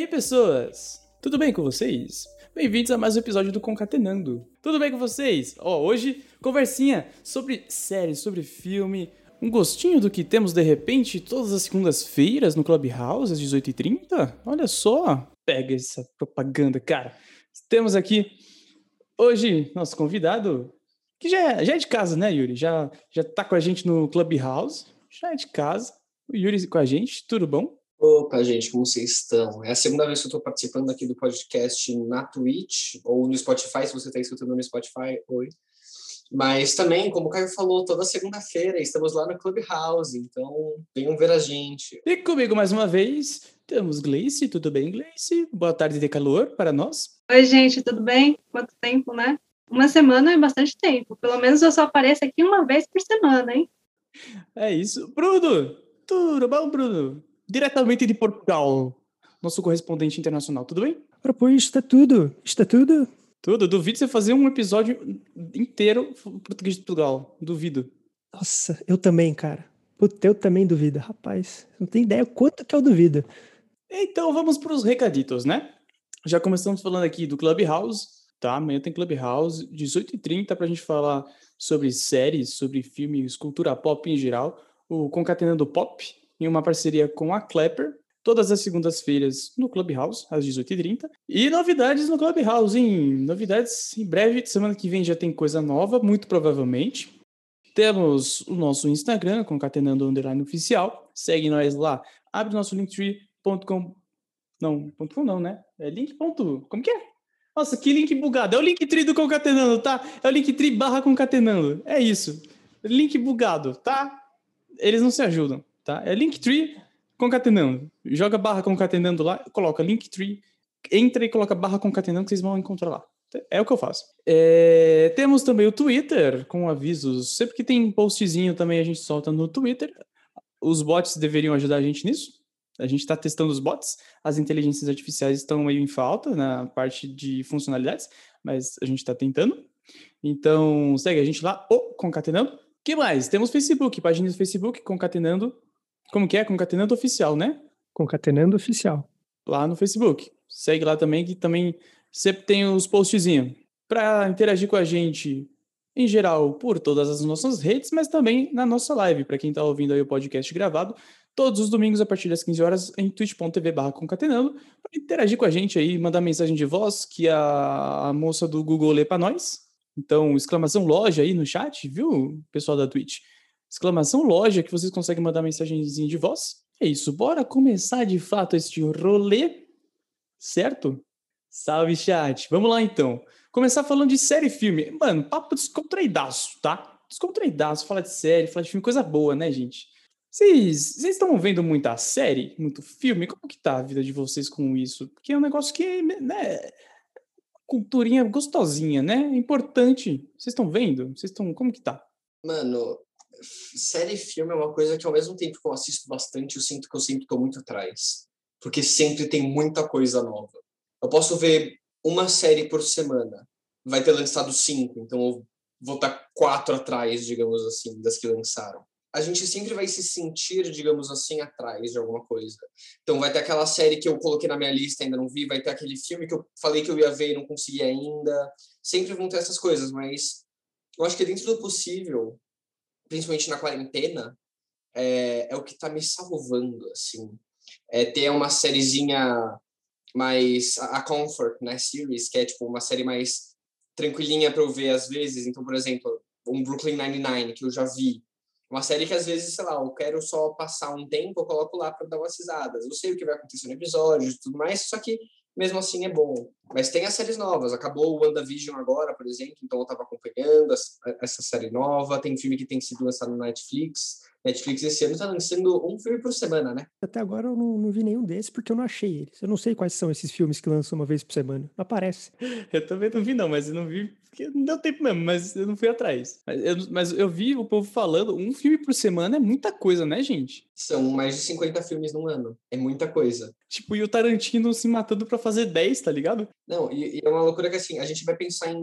aí, pessoas? Tudo bem com vocês? Bem-vindos a mais um episódio do Concatenando. Tudo bem com vocês? Ó, oh, hoje, conversinha sobre série, sobre filme, um gostinho do que temos de repente todas as segundas-feiras no Clubhouse às 18h30? Olha só, pega essa propaganda, cara. Temos aqui hoje nosso convidado, que já é, já é de casa, né, Yuri? Já, já tá com a gente no Clubhouse, já é de casa. O Yuri com a gente, tudo bom? Opa, gente, como vocês estão? É a segunda vez que eu estou participando aqui do podcast na Twitch ou no Spotify, se você está escutando no Spotify, oi. Mas também, como o Caio falou, toda segunda-feira estamos lá no Clubhouse, então venham ver a gente. E comigo mais uma vez temos Gleice, tudo bem, Gleice? Boa tarde de calor para nós. Oi, gente, tudo bem? Quanto tempo, né? Uma semana é bastante tempo, pelo menos eu só apareço aqui uma vez por semana, hein? É isso. Bruno, tudo bom, Bruno? Diretamente de Portugal, nosso correspondente internacional. Tudo bem? Ora, pois, está tudo. Está tudo. Tudo. Duvido você fazer um episódio inteiro português de Portugal. Duvido. Nossa, eu também, cara. Puta, eu também duvido. Rapaz, não tem ideia quanto que eu duvido. Então, vamos para os recaditos, né? Já começamos falando aqui do Clubhouse, tá? Amanhã tem Clubhouse, 18h30, para a gente falar sobre séries, sobre filmes, cultura pop em geral. O Concatenando Pop, em uma parceria com a Clapper, todas as segundas-feiras no Clubhouse, às 18h30. E novidades no Clubhouse, hein? Novidades em breve, semana que vem já tem coisa nova, muito provavelmente. Temos o nosso Instagram, concatenando underline oficial. Segue nós lá. Abre nosso linktree.com. Não, ponto .com não, né? É link. Ponto, como que é? Nossa, que link bugado. É o linktree do concatenando, tá? É o linktree barra concatenando. É isso. Link bugado, tá? Eles não se ajudam tá? É Linktree concatenando. Joga barra concatenando lá, coloca Linktree, entra e coloca barra concatenando que vocês vão encontrar lá. É o que eu faço. É, temos também o Twitter com avisos. Sempre que tem postzinho também a gente solta no Twitter. Os bots deveriam ajudar a gente nisso. A gente está testando os bots. As inteligências artificiais estão meio em falta na parte de funcionalidades, mas a gente está tentando. Então segue a gente lá, o Concatenando. que mais? Temos Facebook, página do Facebook, Concatenando como que é? Concatenando Oficial, né? Concatenando Oficial. Lá no Facebook. Segue lá também, que também sempre tem os postzinhos. Para interagir com a gente, em geral, por todas as nossas redes, mas também na nossa live, para quem está ouvindo aí o podcast gravado, todos os domingos a partir das 15 horas em twitch.tv barra concatenando, para interagir com a gente aí, mandar mensagem de voz que a, a moça do Google lê para nós. Então, exclamação loja aí no chat, viu, pessoal da Twitch? Exclamação loja que vocês conseguem mandar mensagenzinha de voz. É isso, bora começar de fato este rolê, certo? Salve chat, vamos lá então. Começar falando de série e filme. Mano, papo descontraidaço, tá? Descontraidaço, falar de série, falar de filme, coisa boa, né, gente? Vocês estão vendo muita série, muito filme? Como que tá a vida de vocês com isso? Porque é um negócio que, né, culturinha gostosinha, né? É importante. Vocês estão vendo? Vocês estão, como que tá? Mano, série e filme é uma coisa que ao mesmo tempo que eu assisto bastante, eu sinto que eu sempre estou muito atrás. Porque sempre tem muita coisa nova. Eu posso ver uma série por semana. Vai ter lançado cinco, então eu vou estar quatro atrás, digamos assim, das que lançaram. A gente sempre vai se sentir, digamos assim, atrás de alguma coisa. Então vai ter aquela série que eu coloquei na minha lista ainda não vi, vai ter aquele filme que eu falei que eu ia ver e não consegui ainda. Sempre vão ter essas coisas, mas eu acho que dentro do possível, principalmente na quarentena, é, é o que está me salvando, assim. É ter uma sériezinha mais... A Comfort, né, series, que é, tipo, uma série mais tranquilinha para eu ver às vezes. Então, por exemplo, um Brooklyn Nine-Nine, que eu já vi. Uma série que, às vezes, sei lá, eu quero só passar um tempo, eu coloco lá para dar umas risadas. Eu sei o que vai acontecer no episódio e tudo mais, só que mesmo assim é bom. Mas tem as séries novas. Acabou o WandaVision agora, por exemplo, então eu estava acompanhando essa série nova. Tem filme que tem sido lançado no Netflix. Netflix esse ano está lançando um filme por semana, né? Até agora eu não, não, vi nenhum desses porque eu não achei eles. Eu não sei quais são esses filmes que lançam uma vez por semana. Não aparece. Eu também não vi, não, mas eu não vi porque não deu tempo mesmo, mas eu não fui atrás. Mas eu, mas eu vi o povo falando, um filme por semana é muita coisa, né, gente? São mais de 50 filmes num ano. É muita coisa. Tipo, e o Tarantino se matando para fazer 10, tá ligado? Não, e, e, é uma loucura que assim, a gente vai pensar em,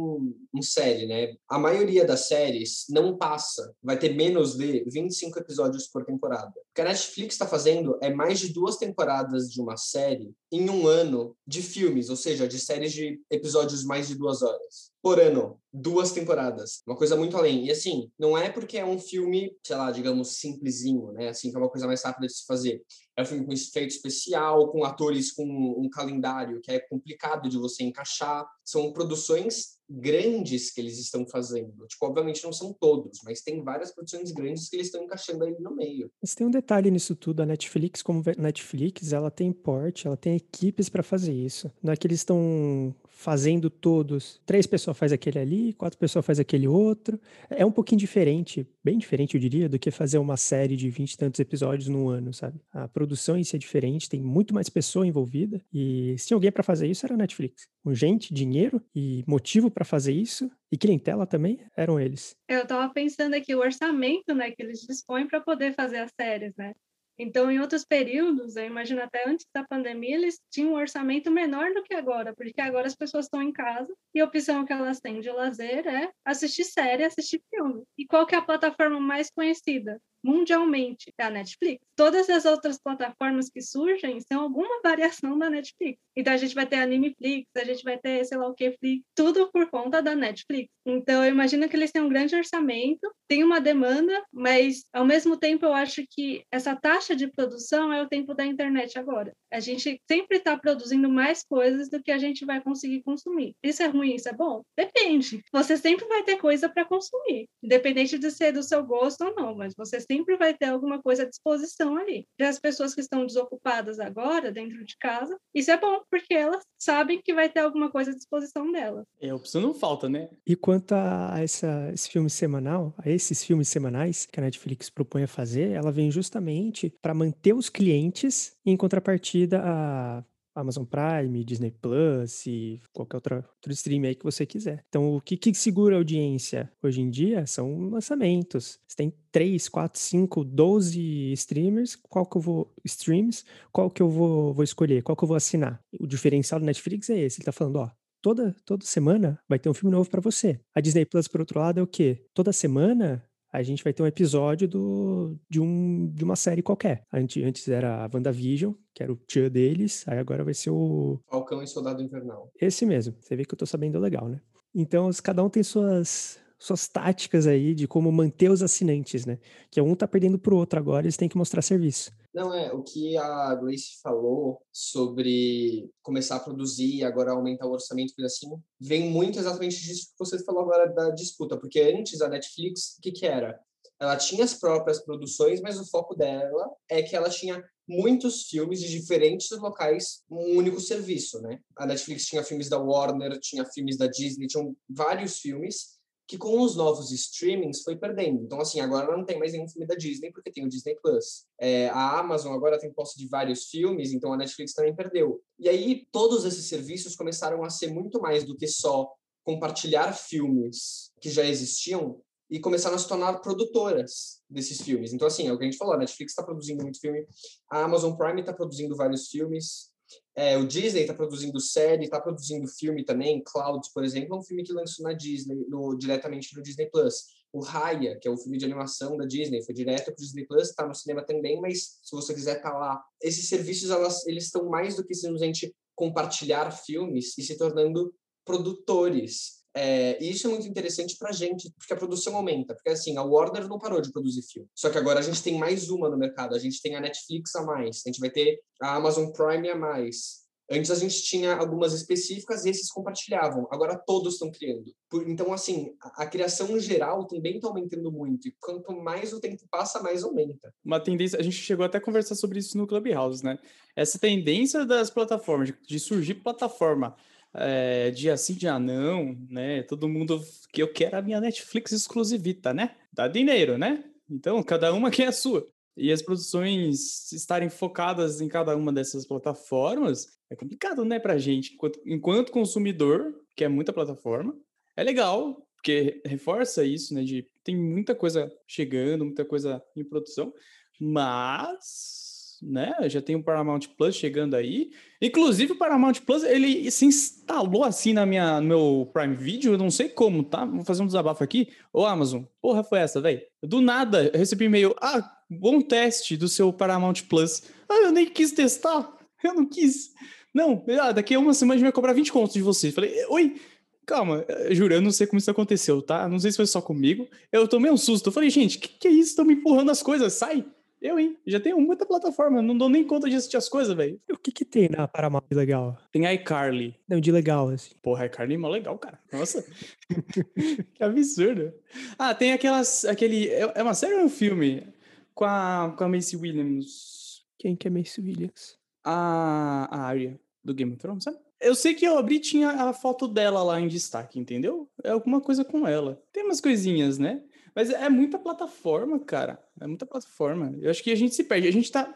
em série, né? A maioria das séries não passa, vai ter menos de 25 episódios por temporada. O que a Netflix está fazendo é mais de duas temporadas de uma série em um ano de filmes, ou seja, de séries de episódios mais de duas horas por ano, duas temporadas, uma coisa muito além. E assim, não é porque é um filme, sei lá, digamos, simplesinho, né? Assim, que é uma coisa mais rápida de se fazer. É um filme com efeito especial, com atores com um calendário que é complicado de você encaixar. São produções grandes que eles estão fazendo. Tipo, obviamente não são todos, mas tem várias produções grandes que eles estão encaixando aí no meio. Mas tem um detalhe nisso tudo, a Netflix, como Netflix, ela tem porte, ela tem equipes para fazer isso. Não é que eles estão fazendo todos. Três pessoas faz aquele ali, quatro pessoas faz aquele outro. É um pouquinho diferente, bem diferente, eu diria, do que fazer uma série de vinte e tantos episódios num ano, sabe? A produção em si é diferente, tem muito mais pessoa envolvida. E se tinha alguém para fazer isso, era a Netflix. Com gente, dinheiro e motivo para fazer isso, e clientela também, eram eles. Eu estava pensando aqui o orçamento, né, que eles dispõem para poder fazer as séries, né? Então, em outros períodos, eu imagino até antes da pandemia, eles tinham um orçamento menor do que agora, porque agora as pessoas estão em casa e a opção que elas têm de lazer é assistir série, assistir filme. E qual que é a plataforma mais conhecida? Mundialmente é a Netflix. Todas as outras plataformas que surgem são alguma variação da Netflix. Então a gente vai ter Animeflix, a gente vai ter sei lá o que Flix, tudo por conta da Netflix. Então eu imagino que eles têm um grande orçamento, tem uma demanda, mas ao mesmo tempo eu acho que essa taxa de produção é o tempo da internet agora. A gente sempre está produzindo mais coisas do que a gente vai conseguir consumir. Isso é ruim, isso é bom? Depende. Você sempre vai ter coisa para consumir, independente de ser do seu gosto ou não, mas você sempre vai ter alguma coisa à disposição ali. Para as pessoas que estão desocupadas agora, dentro de casa, isso é bom, porque elas sabem que vai ter alguma coisa à disposição delas. É, opção não falta, né? E quanto a essa, esse filme semanal, a esses filmes semanais que a Netflix propõe a fazer, ela vem justamente para manter os clientes em contrapartida a Amazon Prime, Disney Plus e qualquer outra, outro stream aí que você quiser. Então, o que, que segura a audiência hoje em dia são lançamentos. Você tem 3, 4, 5, 12 streamers, qual que eu vou streams, qual que eu vou, vou escolher, qual que eu vou assinar. O diferencial do Netflix é esse, ele tá falando, ó, toda toda semana vai ter um filme novo para você. A Disney Plus por outro lado é o quê? Toda semana a gente vai ter um episódio do, de, um, de uma série qualquer. Antes, antes era a WandaVision, que era o tio deles, aí agora vai ser o... Falcão e Soldado Invernal. Esse mesmo. Você vê que eu tô sabendo legal, né? Então, cada um tem suas, suas táticas aí de como manter os assinantes, né? Que um tá perdendo pro outro agora, eles têm que mostrar serviço. Não, é, o que a Grace falou sobre começar a produzir e agora aumentar o orçamento, coisa assim, vem muito exatamente disso que você falou agora da disputa, porque antes a Netflix, o que que era? Ela tinha as próprias produções, mas o foco dela é que ela tinha muitos filmes de diferentes locais, um único serviço, né? A Netflix tinha filmes da Warner, tinha filmes da Disney, tinham vários filmes, que com os novos streamings foi perdendo. Então, assim, agora não tem mais nenhum filme da Disney, porque tem o Disney Plus. É, a Amazon agora tem posse de vários filmes, então a Netflix também perdeu. E aí, todos esses serviços começaram a ser muito mais do que só compartilhar filmes que já existiam e começaram a se tornar produtoras desses filmes. Então, assim, é o que a gente falou, a Netflix está produzindo muito filme, a Amazon Prime está produzindo vários filmes, é, o Disney está produzindo série, está produzindo filme também. Clouds, por exemplo, é um filme que lançou na Disney, no, diretamente no Disney Plus. O Raya, que é o filme de animação da Disney, foi direto para o Disney Plus, está no cinema também, mas se você quiser tá lá. Esses serviços, elas, eles estão mais do que simplesmente compartilhar filmes e se tornando produtores é, e isso é muito interessante para a gente, porque a produção aumenta. Porque, assim, a Warner não parou de produzir filme. Só que agora a gente tem mais uma no mercado. A gente tem a Netflix a mais. A gente vai ter a Amazon Prime a mais. Antes a gente tinha algumas específicas e esses compartilhavam. Agora todos estão criando. Então, assim, a, a criação geral também está aumentando muito. E quanto mais o tempo passa, mais aumenta. Uma tendência, a gente chegou até a conversar sobre isso no Clubhouse, né? Essa tendência das plataformas, de surgir plataforma é, dia sim, dia não, né? Todo mundo que eu quero a minha Netflix exclusivita, né? Dá dinheiro, né? Então, cada uma que é a sua. E as produções estarem focadas em cada uma dessas plataformas é complicado, né, pra gente. Enquanto, enquanto consumidor, que é muita plataforma, é legal, porque reforça isso, né? De tem muita coisa chegando, muita coisa em produção, mas né? Já tem o Paramount Plus chegando aí. Inclusive, o Paramount Plus, ele se instalou assim na minha, no meu Prime Video, eu não sei como, tá? Vou fazer um desabafo aqui. Ô, Amazon, porra foi essa, velho? Do nada, eu recebi e-mail, ah, bom teste do seu Paramount Plus. Ah, eu nem quis testar. Eu não quis. Não, ah, daqui a uma semana a gente vai cobrar 20 contos de você. Falei, oi, calma, eh, juro, eu não sei como isso aconteceu, tá? Não sei se foi só comigo. Eu tomei um susto. Eu falei, gente, que que é isso? Estão me empurrando as coisas, sai. Eu, hein? Já tenho muita plataforma, não dou nem conta de assistir as coisas, velho. O que que tem na Paramount de legal? Tem iCarly. Não, de legal, assim. Porra, iCarly é mó legal, cara. Nossa. que absurdo. Ah, tem aquelas, aquele... É é uma série ou um filme? Com a, com a Macy Williams. Quem que é Macy Williams? A, a Arya, do Game of Thrones, sabe? Eu sei que eu abri tinha a foto dela lá em destaque, entendeu? É alguma coisa com ela. Tem umas coisinhas, né? Mas é muita plataforma, cara. É muita plataforma. Eu acho que a gente se perde. A gente tá.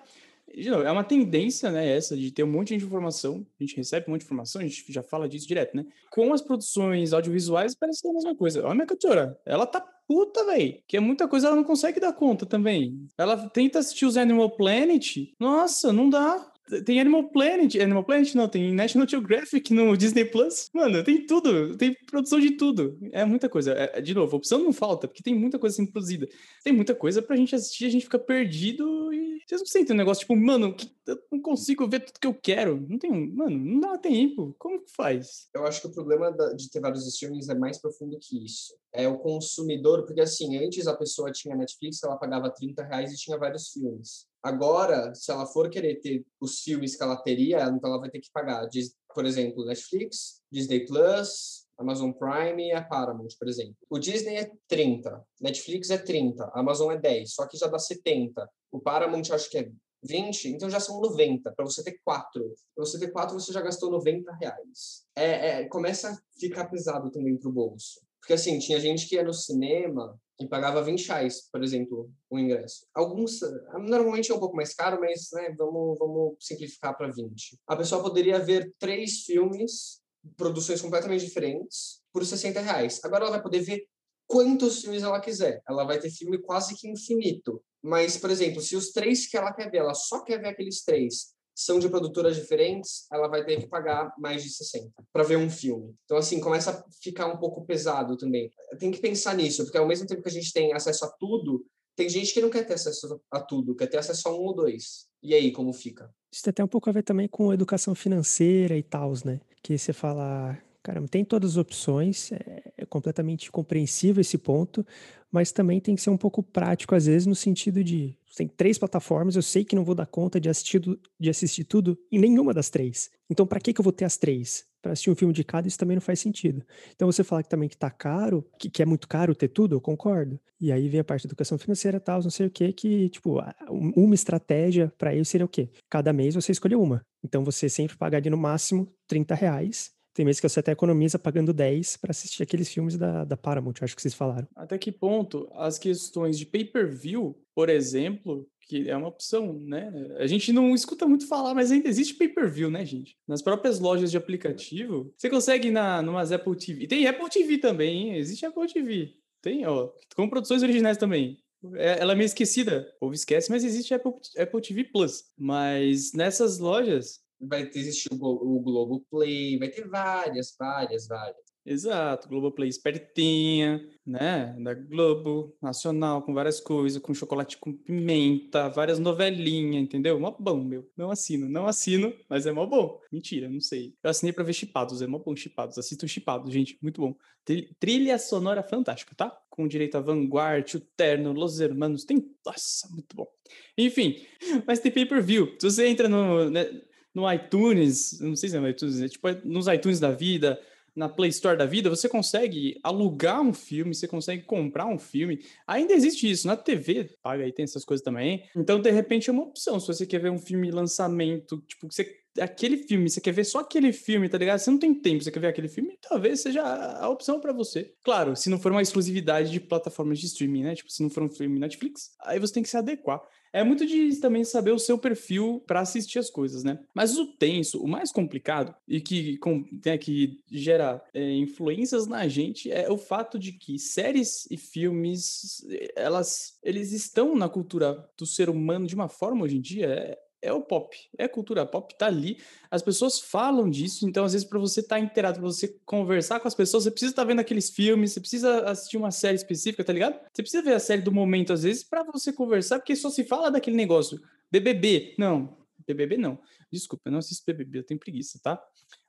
De novo, é uma tendência, né, essa, de ter um monte de informação. A gente recebe um monte de informação, a gente já fala disso direto, né? Com as produções audiovisuais, parece que é a mesma coisa. Olha a minha cantora. Ela tá puta, velho. Que é muita coisa, ela não consegue dar conta também. Ela tenta assistir os Animal Planet. Nossa, não dá. Tem Animal Planet, Animal Planet não, tem National Geographic no Disney Plus. Mano, tem tudo, tem produção de tudo. É muita coisa. É, de novo, opção não falta, porque tem muita coisa sendo produzida. Tem muita coisa pra gente assistir, a gente fica perdido e vocês não sentem um negócio tipo, mano, que- eu não consigo ver tudo que eu quero. Não tem, mano, não dá tempo. Como que faz? Eu acho que o problema de ter vários streamings é mais profundo que isso. É o consumidor, porque assim, antes a pessoa tinha Netflix, ela pagava 30 reais e tinha vários filmes. Agora, se ela for querer ter os filmes que ela teria, então ela vai ter que pagar, por exemplo, Netflix, Disney Plus, Amazon Prime e a Paramount, por exemplo. O Disney é 30, Netflix é 30, a Amazon é 10, só que já dá 70. O Paramount acho que é 20, então já são 90, para você ter quatro. Para você ter quatro, você já gastou 90 reais. É, é, começa a ficar pesado também pro bolso. Porque assim, tinha gente que ia no cinema e pagava 20 reais, por exemplo, o ingresso. Alguns, normalmente é um pouco mais caro, mas né, vamos, vamos simplificar para 20. A pessoa poderia ver três filmes, produções completamente diferentes, por 60 reais. Agora ela vai poder ver quantos filmes ela quiser. Ela vai ter filme quase que infinito. Mas, por exemplo, se os três que ela quer ver, ela só quer ver aqueles três, são de produtoras diferentes, ela vai ter que pagar mais de 60 para ver um filme. Então, assim, começa a ficar um pouco pesado também. Tem que pensar nisso, porque ao mesmo tempo que a gente tem acesso a tudo, tem gente que não quer ter acesso a tudo, quer ter acesso a um ou dois. E aí, como fica? Isso tem até um pouco a ver também com educação financeira e tal, né? Que você fala, caramba, tem todas as opções, é, é completamente compreensível esse ponto, mas também tem que ser um pouco prático, às vezes, no sentido de tem três plataformas, eu sei que não vou dar conta de assistir, de assistir tudo em nenhuma das três. Então, para que, que eu vou ter as três? Para assistir um filme de cada, isso também não faz sentido. Então, você falar que também que tá caro, que, que é muito caro ter tudo, eu concordo. E aí vem a parte da educação financeira tal, não sei o que, que, tipo, um- uma estratégia para isso seria o quê? Cada mês você escolhe uma. Então, você sempre pagaria no máximo 30 reais. Tem meses que você até economiza pagando 10 para assistir aqueles filmes da, da Paramount, acho que vocês falaram. Até que ponto as questões de pay-per-view, por exemplo, que é uma opção, né? A gente não escuta muito falar, mas ainda existe pay-per-view, né, gente? Nas próprias lojas de aplicativo, você consegue na numas Apple TV. E tem Apple TV também, hein? Existe Apple TV. Tem, ó, com produções originais também. É- Ela é meio esquecida, o povo esquece, mas existe Apple, Apple TV Plus. Mas nessas lojas, Vai existir o, Glo- o Globoplay, vai ter várias, várias, várias. Exato, Globoplay espertinha, né? Da Globo, nacional, com várias coisas, com chocolate com pimenta, várias novelinhas, entendeu? Mó bom, meu. Não assino, não assino, mas é mó bom. Mentira, não sei. Eu assinei pra ver Chipados, é mó bom Chipados. Assistam Chipados, gente, muito bom. Tri- Trilha sonora fantástica, tá? Com direito a Vanguard, o Terno, Los Hermanos, tem... Nossa, muito bom. Enfim, mas tem pay-per-view. Se você entra no, né, no iTunes, não sei se é no iTunes, é tipo nos iTunes da vida, na Play Store da vida, você consegue alugar um filme, você consegue comprar um filme. Ainda existe isso. Na TV, paga aí, tem essas coisas também. Então, de repente, é uma opção. Se você quer ver um filme lançamento, tipo, que você. Aquele filme, você quer ver só aquele filme, tá ligado? Você não tem tempo, você quer ver aquele filme, talvez seja a opção para você. Claro, se não for uma exclusividade de plataformas de streaming, né? Tipo, se não for um filme Netflix, aí você tem que se adequar. É muito de também saber o seu perfil para assistir as coisas, né? Mas o tenso, o mais complicado e que, com, né, que gera é, influências na gente é o fato de que séries e filmes, elas, eles estão na cultura do ser humano de uma forma hoje em dia. É, é o pop, é cultura pop, tá ali. As pessoas falam disso, então às vezes para você estar tá inteirado, para você conversar com as pessoas, você precisa estar tá vendo aqueles filmes, você precisa assistir uma série específica, tá ligado? Você precisa ver a série do momento às vezes para você conversar, porque só se fala daquele negócio. BBB, não, BBB não. Desculpa, eu não assisto BBB, eu tenho preguiça, tá?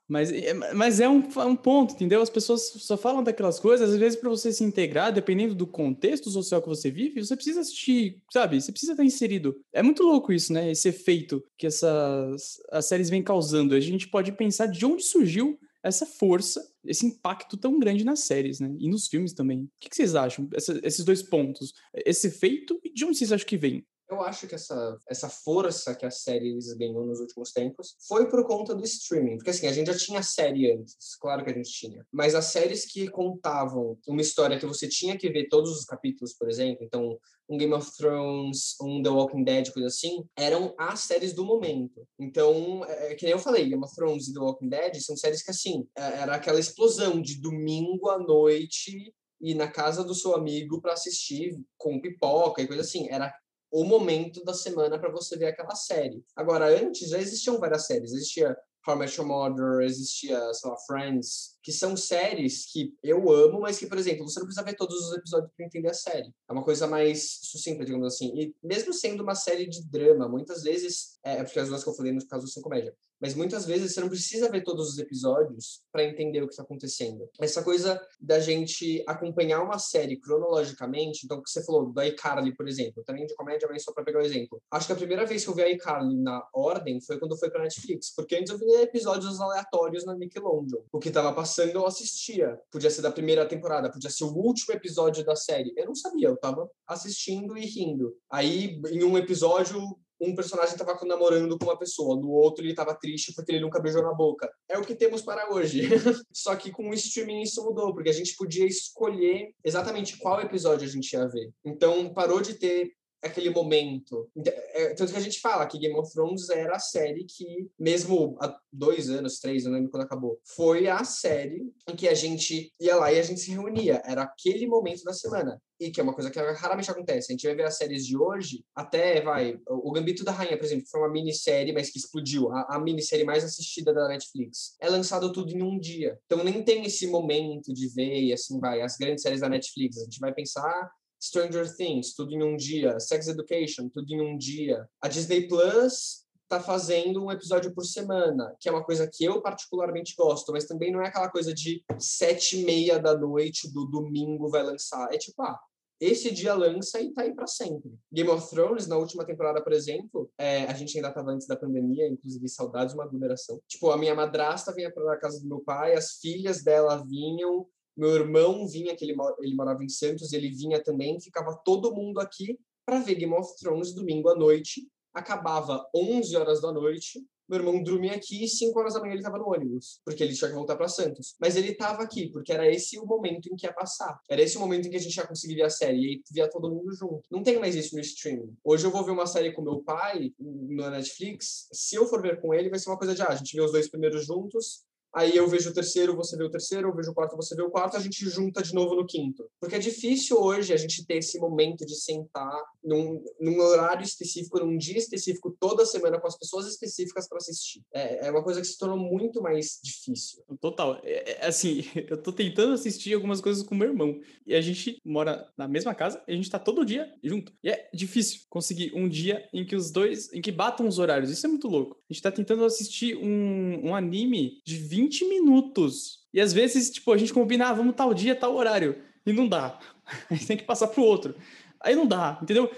Mas, é, mas é um, um ponto, entendeu? As pessoas só falam daquelas coisas, às vezes, para você se integrar, dependendo do contexto social que você vive, você precisa assistir, sabe? Você precisa estar inserido. É muito louco isso, né? Esse efeito que essas as séries vêm causando. A gente pode pensar de onde surgiu essa força, esse impacto tão grande nas séries, né? E nos filmes também. O que, que vocês acham? Essa, esses dois pontos. Esse efeito e de onde vocês acham que vem? Eu acho que essa, essa força que a série ganhou nos últimos tempos foi por conta do streaming. Porque assim, a gente já tinha série antes, claro que a gente tinha. Mas as séries que contavam uma história que você tinha que ver todos os capítulos, por exemplo, então um Game of Thrones, um The Walking Dead, coisa assim, eram as séries do momento. Então, é, é que nem eu falei, Game of Thrones e The Walking Dead são séries que assim, é, era aquela explosão de domingo à noite ir na casa do seu amigo para assistir com pipoca e coisa assim. Era o momento da semana para você ver aquela série. Agora, antes já existiam várias séries. Existia How I Your Mother, existia, sei lá, Friends, que são séries que eu amo, mas que, por exemplo, você não precisa ver todos os episódios para entender a série. É uma coisa mais sucinta, digamos assim. E mesmo sendo uma série de drama, muitas vezes, é, é porque as duas que eu falei no caso são comédia, mas muitas vezes você não precisa ver todos os episódios para entender o que está acontecendo. Essa coisa da gente acompanhar uma série cronologicamente, então, o que você falou do iCarly, por exemplo, também de comédia, mas só para pegar o um exemplo. Acho que a primeira vez que eu vi iCarly na ordem foi quando foi para Netflix, porque antes eu via episódios aleatórios na Nickelodeon. O que estava passando eu assistia. Podia ser da primeira temporada, podia ser o último episódio da série. Eu não sabia, eu estava assistindo e rindo. Aí, em um episódio, um personagem estava namorando com uma pessoa, no outro ele estava triste porque ele nunca beijou na boca. É o que temos para hoje. Só que com o streaming isso mudou, porque a gente podia escolher exatamente qual episódio a gente ia ver. Então parou de ter aquele momento. É, tanto que a gente fala que Game of Thrones era a série que, mesmo há dois anos, três, não lembro quando acabou, foi a série em que a gente ia lá e a gente se reunia. Era aquele momento da semana. E que é uma coisa que raramente acontece. A gente vai ver as séries de hoje, até vai. O Gambito da Rainha, por exemplo, foi uma minissérie, mas que explodiu. A, a minissérie mais assistida da Netflix. É lançado tudo em um dia. Então nem tem esse momento de ver e assim vai. As grandes séries da Netflix. A gente vai pensar Stranger Things, tudo em um dia, Sex Education, tudo em um dia. A Disney Plus tá fazendo um episódio por semana, que é uma coisa que eu particularmente gosto, mas também não é aquela coisa de sete e meia da noite do domingo vai lançar. É tipo, ah, esse dia lança e tá aí para sempre. Game of Thrones, na última temporada, por exemplo, é, a gente ainda estava antes da pandemia, inclusive saudades, uma aglomeração. Tipo, a minha madrasta vinha para a casa do meu pai, as filhas dela vinham, meu irmão vinha, que ele, ele morava em Santos, ele vinha também, ficava todo mundo aqui para ver Game of Thrones domingo à noite. Acabava 11 horas da noite, meu irmão dormia aqui e 5 horas da manhã ele estava no ônibus, porque ele tinha que voltar para Santos. Mas ele estava aqui, porque era esse o momento em que ia passar. Era esse o momento em que a gente ia conseguir ver a série, e via todo mundo junto. Não tem mais isso no streaming. Hoje eu vou ver uma série com meu pai na Netflix, se eu for ver com ele, vai ser uma coisa de, ah, a gente vê os dois primeiros juntos, aí eu vejo o terceiro, você vê o terceiro, eu vejo o quarto, você vê o quarto, a gente junta de novo no quinto. Porque é difícil hoje a gente ter esse momento de sentar num, num horário específico, num dia específico, toda semana, com as pessoas específicas para assistir. É, é, uma coisa que se tornou muito mais difícil. Total. É, é, assim, eu tô tentando assistir algumas coisas com meu irmão. E a gente mora na mesma casa, a gente tá todo dia junto. E é difícil conseguir um dia em que os dois, em que batam os horários. Isso é muito louco. A gente tá tentando assistir um, um anime de 20 20 minutos. E às vezes, tipo, a gente combina, ah, vamos tal dia, tal horário. E não dá. A gente tem que passar pro outro. Aí não dá, entendeu?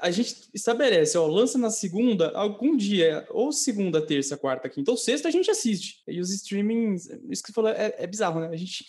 A gente estabelece, ó, lança na segunda, algum dia, ou segunda, terça, quarta, quinta, ou sexta, a gente assiste. E os streamings, isso que você falou é, é bizarro, né? A gente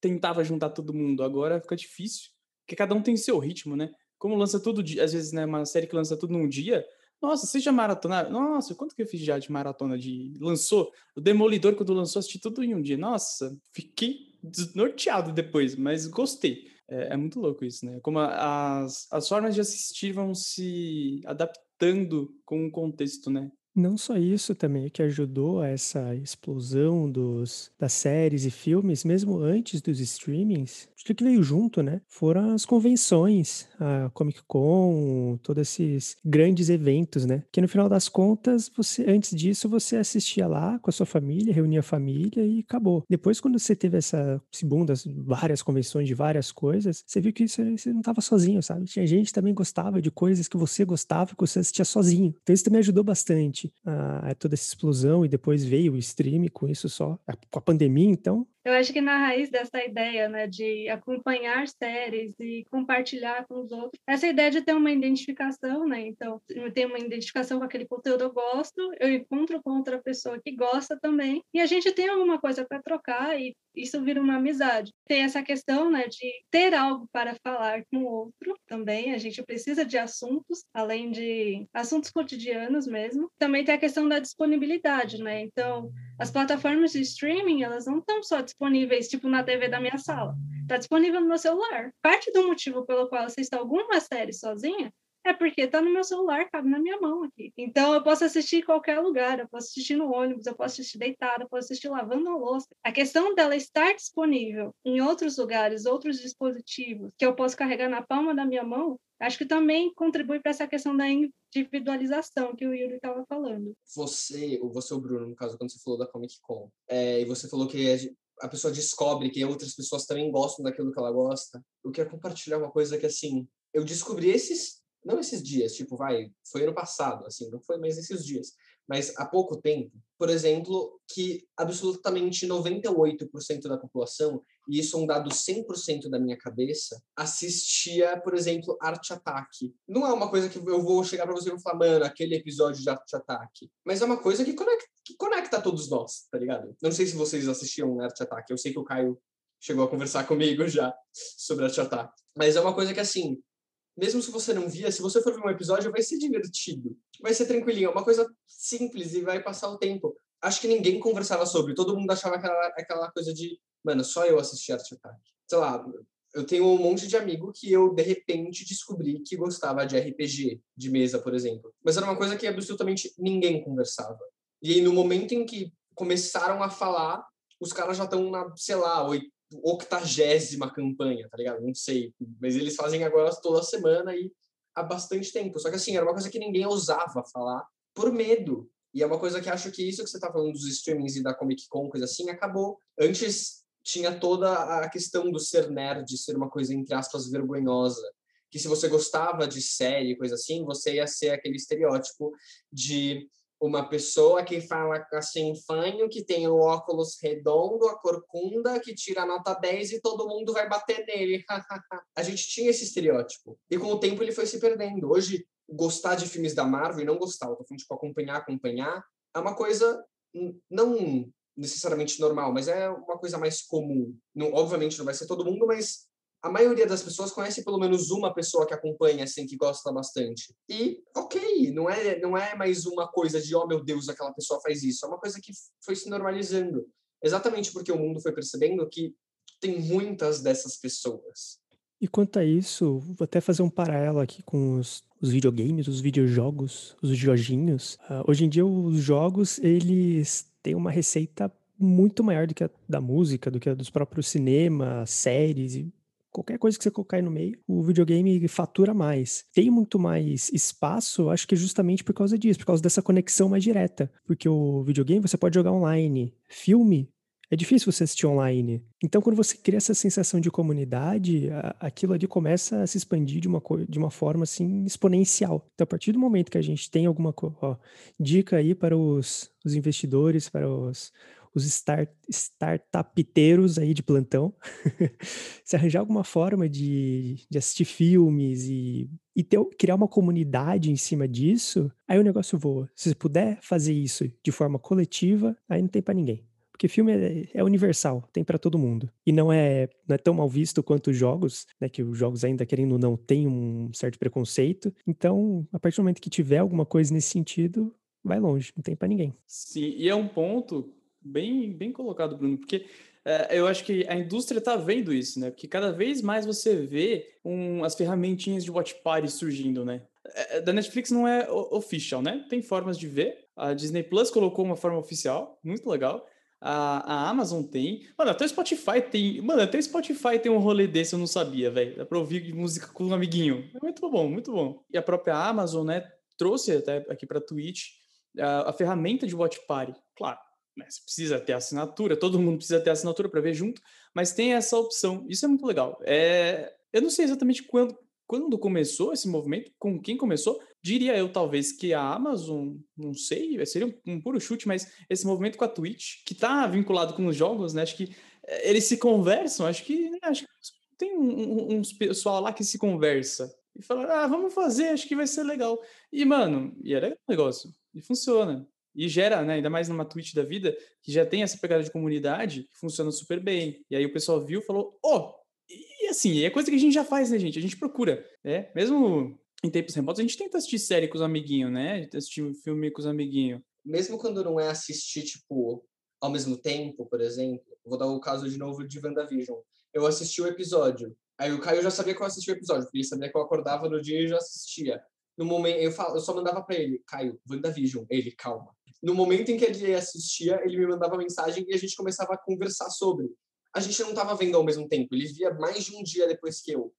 tentava juntar todo mundo, agora fica difícil, porque cada um tem seu ritmo, né? Como lança todo dia, às vezes, né, uma série que lança tudo num dia, nossa, vocês já maratonaram? Nossa, quanto que eu fiz já de maratona de. Lançou? O Demolidor, quando lançou, assisti tudo em um dia. Nossa, fiquei desnorteado depois, mas gostei. É, é muito louco isso, né? Como as, as formas de assistir vão se adaptando com o contexto, né? Não só isso também, que ajudou a essa explosão dos, das séries e filmes, mesmo antes dos streamings, acho que veio junto, né? Foram as convenções, a Comic Con, todos esses grandes eventos, né? Que no final das contas, você antes disso, você assistia lá com a sua família, reunia a família e acabou. Depois, quando você teve essa, das várias convenções de várias coisas, você viu que você, você não estava sozinho, sabe? Tinha gente que também gostava de coisas que você gostava que você assistia sozinho. Então isso também ajudou bastante a, a toda essa explosão e depois veio o stream com isso só, com a pandemia, então eu acho que na raiz dessa ideia, né, de acompanhar séries e compartilhar com os outros, essa ideia de ter uma identificação, né? Então, eu tenho uma identificação com aquele conteúdo eu gosto, eu encontro com outra pessoa que gosta também, e a gente tem alguma coisa para trocar e isso vira uma amizade. Tem essa questão, né, de ter algo para falar com o outro também. A gente precisa de assuntos, além de assuntos cotidianos mesmo. Também tem a questão da disponibilidade, né? Então, as plataformas de streaming, elas não estão só disponíveis, tipo, na TV da minha sala. Está disponível no meu celular. Parte do motivo pelo qual assiste alguma série sozinha é porque está no meu celular, cabe na minha mão aqui. Então eu posso assistir em qualquer lugar, eu posso assistir no ônibus, eu posso assistir deitada, eu posso assistir lavando a louça. A questão dela estar disponível em outros lugares, outros dispositivos, que eu posso carregar na palma da minha mão, acho que também contribui para essa questão da individualização que o Yuri estava falando. Você, ou você, Bruno, no caso, quando você falou da Comic Con, é, e você falou que a pessoa descobre que outras pessoas também gostam daquilo que ela gosta. Eu quero compartilhar uma coisa que, assim, eu descobri esses, não esses dias, tipo, vai, foi ano passado, assim, não foi mais esses dias, mas há pouco tempo, por exemplo, que absolutamente 98% da população, e isso é um dado 100% da minha cabeça, assistia, por exemplo, Arte Ataque. Não é uma coisa que eu vou chegar para você e falar, mano, aquele episódio de Arte Ataque, mas é uma coisa que conecta, que conecta todos nós, tá ligado? Não sei se vocês assistiam Arte Ataque, eu sei que o Caio chegou a conversar comigo já sobre Arte Ataque, mas é uma coisa que, assim, mesmo se você não via, se você for ver um episódio, vai ser divertido. Vai ser tranquilinho, é uma coisa simples e vai passar o tempo. Acho que ninguém conversava sobre, todo mundo achava aquela, aquela coisa de, mano, só eu assisti Arte Attack. Sei lá, eu tenho um monte de amigo que eu, de repente, descobri que gostava de RPG, de mesa, por exemplo. Mas era uma coisa que absolutamente ninguém conversava. E aí, no momento em que começaram a falar, os caras já estão na, sei lá, octagésima campanha, tá ligado? Não sei. Mas eles fazem agora toda semana e há bastante tempo. Só que assim, era uma coisa que ninguém ousava falar por medo. E é uma coisa que acho que isso que você tá falando dos streamings e da Comic Con, coisa assim, acabou. Antes tinha toda a questão do ser nerd ser uma coisa, entre aspas, vergonhosa. Que se você gostava de série, coisa assim, você ia ser aquele estereótipo de uma pessoa que fala assim, fanho, que tem o óculos redondo, a corcunda, que tira a nota 10 e todo mundo vai bater nele. a gente tinha esse estereótipo. E com o tempo ele foi se perdendo. Hoje, gostar de filmes da Marvel e não gostar, eu tô falando, tipo, acompanhar, acompanhar, é uma coisa não necessariamente normal, mas é uma coisa mais comum. Não, obviamente não vai ser todo mundo, mas a maioria das pessoas conhece pelo menos uma pessoa que acompanha, assim, que gosta bastante. E, ok, não é, não é mais uma coisa de, oh meu Deus, aquela pessoa faz isso. É uma coisa que foi se normalizando. Exatamente porque o mundo foi percebendo que tem muitas dessas pessoas. E quanto a isso, vou até fazer um paralelo aqui com os, os videogames, os videojogos, os joginhos. Uh, hoje em dia, os jogos, eles têm uma receita muito maior do que a da música, do que a dos próprios cinemas, séries e qualquer coisa que você colocar aí no meio, o videogame fatura mais. Tem muito mais espaço, acho que é justamente por causa disso, por causa dessa conexão mais direta. Porque o videogame você pode jogar online. Filme, é difícil você assistir online. Então, quando você cria essa sensação de comunidade, aquilo ali começa a se expandir de uma, de uma forma assim exponencial. Então, a partir do momento que a gente tem alguma ó, dica aí para os, os investidores, para os, os start, aí de plantão, se arranjar alguma forma de, de assistir filmes e, e ter, criar uma comunidade em cima disso, aí o negócio voa. Se você puder fazer isso de forma coletiva, aí não tem para ninguém. Porque filme é, é universal, tem para todo mundo. E não é, não é tão mal visto quanto os jogos, né? Que os jogos ainda, querendo ou não, têm um certo preconceito. Então, a partir do momento que tiver alguma coisa nesse sentido, vai longe, não tem para ninguém. Sim, e é um ponto bem, bem colocado, Bruno, porque é, eu acho que a indústria está vendo isso, né? Porque cada vez mais você vê um, as ferramentinhas de watch party surgindo, né? É, da Netflix não é official, né? Tem formas de ver, A Disney Plus colocou uma forma oficial, muito legal. A, a Amazon tem. Mano, até o Spotify tem. Mano, até o Spotify tem um rolê desse, eu não sabia, velho. Dá pra ouvir música com um amiguinho. É muito bom, muito bom. E a própria Amazon, né, trouxe até aqui pra Twitch a, a ferramenta de Watch Party. Claro, né, você precisa ter assinatura, todo mundo precisa ter assinatura para ver junto, mas tem essa opção. Isso é muito legal. É, eu não sei exatamente quando, quando começou esse movimento, com quem começou, diria eu talvez que a Amazon, não sei, seria um, um puro chute, mas esse movimento com a Twitch, que está vinculado com os jogos, né? Acho que eh, eles se conversam, acho que, né, acho que tem um, um, um pessoal lá que se conversa e fala, ah, vamos fazer, acho que vai ser legal. E, mano, e é legal o negócio, e funciona. E gera, né, ainda mais numa Twitch da vida, que já tem essa pegada de comunidade, que funciona super bem. E aí o pessoal viu e falou, oh, e assim, é coisa que a gente já faz, né, gente? A gente procura, né? Mesmo em tempos remotos, a gente tenta assistir série com os amiguinhos, né? Assistir filme com os amiguinhos. Mesmo quando não é assistir, tipo, ao mesmo tempo, por exemplo. Vou dar o caso de novo de WandaVision. Eu assisti o episódio. Aí o Caio já sabia que eu assistia o episódio, porque ele sabia que eu acordava no dia e já assistia. No momento, eu, falo, eu só mandava para ele, Caio, WandaVision. Ele, calma. No momento em que ele assistia, ele me mandava mensagem e a gente começava a conversar sobre a gente não estava vendo ao mesmo tempo. Ele via mais de um dia depois que eu.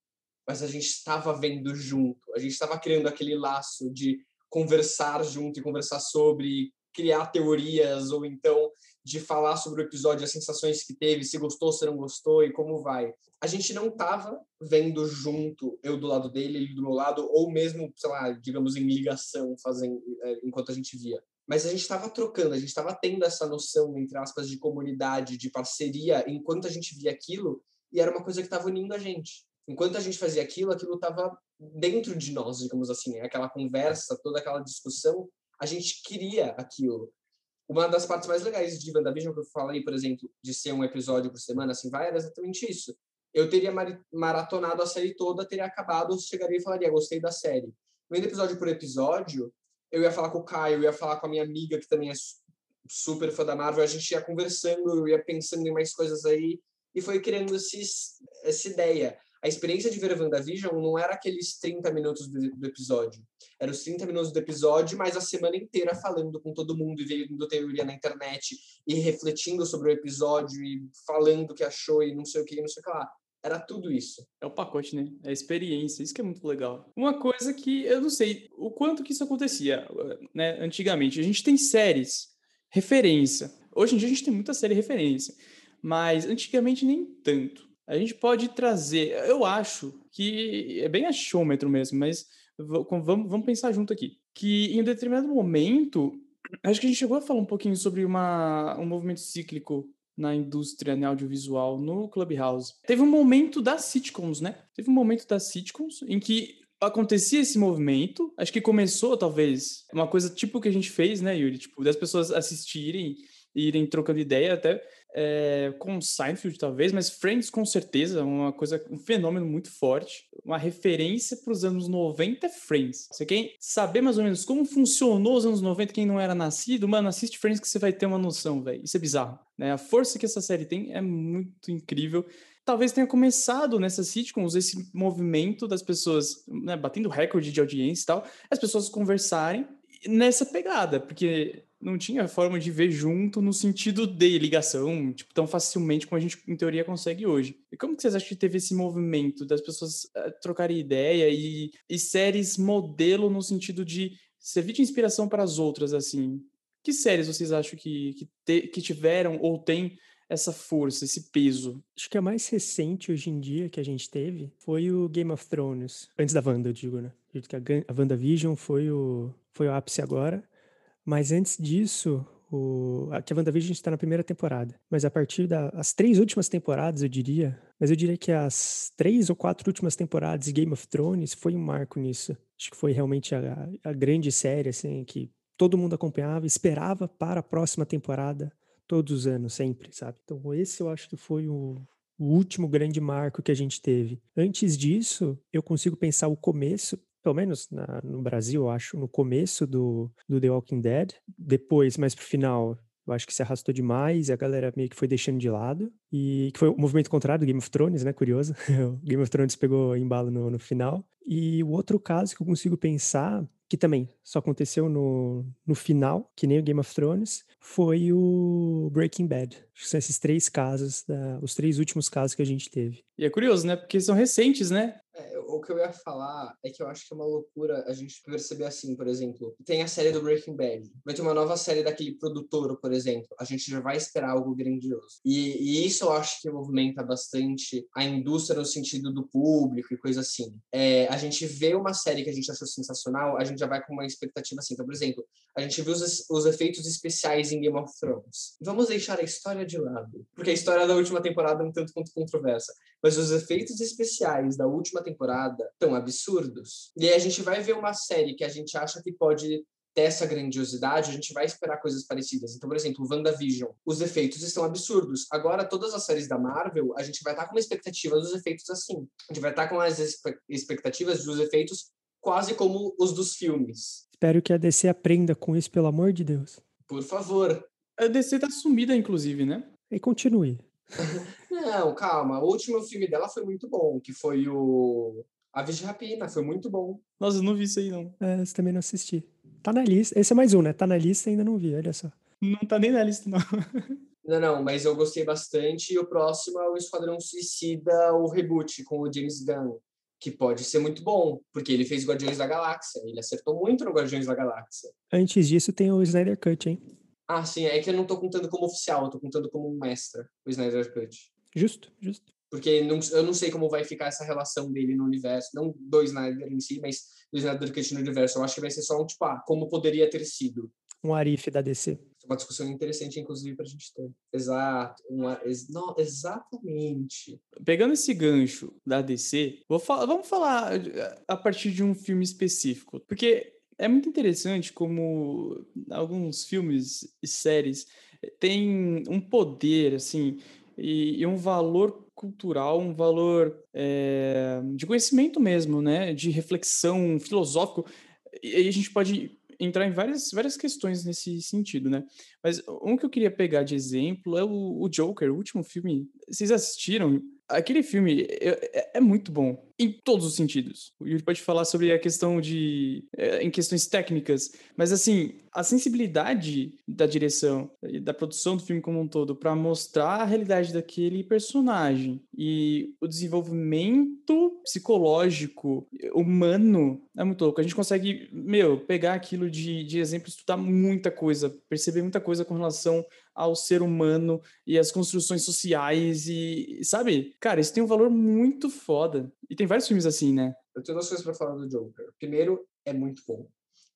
Mas a gente estava vendo junto. A gente estava criando aquele laço de conversar junto e conversar sobre, criar teorias, ou então de falar sobre o episódio, as sensações que teve, se gostou, se não gostou e como vai. A gente não estava vendo junto, eu do lado dele, ele do meu lado, ou mesmo, sei lá, digamos, em ligação, fazendo, é, enquanto a gente via mas a gente estava trocando, a gente estava tendo essa noção, entre aspas, de comunidade, de parceria, enquanto a gente via aquilo, e era uma coisa que estava unindo a gente. Enquanto a gente fazia aquilo, aquilo estava dentro de nós, digamos assim, né? aquela conversa, toda aquela discussão, a gente queria aquilo. Uma das partes mais legais de WandaVision que eu falei, por exemplo, de ser um episódio por semana, assim, vai, era exatamente isso. Eu teria maratonado a série toda, teria acabado, chegaria e falaria, gostei da série. Vendo episódio por episódio, eu ia falar com o Caio, eu ia falar com a minha amiga, que também é super fã da Marvel, a gente ia conversando, eu ia pensando em mais coisas aí, e foi criando esses, essa ideia. A experiência de ver a WandaVision não era aqueles 30 minutos do, do, episódio. Era os 30 minutos do episódio, mas a semana inteira falando com todo mundo e vendo teoria na internet e refletindo sobre o episódio e falando o que achou e não sei o que, não sei o que lá. Era tudo isso. É o pacote, né? É a experiência. Isso que é muito legal. Uma coisa que eu não sei o quanto que isso acontecia, né? Antigamente. A gente tem séries, referência. Hoje em dia a gente tem muita série referência. Mas antigamente nem tanto. A gente pode trazer. Eu acho que é bem achômetro mesmo, mas vamos, vamos pensar junto aqui. Que em um determinado momento. Acho que a gente chegou a falar um pouquinho sobre uma, um movimento cíclico na indústria né, audiovisual no Clubhouse. Teve um momento das sitcoms, né? Teve um momento das sitcoms em que acontecia esse movimento. Acho que começou, talvez, uma coisa tipo que a gente fez, né, Yuri? Tipo, das pessoas assistirem e irem trocando ideia até é, com Seinfeld, talvez, mas Friends com certeza, uma coisa, um fenômeno muito forte. Uma referência para os anos 90 é Friends. Você quer saber mais ou menos como funcionou os anos 90, quem não era nascido, mano, assiste Friends que você vai ter uma noção, velho. Isso é bizarro. Né? A força que essa série tem é muito incrível talvez tenha começado nessas sitcoms esse movimento das pessoas né, batendo recorde de audiência e tal, as pessoas conversarem nessa pegada, porque não tinha forma de ver junto no sentido de ligação, tipo, tão facilmente como a gente, em teoria, consegue hoje. E como que vocês acham que teve esse movimento das pessoas uh, trocarem ideia e, e séries modelo no sentido de servir de inspiração para as outras, assim? Que séries vocês acham que, que, te, que tiveram ou têm essa força, esse peso? Acho que a mais recente hoje em dia que a gente teve foi o Game of Thrones. Antes da Wanda, eu digo, né? que a, a WandaVision foi o, foi o ápice agora. Mas antes disso, o, a WandaVision está na primeira temporada. Mas a partir das três últimas temporadas, eu diria, mas eu diria que as três ou quatro últimas temporadas de Game of Thrones foi um marco nisso. Acho que foi realmente a, a grande série, assim, que todo mundo acompanhava, esperava para a próxima temporada todos os anos, sempre, sabe? Então esse eu acho que foi o, o último grande marco que a gente teve. Antes disso, eu consigo pensar o começo, pelo menos na, no Brasil, acho, no começo do, do The Walking Dead. Depois, mais pro final, eu acho que se arrastou demais e a galera meio que foi deixando de lado. E que foi o movimento contrário do Game of Thrones, né? Curioso. o Game of Thrones pegou embalo no, no final. E o outro caso que eu consigo pensar que também só aconteceu no, no final, que nem o Game of Thrones, foi o Breaking Bad. Acho que são esses três casos, da, os três últimos casos que a gente teve. E é curioso, né? Porque são recentes, né? É, o que eu ia falar é que eu acho que é uma loucura a gente perceber assim, por exemplo, tem a série do Breaking Bad, vai ter uma nova série daquele produtor, por exemplo, a gente já vai esperar algo grandioso. E, e isso eu acho que movimenta bastante a indústria no sentido do público e coisa assim. É, a gente vê uma série que a gente achou sensacional, a gente já vai com uma expectativa assim. Então, por exemplo, a gente viu os, os efeitos especiais em Game of Thrones. Vamos deixar a história de lado, porque a história da última temporada é um tanto quanto controversa, mas os efeitos especiais da última temporada tão absurdos. E aí a gente vai ver uma série que a gente acha que pode ter essa grandiosidade, a gente vai esperar coisas parecidas. Então, por exemplo, WandaVision, os efeitos estão absurdos. Agora, todas as séries da Marvel, a gente vai estar com uma expectativa dos efeitos assim. A gente vai estar com as expectativas dos efeitos quase como os dos filmes. Espero que a DC aprenda com isso, pelo amor de Deus. Por favor. A DC tá sumida, inclusive, né? E continue. Não, calma. O último filme dela foi muito bom, que foi o Aves de Rapina. Foi muito bom. Nossa, eu não vi isso aí, não. É, esse também não assisti. Tá na lista. Esse é mais um, né? Tá na lista e ainda não vi, olha só. Não tá nem na lista, não. Não, não, mas eu gostei bastante. E o próximo é o Esquadrão Suicida, o reboot com o James Gunn, que pode ser muito bom, porque ele fez Guardiões da Galáxia. Ele acertou muito no Guardiões da Galáxia. Antes disso, tem o Snyder Cut, hein? Ah, sim, é que eu não tô contando como oficial, eu tô contando como um extra, o Snyder Cut. Justo, justo. Porque não, eu não sei como vai ficar essa relação dele no universo, não do Snyder em si, mas do Snyder Cut no universo. Eu acho que vai ser só um tipo, ah, como poderia ter sido. Um Arif da DC. Uma discussão interessante, inclusive, para a gente ter. Exato. Uma, ex, não, exatamente. Pegando esse gancho da DC, vou falar, vamos falar a partir de um filme específico. Porque é muito interessante como alguns filmes e séries têm um poder, assim, e, e um valor cultural, um valor é, de conhecimento mesmo, né? De reflexão filosófico. E a gente pode entrar em várias, várias questões nesse sentido, né? Mas um que eu queria pegar de exemplo é o, o Joker, o último filme. Vocês assistiram? Aquele filme é, é, muito bom, em todos os sentidos. O Yuri pode falar sobre a questão de. É, em questões técnicas, mas assim, a sensibilidade da direção da produção do filme como um todo para mostrar a realidade daquele personagem e o desenvolvimento psicológico, humano, é muito louco. A gente consegue, meu, pegar aquilo de, de exemplo, estudar muita coisa, perceber muita coisa com relação ao ser humano e as construções sociais e, sabe? Cara, isso tem um valor muito foda. E tem vários filmes assim, né? Eu tenho duas coisas para falar do Joker. Primeiro, é muito bom.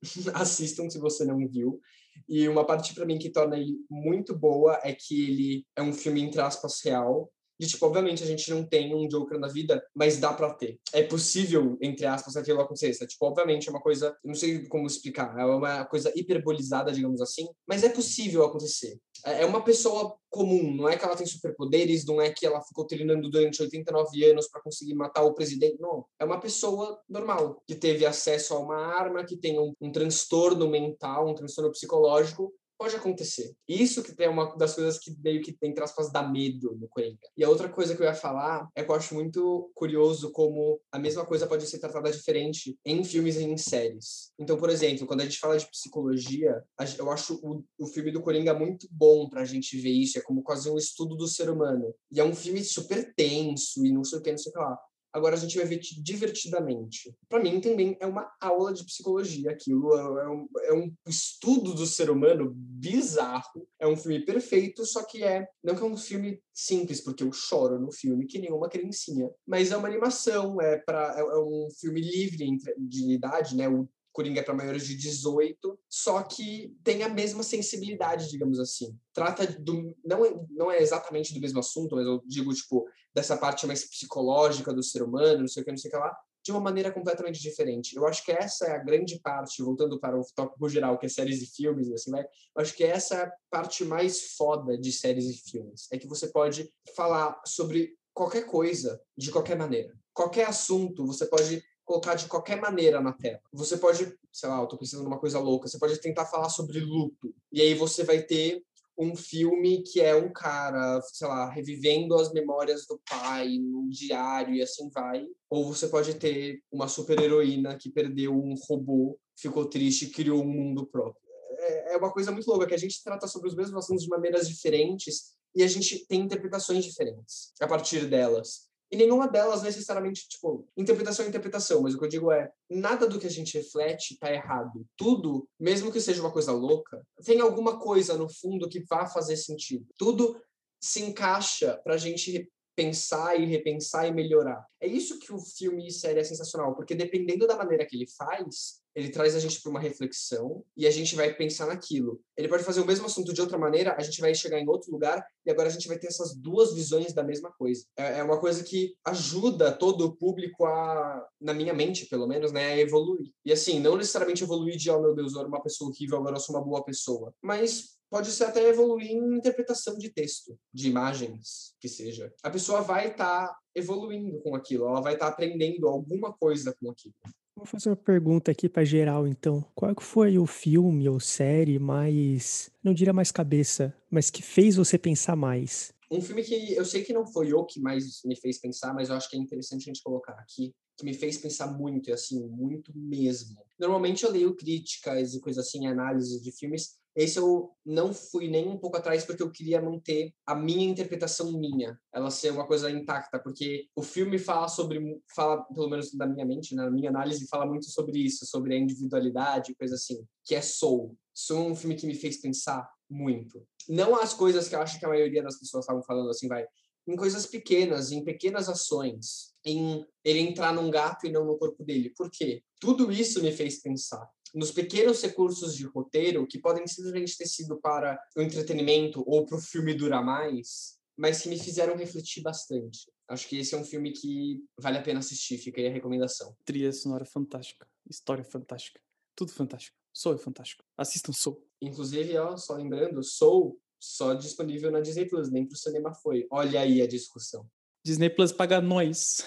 Assistam se você não viu. E uma parte para mim que torna ele muito boa é que ele é um filme entre aspas real, de tipo, obviamente a gente não tem um Joker na vida, mas dá para ter. É possível, entre aspas, aquilo aconteça. Tipo, obviamente é uma coisa, não sei como explicar, é uma coisa hiperbolizada, digamos assim, mas é possível acontecer. É, é uma pessoa comum, não é que ela tem superpoderes, não é que ela ficou treinando durante 89 anos para conseguir matar o presidente, não. É uma pessoa normal, que teve acesso a uma arma, que tem um, um transtorno mental, um transtorno psicológico, pode acontecer. Isso que é uma das coisas que meio que, tem aspas, dá medo no Coringa. E a outra coisa que eu ia falar é que eu acho muito curioso como a mesma coisa pode ser tratada diferente em filmes e em séries. Então, por exemplo, quando a gente fala de psicologia, eu acho o, o filme do Coringa muito bom pra gente ver isso. É como quase um estudo do ser humano. E é um filme super tenso e não sei o que, não sei o que lá. Agora a gente vai ver divertidamente. Para mim também é uma aula de psicologia aquilo, é um, é um, estudo do ser humano bizarro. É um filme perfeito, só que é não que é um filme simples, porque eu choro no filme que nenhuma criancinha, mas é uma animação, é para é, é um filme livre de idade, né? O Coringa é para maiores de 18, só que tem a mesma sensibilidade, digamos assim. Trata do não é, não é exatamente do mesmo assunto, mas eu digo tipo dessa parte mais psicológica do ser humano, não sei o que, não sei o que lá, de uma maneira completamente diferente. Eu acho que essa é a grande parte, voltando para o tópico geral, que é séries e filmes, assim, né? Eu acho que essa é a parte mais foda de séries e filmes. É que você pode falar sobre qualquer coisa de qualquer maneira. Qualquer assunto, você pode colocar de qualquer maneira na tela. Você pode, sei lá, eu tô precisando de uma coisa louca, você pode tentar falar sobre luto. E aí você vai ter um filme que é um cara, sei lá, revivendo as memórias do pai no diário e assim vai. Ou você pode ter uma super-heroína que perdeu um robô, ficou triste e criou um mundo próprio. É, é uma coisa muito louca, que a gente trata sobre os mesmos assuntos de maneiras diferentes e a gente tem interpretações diferentes a partir delas. E nenhuma delas necessariamente, tipo, interpretação é interpretação, mas o que eu digo é, nada do que a gente reflete tá errado. Tudo, mesmo que seja uma coisa louca, tem alguma coisa no fundo que vá fazer sentido. Tudo se encaixa pra gente pensar e repensar e melhorar. É isso que o filme e série é sensacional, porque dependendo da maneira que ele faz, ele traz a gente para uma reflexão e a gente vai pensar naquilo. Ele pode fazer o mesmo assunto de outra maneira, a gente vai chegar em outro lugar e agora a gente vai ter essas duas visões da mesma coisa. É, é uma coisa que ajuda todo o público a, na minha mente, pelo menos, né, a evoluir. E assim, não necessariamente evoluir de, oh meu Deus, eu era uma pessoa horrível, agora eu sou uma boa pessoa. Mas pode ser até evoluir em interpretação de texto, de imagens, que seja. A pessoa vai estar tá evoluindo com aquilo, ela vai estar tá aprendendo alguma coisa com aquilo. Vou fazer uma pergunta aqui para geral, então. Qual foi o filme ou série mais, não diria mais cabeça, mas que fez você pensar mais? Um filme que eu sei que não foi o que mais me fez pensar, mas eu acho que é interessante a gente colocar aqui, que me fez pensar muito, e assim, muito mesmo. Normalmente eu leio críticas e coisas assim, análises de filmes, esse eu não fui nem um pouco atrás porque eu queria manter a minha interpretação minha, ela ser uma coisa intacta, porque o filme fala sobre, fala pelo menos da minha mente, né, na minha análise, fala muito sobre isso, sobre a individualidade, coisa assim, que é Soul. Soul é um filme que me fez pensar muito. Não as coisas que eu acho que a maioria das pessoas estavam falando assim, vai, em coisas pequenas, em pequenas ações, em ele entrar num gato e não no corpo dele. Por quê? Tudo isso me fez pensar nos pequenos recursos de roteiro, que podem simplesmente ter sido para o entretenimento ou para o filme durar mais, mas que me fizeram refletir bastante. Acho que esse é um filme que vale a pena assistir, fica aí a recomendação. Trilha sonora fantástica, história fantástica, tudo fantástico. Soul é fantástico. Assistam Soul. Inclusive, ó, só lembrando, Soul só disponível na Disney Plus, nem pro cinema foi. Olha aí a discussão. Disney Plus paga nós.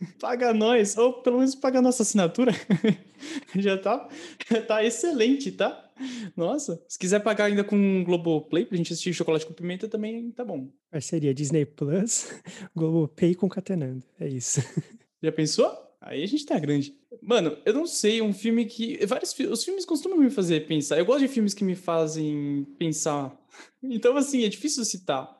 paga nós, ou pelo menos paga a nossa assinatura. já tá, já tá excelente, tá? Nossa, se quiser pagar ainda com Globoplay pra gente assistir Chocolate com Pimenta também tá bom. Parceria Disney Plus, Globoplay concatenando, é isso. Já pensou? Aí a gente tá grande. Mano, eu não sei, um filme que. Vários Os filmes costumam me fazer pensar. Eu gosto de filmes que me fazem pensar. Então, assim, é difícil citar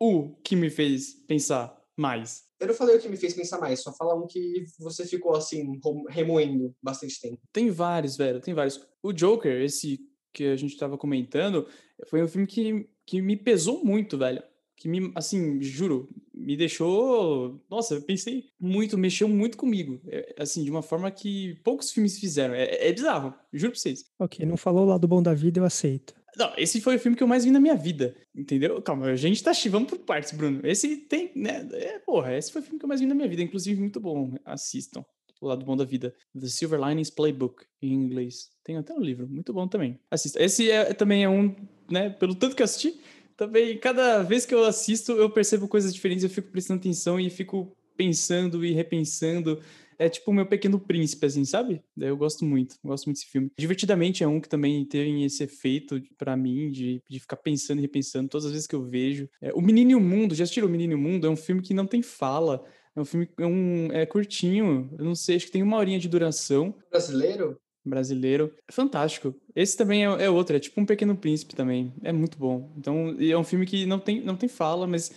o que me fez pensar mais. Eu não falei o que me fez pensar mais, só fala um que você ficou assim, remoendo bastante tempo. Tem vários, velho, tem vários. O Joker, esse que a gente tava comentando, foi um filme que, que me pesou muito, velho. Que me, assim, juro, me deixou. Nossa, eu pensei muito, mexeu muito comigo. É, assim, de uma forma que poucos filmes fizeram. É, é bizarro, juro pra vocês. Ok, não falou o lado bom da vida, eu aceito. Não, esse foi o filme que eu mais vi na minha vida, entendeu? Calma, a gente tá vamos por partes, Bruno. Esse tem, né? É, porra, esse foi o filme que eu mais vi na minha vida, inclusive muito bom. Assistam. O lado bom da vida. The Silver Linings Playbook, em inglês. Tem até um livro, muito bom também. Assista. Esse é, também é um, né? Pelo tanto que eu assisti, também, cada vez que eu assisto, eu percebo coisas diferentes, eu fico prestando atenção e fico pensando e repensando é tipo o meu pequeno príncipe, assim, sabe? Eu gosto muito, gosto muito desse filme. Divertidamente é um que também tem esse efeito para mim de, de ficar pensando e repensando todas as vezes que eu vejo. É, o Menino e o Mundo, já assistiram O Menino e o Mundo? É um filme que não tem fala. É um filme é, um, é curtinho, eu não sei, acho que tem uma horinha de duração. Brasileiro? Brasileiro. É fantástico. Esse também é, é outro, é tipo um Pequeno Príncipe também. É muito bom. Então, é um filme que não tem, não tem fala, mas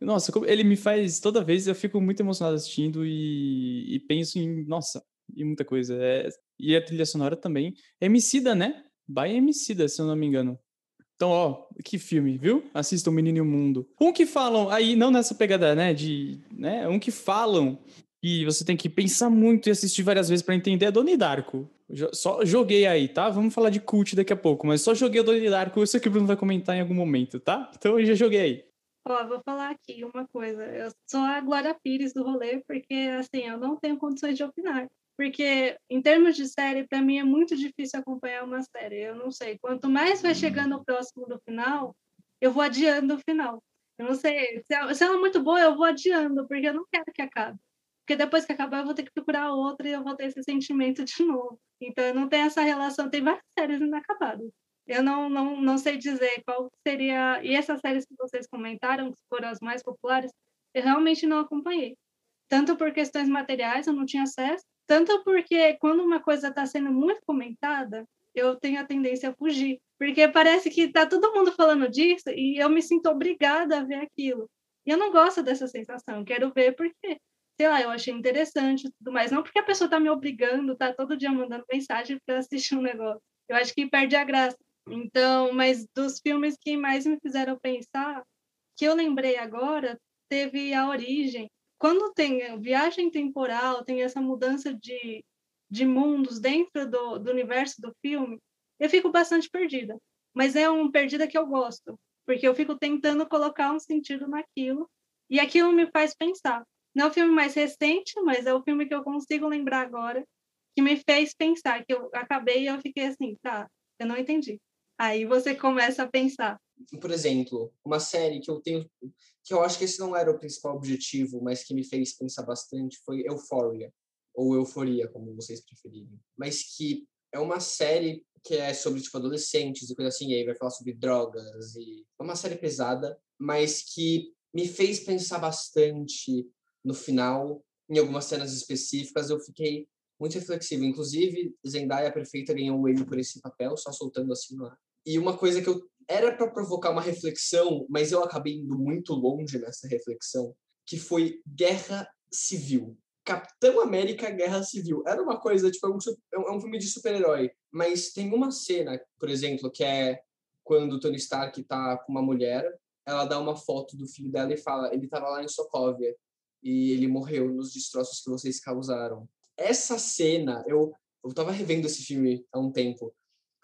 nossa, ele me faz. Toda vez eu fico muito emocionado assistindo e, e penso em. Nossa, e muita coisa. É, e a trilha sonora também. Emicida, né? By Emicida, se eu não me engano. Então, ó, que filme, viu? Assista O Menino e o Mundo. Um que falam, aí, não nessa pegada, né, de, né, um que falam e você tem que pensar muito e assistir várias vezes para entender é Doni Darko. Só joguei aí, tá? Vamos falar de cult daqui a pouco, mas só joguei o Doni Darko, eu sei que o Bruno vai comentar em algum momento, tá? Então eu já joguei aí. Ó, vou falar aqui uma coisa. Eu sou a Glória Pires do rolê, porque, assim, eu não tenho condições de opinar. Porque, em termos de série, para mim é muito difícil acompanhar uma série. Eu não sei. Quanto mais vai chegando próximo do final, eu vou adiando o final. Eu não sei. Se ela, se ela é muito boa, eu vou adiando, porque eu não quero que acabe. Porque depois que acabar, eu vou ter que procurar outra e eu vou ter esse sentimento de novo. Então, eu não tenho essa relação. Tem várias séries inacabadas. Eu não, não, não sei dizer qual seria. E essas séries que vocês comentaram, que foram as mais populares, eu realmente não acompanhei. Tanto por questões materiais, eu não tinha acesso, tanto porque quando uma coisa está sendo muito comentada, eu tenho a tendência a fugir. Porque parece que está todo mundo falando disso e eu me sinto obrigada a ver aquilo. E eu não gosto dessa sensação. Quero ver porque, sei lá, eu achei interessante e tudo mais. Não porque a pessoa está me obrigando, está todo dia mandando mensagem para assistir um negócio. Eu acho que perde a graça. Então, mas dos filmes que mais me fizeram pensar, que eu lembrei agora, teve A Origem. Quando tem viagem temporal, tem essa mudança de, de mundos dentro do, do universo do filme, eu fico bastante perdida. Mas é um perdida que eu gosto, porque eu fico tentando colocar um sentido naquilo, e aquilo me faz pensar. Não é o filme mais recente, mas é o filme que eu consigo lembrar agora, que me fez pensar, que eu acabei e eu fiquei assim, tá, eu não entendi. Aí você começa a pensar. Por exemplo, uma série que eu tenho, que eu acho que esse não era o principal objetivo, mas que me fez pensar bastante, foi Euphoria, ou Euforia, como vocês preferirem. Mas que é uma série que é sobre tipo adolescentes e coisa assim, e aí vai falar sobre drogas e é uma série pesada, mas que me fez pensar bastante no final, em algumas cenas específicas, eu fiquei muito reflexivo. Inclusive, Zendaya Perfeita ganhou o Emmy por esse papel, só soltando assim no ar. E uma coisa que eu era para provocar uma reflexão, mas eu acabei indo muito longe nessa reflexão, que foi guerra civil. Capitão América Guerra Civil. Era uma coisa, tipo, é um, é um filme de super-herói, mas tem uma cena, por exemplo, que é quando Tony Stark tá com uma mulher, ela dá uma foto do filho dela e fala: ele tava lá em Sokovia e ele morreu nos destroços que vocês causaram. Essa cena, eu, eu tava revendo esse filme há um tempo,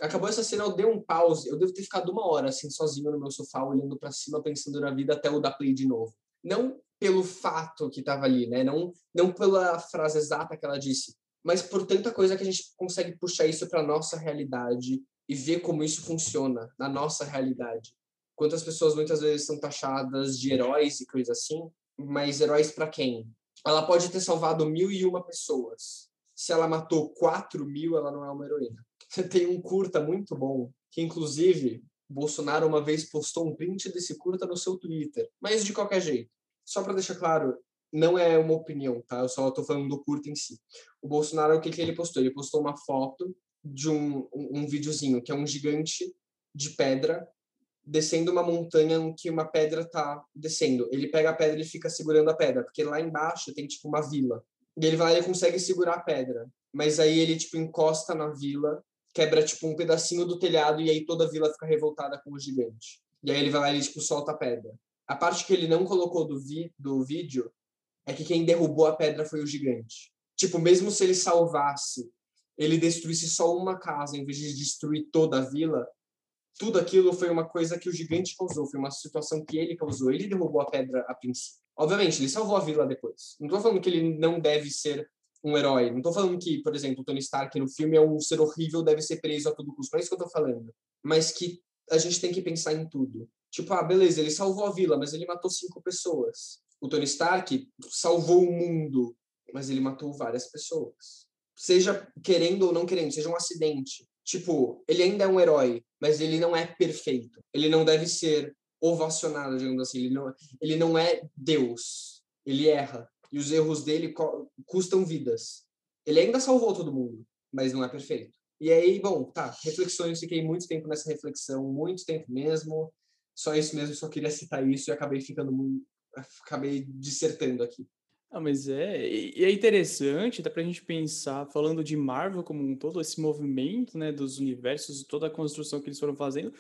Acabou essa cena, eu dei um pause. Eu devo ter ficado uma hora, assim, sozinho no meu sofá, olhando para cima, pensando na vida, até o dar play de novo. Não pelo fato que estava ali, né? Não, não pela frase exata que ela disse, mas por tanta coisa que a gente consegue puxar isso para nossa realidade e ver como isso funciona na nossa realidade. Quantas pessoas muitas vezes são taxadas de heróis e coisas assim, mas heróis para quem? Ela pode ter salvado mil e uma pessoas. Se ela matou quatro mil, ela não é uma heroína. tem um curta muito bom, que inclusive Bolsonaro uma vez postou um print desse curta no seu Twitter, mas de qualquer jeito. Só para deixar claro, não é uma opinião, tá? Eu só estou falando do curta em si. O Bolsonaro, o que, que ele postou? Ele postou uma foto de um, um, um videozinho, que é um gigante de pedra descendo uma montanha em que uma pedra tá descendo. Ele pega a pedra e fica segurando a pedra, porque lá embaixo tem tipo uma vila. E ele vai e consegue segurar a pedra. Mas aí ele tipo encosta na vila quebra tipo um pedacinho do telhado e aí toda a vila fica revoltada com o gigante. E aí ele vai lá e tipo solta a pedra. A parte que ele não colocou do, vi do vídeo é que quem derrubou a pedra foi o gigante. Tipo, mesmo se ele salvasse, ele destruísse só uma casa em vez de destruir toda a vila, tudo aquilo foi uma coisa que o gigante causou, foi uma situação que ele causou. Ele derrubou a pedra a princípio. Obviamente, ele salvou a vila depois. Não estou falando que ele não deve ser um herói. Não estou falando que, por exemplo, o Tony Stark no filme é um ser horrível, deve ser preso a todo custo. Não é isso que eu estou falando. Mas que a gente tem que pensar em tudo. Tipo, ah, beleza, ele salvou a vila, mas ele matou cinco pessoas. O Tony Stark salvou o mundo, mas ele matou várias pessoas. Seja querendo ou não querendo, seja um acidente. Tipo, ele ainda é um herói, mas ele não é perfeito. Ele não deve ser ovacionado, digamos assim. Ele não, ele não é Deus. Ele erra e os erros dele custam vidas. Ele ainda salvou todo mundo, mas não é perfeito. E aí, bom, tá, reflexões, fiquei muito tempo nessa reflexão, muito tempo mesmo. Só isso mesmo, só queria citar isso e acabei ficando muito, acabei dissertando aqui. Ah, mas é, e é interessante, dá pra gente pensar, falando de Marvel como um todo, esse movimento, né, dos universos, toda a construção que eles foram fazendo,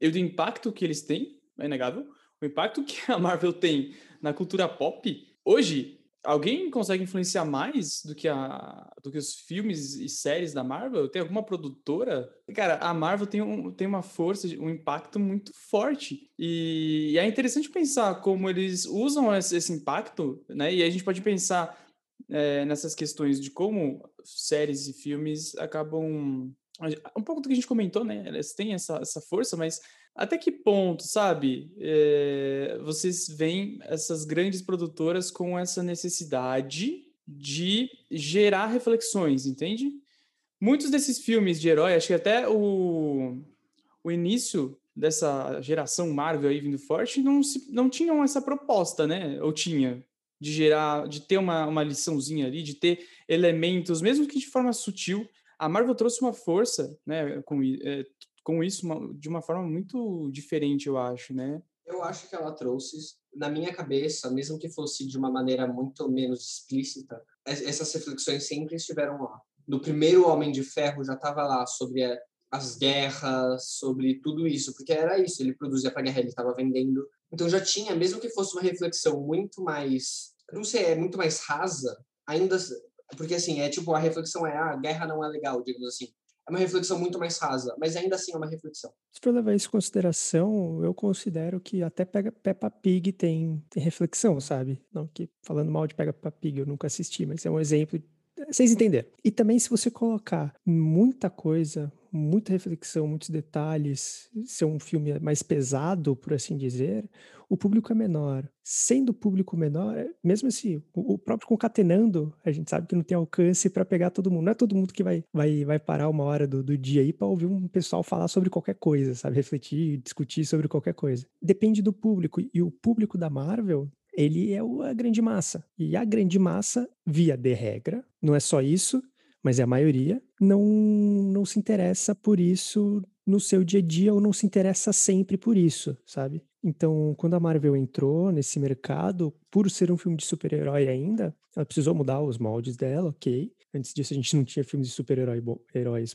e do impacto que eles têm, é inegável, o impacto que a Marvel tem na cultura pop, hoje, alguém consegue influenciar mais do que, a, do que os filmes e séries da Marvel? Tem alguma produtora? Cara, a Marvel tem, um, tem uma força, um impacto muito forte. E, e é interessante pensar como eles usam esse, esse, impacto, né? E a gente pode pensar é, nessas questões de como séries e filmes acabam. Um pouco do que a gente comentou, né? Elas têm essa, essa força, mas até que ponto, sabe, é, vocês veem essas grandes produtoras com essa necessidade de gerar reflexões, entende? Muitos desses filmes de herói, acho que até o, o início dessa geração Marvel aí vindo forte não, se, não tinham essa proposta, né? Ou tinha? De gerar, de ter uma, uma liçãozinha ali, de ter elementos, mesmo que de forma sutil. A Marvel trouxe uma força, né, com, é, com isso, uma, de uma forma muito diferente, eu acho, né? Eu acho que ela trouxe, na minha cabeça, mesmo que fosse de uma maneira muito menos explícita, essas reflexões sempre estiveram lá. No primeiro Homem de Ferro já estava lá sobre as guerras, sobre tudo isso, porque era isso, ele produzia para guerra, ele estava vendendo. Então já tinha, mesmo que fosse uma reflexão muito mais, não sei, é muito mais rasa, ainda porque assim, é tipo a reflexão é ah, a guerra não é legal, digamos assim é uma reflexão muito mais rasa, mas ainda assim é uma reflexão. Se for levar isso em consideração, eu considero que até Peppa Pig tem, tem reflexão, sabe? Não que falando mal de Peppa Pig eu nunca assisti, mas é um exemplo vocês entenderam. E também, se você colocar muita coisa, muita reflexão, muitos detalhes, ser um filme mais pesado, por assim dizer, o público é menor. Sendo o público menor, é, mesmo assim, o próprio concatenando, a gente sabe que não tem alcance para pegar todo mundo. Não é todo mundo que vai, vai, vai parar uma hora do, do dia aí para ouvir um pessoal falar sobre qualquer coisa, sabe? Refletir, discutir sobre qualquer coisa. Depende do público. E o público da Marvel ele é a grande massa. E a grande massa, via de regra, não é só isso, mas é a maioria, não, não se interessa por isso no seu dia a dia ou não se interessa sempre por isso, sabe? Então, quando a Marvel entrou nesse mercado, por ser um filme de super-herói ainda, ela precisou mudar os moldes dela, ok. Antes disso, a gente não tinha filmes de super-heróis bo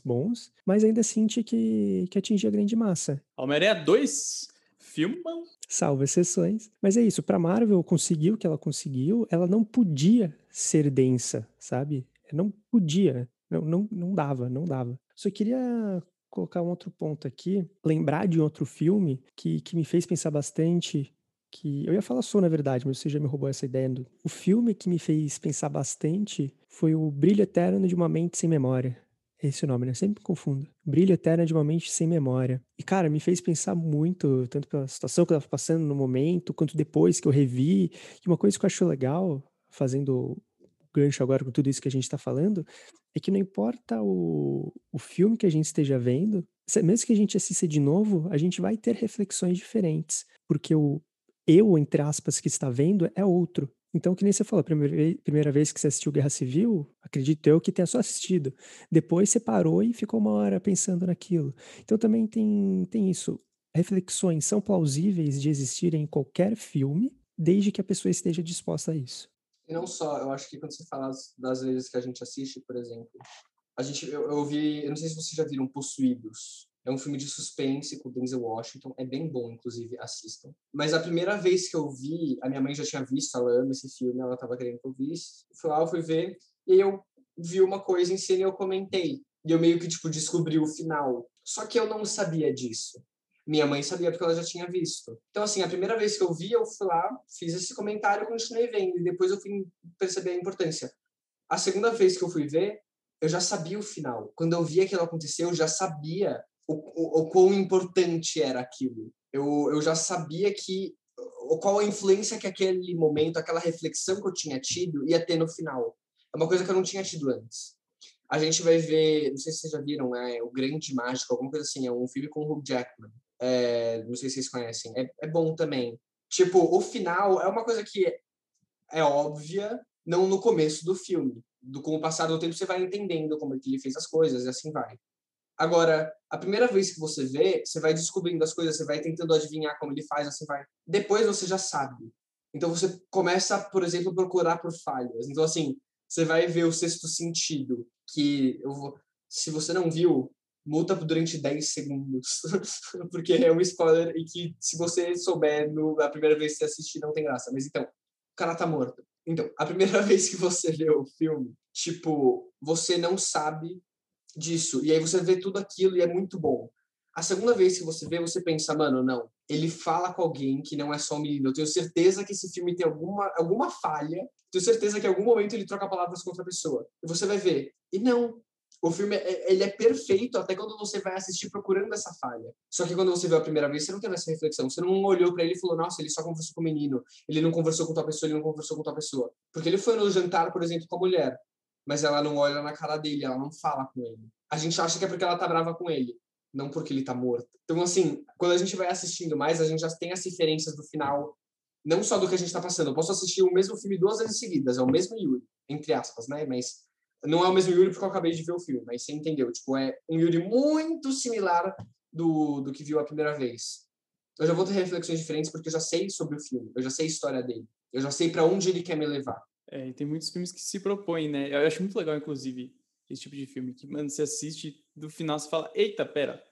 bons, mas ainda assim tinha que, que atingir a grande massa. Homem-Aranha 2 Filmão. Salvo exceções. Mas é isso, pra Marvel conseguiu o que ela conseguiu, ela não podia ser densa, sabe? Não podia, não, não, não dava, não dava. Só queria colocar um outro ponto aqui, lembrar de outro filme que, que me fez pensar bastante, que eu ia falar só na verdade, mas você já me roubou essa ideia. O filme que me fez pensar bastante foi o Brilho Eterno de uma Mente Sem Memória. Esse é nome, né? Sempre me confundo. Brilho eterno de uma mente sem memória. E, cara, me fez pensar muito, tanto pela situação que eu tava passando no momento, quanto depois que eu revi. E uma coisa que eu acho legal, fazendo gancho agora com tudo isso que a gente tá falando, é que não importa o, o filme que a gente esteja vendo, mesmo que a gente assista de novo, a gente vai ter reflexões diferentes. Porque o eu, entre aspas, que está vendo é outro. Então, que nem você falou, primeira, primeira vez que você assistiu Guerra Civil, acredito eu que tenha só assistido. Depois você parou e ficou uma hora pensando naquilo. Então também tem, tem isso. Reflexões são plausíveis de existirem em qualquer filme, desde que a pessoa esteja disposta a isso. E não só, eu acho que quando você fala das vezes que a gente assiste, por exemplo, a gente, eu, eu vi, eu não sei se vocês já viram Possuídos, é um filme de suspense com Denzel Washington. É bem bom, inclusive, assistam. Mas a primeira vez que eu vi, a minha mãe já tinha visto, ela ama esse filme, ela estava querendo que eu visse. Fui lá, eu fui ver, e eu vi uma coisa em cena e eu comentei. E eu meio que, tipo, descobri o final. Só que eu não sabia disso. Minha mãe sabia porque ela já tinha visto. Então, assim, a primeira vez que eu vi, eu fui lá, fiz esse comentário, continuei vendo. E depois eu fui perceber a importância. A segunda vez que eu fui ver, eu já sabia o final. Quando eu vi aquilo acontecer, eu já sabia o, o, o quão importante era aquilo. Eu, eu já sabia que qual a influência que aquele momento, aquela reflexão que eu tinha tido ia ter no final. É uma coisa que eu não tinha tido antes. A gente vai ver, não sei se vocês já viram, é O Grande Mágico, alguma coisa assim, é um filme com o Hugh Jackman. É, não sei se vocês conhecem. É, é bom também. Tipo, o final é uma coisa que é, é óbvia, não no começo do filme. Do, com o passar do tempo, você vai entendendo como é que ele fez as coisas e assim vai. Agora, a primeira vez que você vê, você vai descobrindo as coisas, você vai tentando adivinhar como ele faz, assim vai. Depois você já sabe. Então você começa, por exemplo, a procurar por falhas. Então, assim, você vai ver o sexto sentido, que eu vou... se você não viu, multa durante 10 segundos, porque é um spoiler e que se você souber no, a primeira vez que você assistir não tem graça. Mas então, o cara tá morto. Então, a primeira vez que você vê o filme, tipo, você não sabe disso. E aí você vê tudo aquilo e é muito bom. A segunda vez que você vê, você pensa, mano, não. Ele fala com alguém que não é só um menino. Eu tenho certeza que esse filme tem alguma, alguma falha. Tenho certeza que em algum momento ele troca palavras com outra pessoa. E você vai ver. E não. O filme é, ele é perfeito até quando você vai assistir procurando essa falha. Só que quando você vê a primeira vez, você não teve essa reflexão. Você não olhou para ele e falou: Nossa, ele só conversou com o menino. Ele não conversou com tal pessoa, ele não conversou com tal pessoa. Porque ele foi no jantar, por exemplo, com a mulher mas ela não olha na cara dele, ela não fala com ele. A gente acha que é porque ela tá brava com ele. não porque ele tá morto. Então, assim, quando a gente vai assistindo mais, a gente já tem as referências do final, não só do que a gente tá passando. Eu posso assistir o mesmo filme duas vezes seguidas, é o mesmo Yuri, entre aspas, né? Mas não é o mesmo Yuri porque eu acabei de ver o filme, mas você entendeu. Tipo, é um Yuri muito similar do, do que viu a primeira vez. Eu já vou ter reflexões diferentes porque eu já sei sobre o filme, eu já sei a história dele, eu já sei para onde ele quer me levar. É, e tem muitos filmes que se propõem, né? Eu acho muito legal, inclusive, esse tipo de filme, que, mano, você assiste, do final você fala, eita, pera.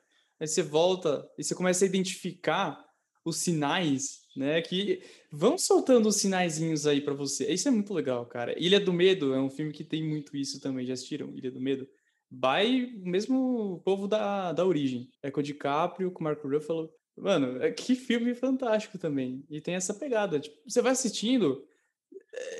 Aí você volta e você começa a identificar os sinais, né? Que vão soltando os sinaizinhos aí para você. Isso é muito legal, cara. Ilha do Medo é um filme que tem muito isso também. Já assistiram Ilha do Medo? Vai mesmo povo da, da origem. É com o DiCaprio, com o Mark Ruffalo. Mano, é que filme fantástico também. E tem essa pegada. Tipo, você vai assistindo,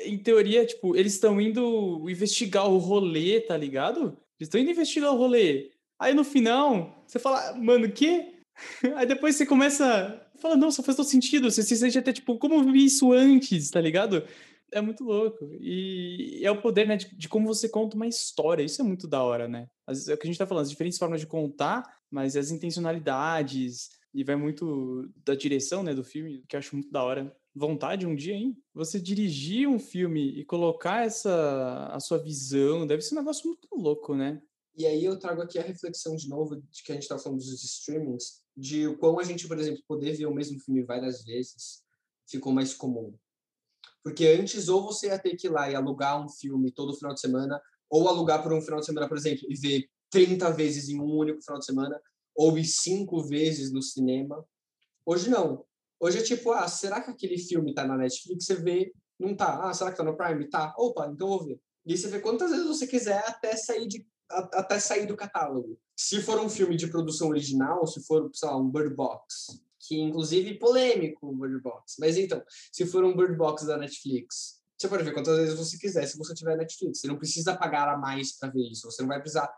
em teoria, tipo, eles estão indo investigar o rolê, tá ligado? Eles estão indo investigar o rolê. Aí no final, você fala, mano, que? Aí depois você começa. Fala, não, só faz todo sentido. Você se sente até tipo, como eu vi isso antes, tá ligado? É muito louco. E é o poder, né, de, de como você conta uma história. Isso é muito da hora, né? As, é o que a gente tá falando, as diferentes formas de contar, mas as intencionalidades, e vai muito da direção, né, do filme, que eu acho muito da hora. Vontade um dia, hein? Você dirigir um filme e colocar essa a sua visão, deve ser um negócio muito louco, né? E aí eu trago aqui a reflexão de novo de que a gente está falando dos streamings, de o quão a gente, por exemplo, poder ver o mesmo filme várias vezes ficou mais comum. Porque antes ou você ia ter que ir lá e alugar um filme todo final de semana, ou alugar por um final de semana, por exemplo, e ver 30 vezes em um único final de semana, ou ir cinco vezes no cinema. Hoje não. Hoje é tipo, ah, será que aquele filme tá na Netflix? Você vê, não tá. Ah, será que tá no Prime? Tá. Opa, então vou ver. E você vê quantas vezes você quiser até sair de até sair do catálogo. Se for um filme de produção original, se for, sei lá, um Bird Box, que inclusive polêmico o Bird Box. Mas então, se for um Bird Box da Netflix, você pode ver quantas vezes você quiser se você tiver Netflix. Você não precisa pagar a mais para ver isso. Você não vai precisar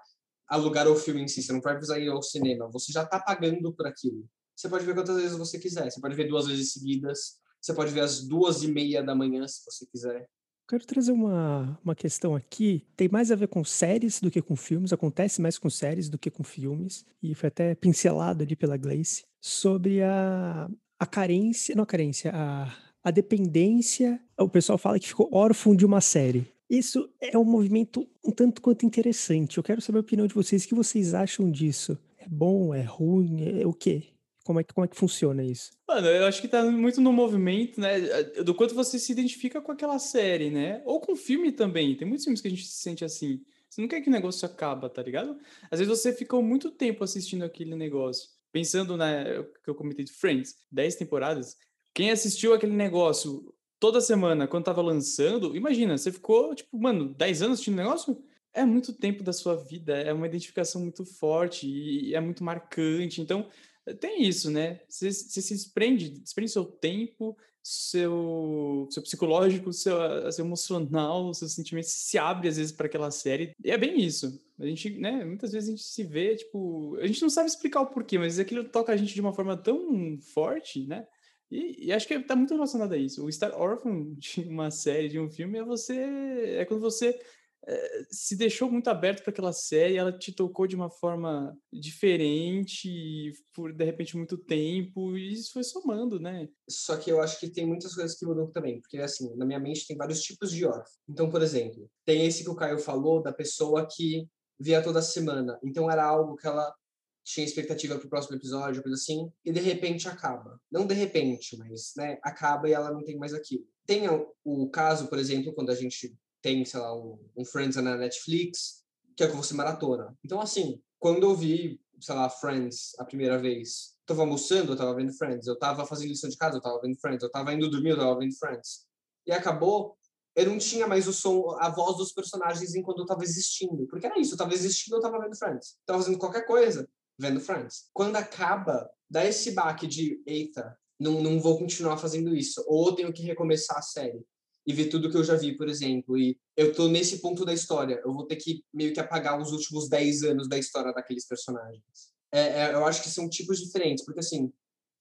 alugar o filme em si, você não vai precisar ir ao cinema. Você já está pagando por aquilo. Você pode ver quantas vezes você quiser. Você pode ver duas vezes seguidas. Você pode ver às duas e meia da manhã, se você quiser. Quero trazer uma, uma questão aqui. Tem mais a ver com séries do que com filmes. Acontece mais com séries do que com filmes. E foi até pincelado ali pela Gleice. Sobre a, a carência... Não a carência, a, a dependência. O pessoal fala que ficou órfão de uma série. Isso é um movimento um tanto quanto interessante. Eu quero saber a opinião de vocês. O que vocês acham disso? É bom? É ruim? É o quê? Como é, que, como é que funciona isso? Mano, eu acho que tá muito no movimento, né? Do quanto você se identifica com aquela série, né? Ou com filme também. Tem muitos filmes que a gente se sente assim. Você não quer que o negócio acaba, tá ligado? Às vezes você ficou muito tempo assistindo aquele negócio. Pensando na que eu comentei de Friends, 10 temporadas. Quem assistiu aquele negócio toda semana quando tava lançando, imagina, você ficou, tipo, mano, 10 anos assistindo o negócio? É muito tempo da sua vida, é uma identificação muito forte e é muito marcante. Então, tem isso, né? Você, você se desprende, desprende seu tempo, seu, seu psicológico, seu, seu emocional, seus sentimentos se abre às vezes para aquela série. E é bem isso. A gente, né, muitas vezes a gente se vê, tipo, a gente não sabe explicar o porquê, mas aquilo toca a gente de uma forma tão forte, né? E, e acho que está muito relacionado a isso. O estar órfão de uma série, de um filme, é você. É quando você se deixou muito aberto para aquela série, ela te tocou de uma forma diferente, por de repente muito tempo, e isso foi somando, né? Só que eu acho que tem muitas coisas que mudam também, porque assim, na minha mente tem vários tipos de órfão. Então, por exemplo, tem esse que o Caio falou da pessoa que via toda semana. Então era algo que ela tinha expectativa para o próximo episódio, coisa assim, e de repente acaba. Não de repente, mas né, acaba e ela não tem mais aquilo. Tem o caso, por exemplo, quando a gente tem, sei lá, um, um Friends na Netflix, que é que você maratona. Então, assim, quando eu vi, sei lá, Friends a primeira vez, eu tava almoçando, eu tava vendo Friends, eu tava fazendo lição de casa, eu tava vendo Friends, eu tava indo dormir, eu tava vendo Friends. E acabou, eu não tinha mais o som, a voz dos personagens enquanto eu tava existindo. Porque era isso, eu tava existindo, eu tava vendo Friends. Eu tava fazendo qualquer coisa, vendo Friends. Quando acaba, dá esse baque de, eita, não, não vou continuar fazendo isso. Ou tenho que recomeçar a série e ver tudo que eu já vi, por exemplo. E eu tô nesse ponto da história. Eu vou ter que meio que apagar os últimos 10 anos da história daqueles personagens. É, é, eu acho que são tipos diferentes, porque assim,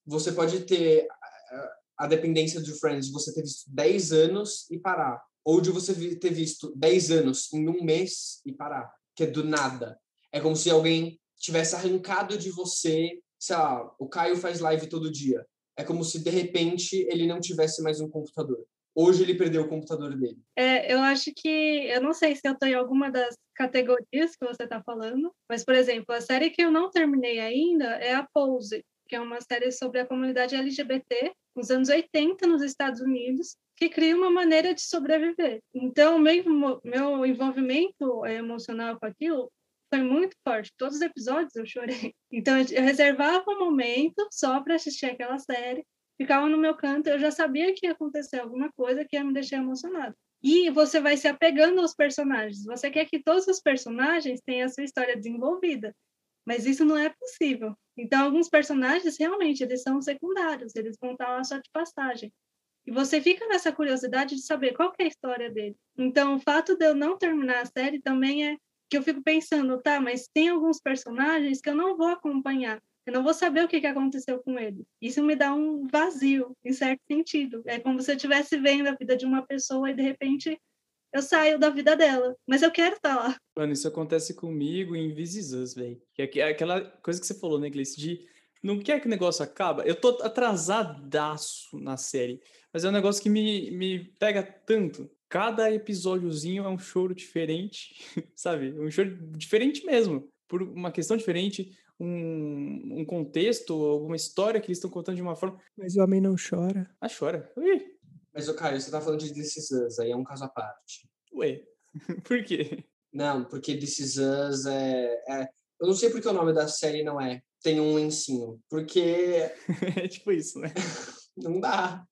você pode ter a, a dependência de Friends, de você ter visto 10 anos e parar. Ou de você ter visto 10 anos em um mês e parar. Que é do nada. É como se alguém tivesse arrancado de você, sei lá, o Caio faz live todo dia. É como se de repente ele não tivesse mais um computador. Hoje ele perdeu o computador dele. É, eu acho que eu não sei se eu estou em alguma das categorias que você está falando, mas por exemplo, a série que eu não terminei ainda é a Pose, que é uma série sobre a comunidade LGBT nos anos 80 nos Estados Unidos, que cria uma maneira de sobreviver. Então, meu, meu envolvimento emocional com aquilo foi muito forte. Todos os episódios eu chorei. Então, eu reservava um momento só para assistir aquela série, ficava no meu canto, eu já sabia que ia acontecer alguma coisa que ia me deixar emocionado. E você vai se apegando aos personagens. Você quer que todos os personagens tenham a sua história desenvolvida, mas isso não é possível. Então, alguns personagens realmente eles são secundários, eles vão estar lá só de passagem. E você fica nessa curiosidade de saber qual é a história dele. Então, o fato de eu não terminar a série também é que eu fico pensando, tá, mas tem alguns personagens que eu não vou acompanhar. Eu não vou saber o que, que aconteceu com ele. Isso me dá um vazio, em certo sentido. É como se eu estivesse vendo a vida de uma pessoa e, de repente, eu saio da vida dela. Mas eu quero estar lá. Mano, isso acontece comigo em Is velho. Que é aquela coisa que você falou, né, Gleice? De não quer que o negócio acaba. Eu tô atrasadaço na série. Mas é um negócio que me, me pega tanto. Cada episódiozinho é um choro diferente, sabe? Um choro diferente mesmo. Por uma questão diferente, um, um contexto, alguma história que eles estão contando de uma forma. Mas o homem não chora. Ah, chora. Ui. Mas, o Caio, você tá falando de This Is Us, aí é um caso à parte. Ué, por quê? Não, porque This Is Us é, é... Eu não sei porque o nome da série não é Tem um lencinho. Porque... é tipo isso, né? não dá.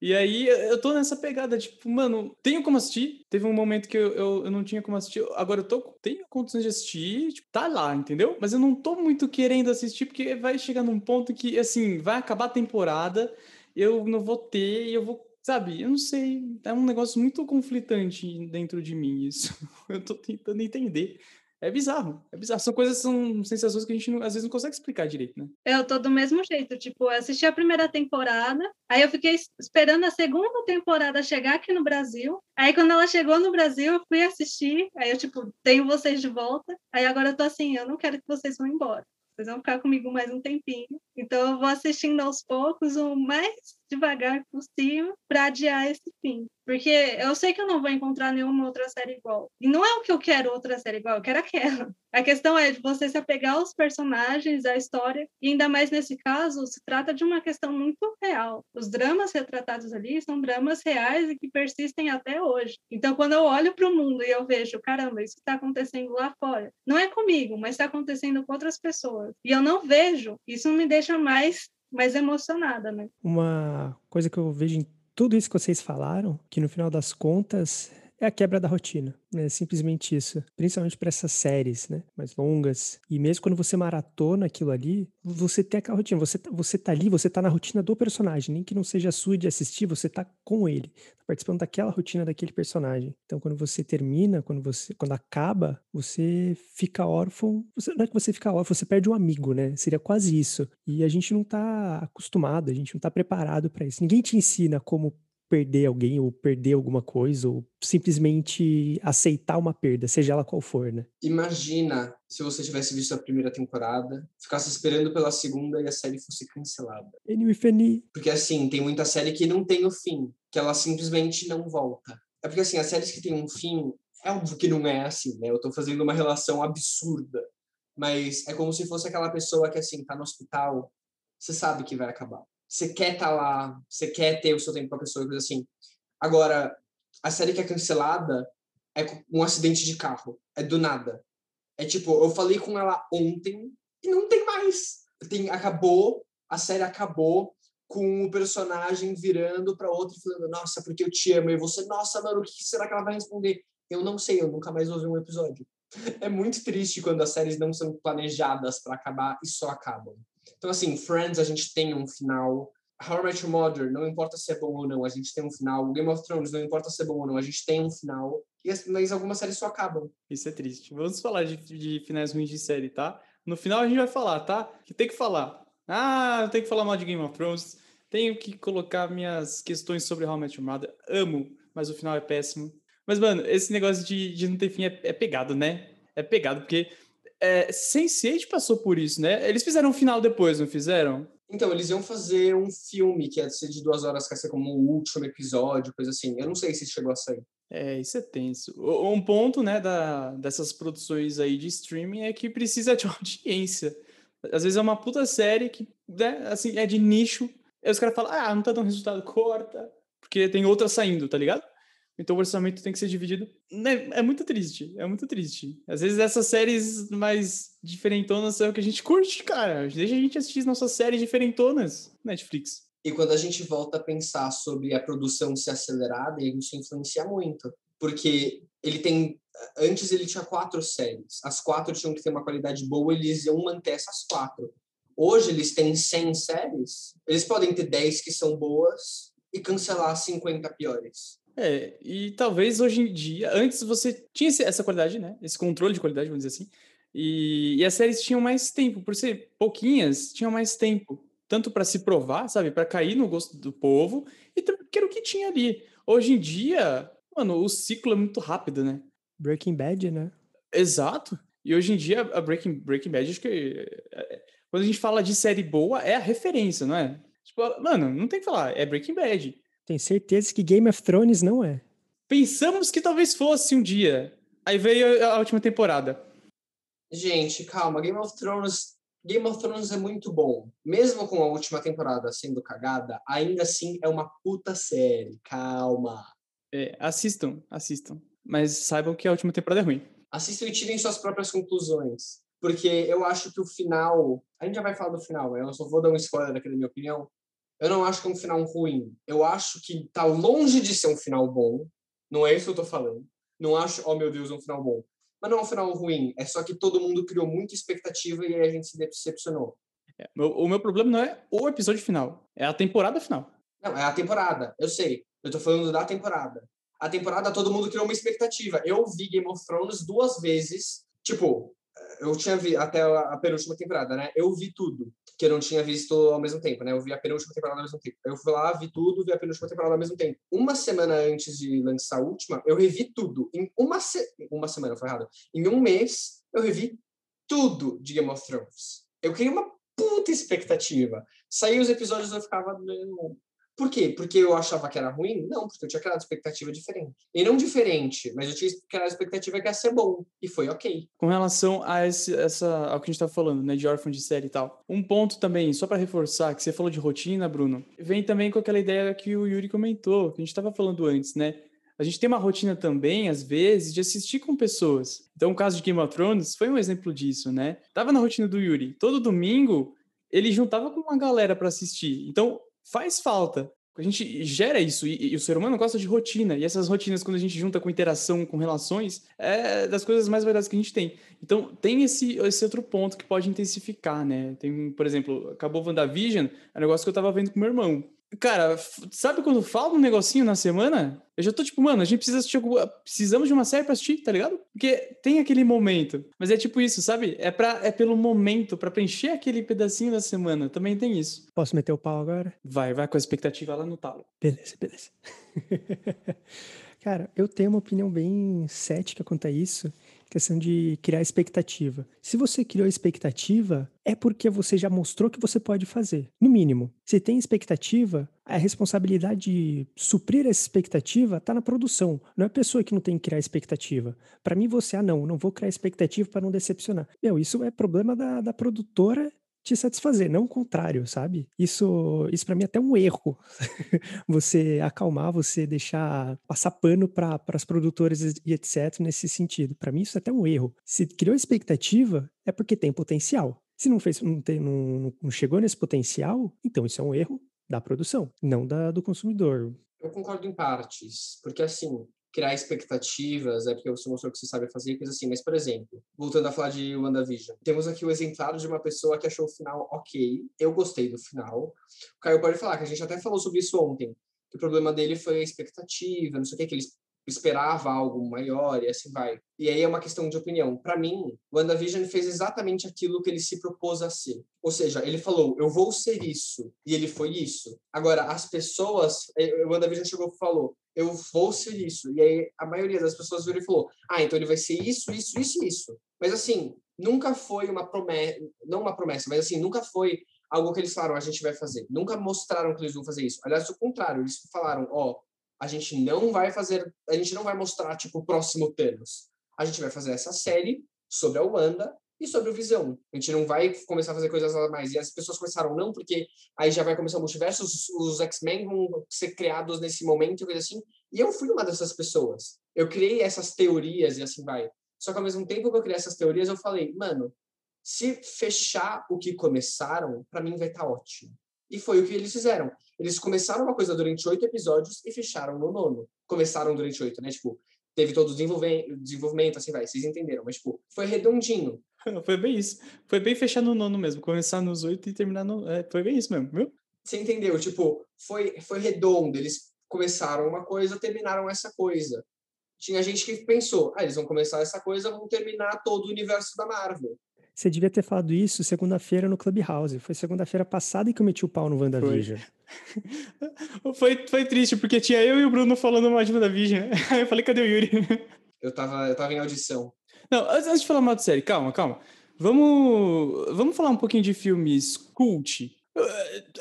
E aí eu tô nessa pegada, tipo, mano, tenho como assistir. Teve um momento que eu, eu, eu, não tinha como assistir. Agora eu tô, tenho condições de assistir, tipo, tá lá, entendeu? Mas eu não tô muito querendo assistir, porque vai chegar num ponto que, assim, vai acabar a temporada, eu não vou ter eu vou. Sabe, eu não sei, é um negócio muito conflitante dentro de mim isso. Eu tô tentando entender. É bizarro, é bizarro. São coisas, são sensações que a gente não, às vezes não consegue explicar direito, né? Eu tô do mesmo jeito, tipo, eu assisti a primeira temporada, aí eu fiquei esperando a segunda temporada chegar aqui no Brasil. Aí quando ela chegou no Brasil, eu fui assistir, aí eu, tipo, tenho vocês de volta. Aí agora eu tô assim, eu não quero que vocês vão embora. Vocês vão ficar comigo mais um tempinho. Então eu vou assistindo aos poucos, o mais devagar possível, para adiar esse fim. Porque eu sei que eu não vou encontrar nenhuma outra série igual. E não é o que eu quero outra série igual, eu quero aquela. A questão é de você se apegar aos personagens, à história, e ainda mais nesse caso, se trata de uma questão muito real. Os dramas retratados ali são dramas reais e que persistem até hoje. Então, quando eu olho para o mundo e eu vejo, caramba, isso está acontecendo lá fora, não é comigo, mas está acontecendo com outras pessoas, e eu não vejo, isso me deixa mais mais emocionada, né? Uma coisa que eu vejo em tudo isso que vocês falaram, que no final das contas é a quebra da rotina, né? Simplesmente isso. Principalmente para essas séries, né? Mais longas. E mesmo quando você maratona aquilo ali, você tem aquela rotina. Você, tá, você tá ali, você tá na rotina do personagem. Nem que não seja sua de assistir, você tá com ele. Tá participando daquela rotina daquele personagem. Então, quando você termina, quando você quando acaba, você fica órfão. Você, não é que você fica órfão, você perde um amigo, né? Seria quase isso. E a gente não tá acostumado, a gente não tá preparado para isso. Ninguém te ensina como perder alguém ou perder alguma coisa ou simplesmente aceitar uma perda, seja ela qual for, né? Imagina se você tivesse visto a primeira temporada, ficasse esperando pela segunda e a série fosse cancelada. Porque assim, tem muita série que não tem o fim, que ela simplesmente não volta. É porque assim, as séries que têm um fim, é óbvio que não é assim, né? Eu tô fazendo uma relação absurda, mas é como se fosse aquela pessoa que assim, tá no hospital, você sabe que vai acabar você quer estar tá lá, você quer ter o seu tempo com a pessoa, coisa assim. Agora, a série que é cancelada é um acidente de carro, é do nada. É tipo, eu falei com ela ontem e não tem mais. Tem, acabou, a série acabou com o personagem virando para outro e falando, nossa, porque eu te amo. E você, nossa, mano, o que será que ela vai responder? Eu não sei, eu nunca mais ouvi um episódio. É muito triste quando as séries não são planejadas para acabar e só acabam. Então, assim, Friends, a gente tem um final. How I Met Your Mother, não importa se é bom ou não, a gente tem um final. Game of Thrones, não importa se é bom ou não, a gente tem um final. E, mas algumas séries só acabam. Isso é triste. Vamos falar de, de finais ruins de série, tá? No final a gente vai falar, tá? Que tem que falar. Ah, eu tenho que falar mal de Game of Thrones. Tenho que colocar minhas questões sobre How I Met Your Mother. Amo, mas o final é péssimo. Mas, mano, esse negócio de, de não ter fim é, é pegado, né? É pegado, porque é, Sense8 passou por isso, né? Eles fizeram um final depois, não fizeram? Então, eles iam fazer um filme que ia ser de duas horas, que ia ser como um último episódio, coisa assim. Eu não sei se chegou a sair. É, isso é tenso. Um ponto, né, da, dessas produções aí de streaming é que precisa de audiência. Às vezes é uma puta série que, né, assim, é de nicho. Aí os caras falam, ah, não tá dando resultado, corta. Porque tem outra saindo, tá ligado? Então o orçamento tem que ser dividido. É, é muito triste, é muito triste. Às vezes essas séries mais diferentonas são o que a gente curte, cara. Deixa a gente assistir nossas séries diferentonas Netflix. E quando a gente volta a pensar sobre a produção ser acelerada, isso influencia muito. Porque ele tem. Antes ele tinha quatro séries. As quatro tinham que ter uma qualidade boa, eles iam manter essas quatro. Hoje eles têm 100 séries, eles podem ter 10 que são boas e cancelar 50 piores. É, e talvez hoje em dia, antes você tinha essa qualidade, né? Esse controle de qualidade, vamos dizer assim. E, e as séries tinham mais tempo, por ser pouquinhas, tinham mais tempo. Tanto para se provar, sabe? Para cair no gosto do povo, e também era o que tinha ali. Hoje em dia, mano, o ciclo é muito rápido, né? Breaking Bad, né? Exato. E hoje em dia, a Breaking, Breaking Bad, acho que. É, é, quando a gente fala de série boa, é a referência, não é? Tipo, mano, não tem que falar, é Breaking Bad. Tenho certeza que Game of Thrones não é. Pensamos que talvez fosse um dia. Aí veio a última temporada. Gente, calma. Game of Thrones. Game of Thrones é muito bom. Mesmo com a última temporada sendo cagada, ainda assim é uma puta série. Calma. É, assistam, assistam. Mas saibam que a última temporada é ruim. Assistam e tirem suas próprias conclusões. Porque eu acho que o final. A gente já vai falar do final, eu só vou dar um spoiler aqui da minha opinião. Eu não acho que é um final ruim. Eu acho que tá longe de ser um final bom. Não é isso que eu tô falando. Não acho, oh meu Deus, um final bom. Mas não é um final ruim. É só que todo mundo criou muita expectativa e aí a gente se decepcionou. É, o meu problema não é o episódio final, é a temporada final. Não, é a temporada, eu sei. Eu tô falando da temporada. A temporada todo mundo criou uma expectativa. Eu vi Game of Thrones duas vezes. Tipo, eu tinha vi até a penúltima temporada, né? Eu vi tudo que eu não tinha visto ao mesmo tempo, né? Eu vi a penúltima temporada ao mesmo tempo. Eu fui lá, vi tudo, vi a penúltima temporada ao mesmo tempo. Uma semana antes de lançar a última, eu revi tudo. Em uma, se... uma semana, foi errado. Em um mês, eu revi tudo de Game of Thrones. Eu criei uma puta expectativa. Saiu os episódios, eu ficava por quê? Porque eu achava que era ruim? Não, porque eu tinha criado expectativa diferente. E não diferente, mas eu tinha criado expectativa que ia ser bom. E foi ok. Com relação a esse, essa, ao que a gente tá falando, né, de órfão de série e tal. Um ponto também, só para reforçar, que você falou de rotina, Bruno, vem também com aquela ideia que o Yuri comentou, que a gente tava falando antes, né? A gente tem uma rotina também, às vezes, de assistir com pessoas. Então, o caso de Game of Thrones foi um exemplo disso, né? Tava na rotina do Yuri. Todo domingo, ele juntava com uma galera para assistir. Então, faz falta. A gente gera isso e, e, o ser humano gosta de rotina. E essas rotinas, quando a gente junta com interação, com relações, é das coisas mais valiosas que a gente tem. Então, tem esse, esse outro ponto que pode intensificar, né? Tem, por exemplo, acabou WandaVision, é um negócio que eu tava vendo com meu irmão. Cara, sabe quando falta um negocinho na semana? Eu já tô tipo, mano, a gente precisa assistir, precisamos de uma série pra assistir, tá ligado? Porque tem aquele momento. Mas é tipo isso, sabe? É, pra, é pelo momento, para preencher aquele pedacinho da semana. Também tem isso. Posso meter o pau agora? Vai, vai com a expectativa lá no talo. Beleza, beleza. Cara, eu tenho uma opinião bem cética quanto a isso questão de criar expectativa. Se você criou expectativa, é porque você já mostrou que você pode fazer. No mínimo. Se tem expectativa, a responsabilidade de suprir essa expectativa está na produção. Não é a pessoa que não tem que criar expectativa. Para mim, você, ah, não, não vou criar expectativa para não decepcionar. Meu, isso é problema da, da produtora te satisfazer, não o contrário, sabe? Isso, isso para mim é até um erro. você acalmar, você deixar passar pano para as produtoras e etc nesse sentido. Para mim isso é até um erro. Se criou expectativa, é porque tem potencial. Se não fez, não, tem, não, não chegou nesse potencial, então isso é um erro da produção, não da, do consumidor. Eu concordo em partes, porque assim, criar expectativas, é porque você mostrou que você sabe fazer, coisa assim. Mas, por exemplo, voltando a falar de WandaVision, temos aqui o exemplar de uma pessoa que achou o final ok, eu gostei do final. O Caio pode falar, que a gente até falou sobre isso ontem, que o problema dele foi a expectativa, não sei o que, que ele esperava algo maior e assim vai. E aí é uma questão de opinião. Para mim, WandaVision fez exatamente aquilo que ele se propôs a ser. Ou seja, ele falou, eu vou ser isso, e ele foi isso. Agora, as pessoas, o WandaVision chegou e falou, eu vou ser isso. E aí a maioria das pessoas virou e falou, ah, então ele vai ser isso, isso, isso isso. Mas assim, nunca foi uma promessa, não uma promessa, mas assim, nunca foi algo que eles falaram, a gente vai fazer. Nunca mostraram que eles vão fazer isso. Aliás, o contrário, eles falaram, ó, oh, a gente não vai fazer, a gente não vai mostrar, tipo, o próximo Thanos. A gente vai fazer essa série sobre a Wanda e sobre o Visão. A gente não vai começar a fazer coisas a mais. E as pessoas começaram, não, porque aí já vai começar o multiverso, os, os X-Men vão ser criados nesse momento e coisa assim. E eu fui uma dessas pessoas. Eu criei essas teorias e assim vai. Só que ao mesmo tempo que eu criei essas teorias, eu falei, mano, se fechar o que começaram, para mim vai estar tá ótimo. E foi o que eles fizeram. Eles começaram uma coisa durante oito episódios e fecharam no nono. Começaram durante oito, né? Tipo, teve todo o desenvolvimento, assim, vai, vocês entenderam. Mas, tipo, foi redondinho. Foi bem isso. Foi bem fechar no nono mesmo. Começar nos oito e terminar no... É, foi bem isso mesmo, viu? Você entendeu? Tipo, foi, foi redondo. Eles começaram uma coisa, terminaram essa coisa. Tinha gente que pensou, ah, eles vão começar essa coisa, vão terminar todo o universo da Marvel. Você devia ter falado isso segunda-feira no Clubhouse. Foi segunda-feira passada que eu meti o pau no WandaVision. Foi. foi, foi triste, porque tinha eu e o Bruno falando mal de WandaVision. Aí eu falei, cadê o Yuri? Eu tava, eu tava em audição. Não, antes de falar mal de série, calma, calma. Vamos, vamos falar um pouquinho de filmes cult. Eu,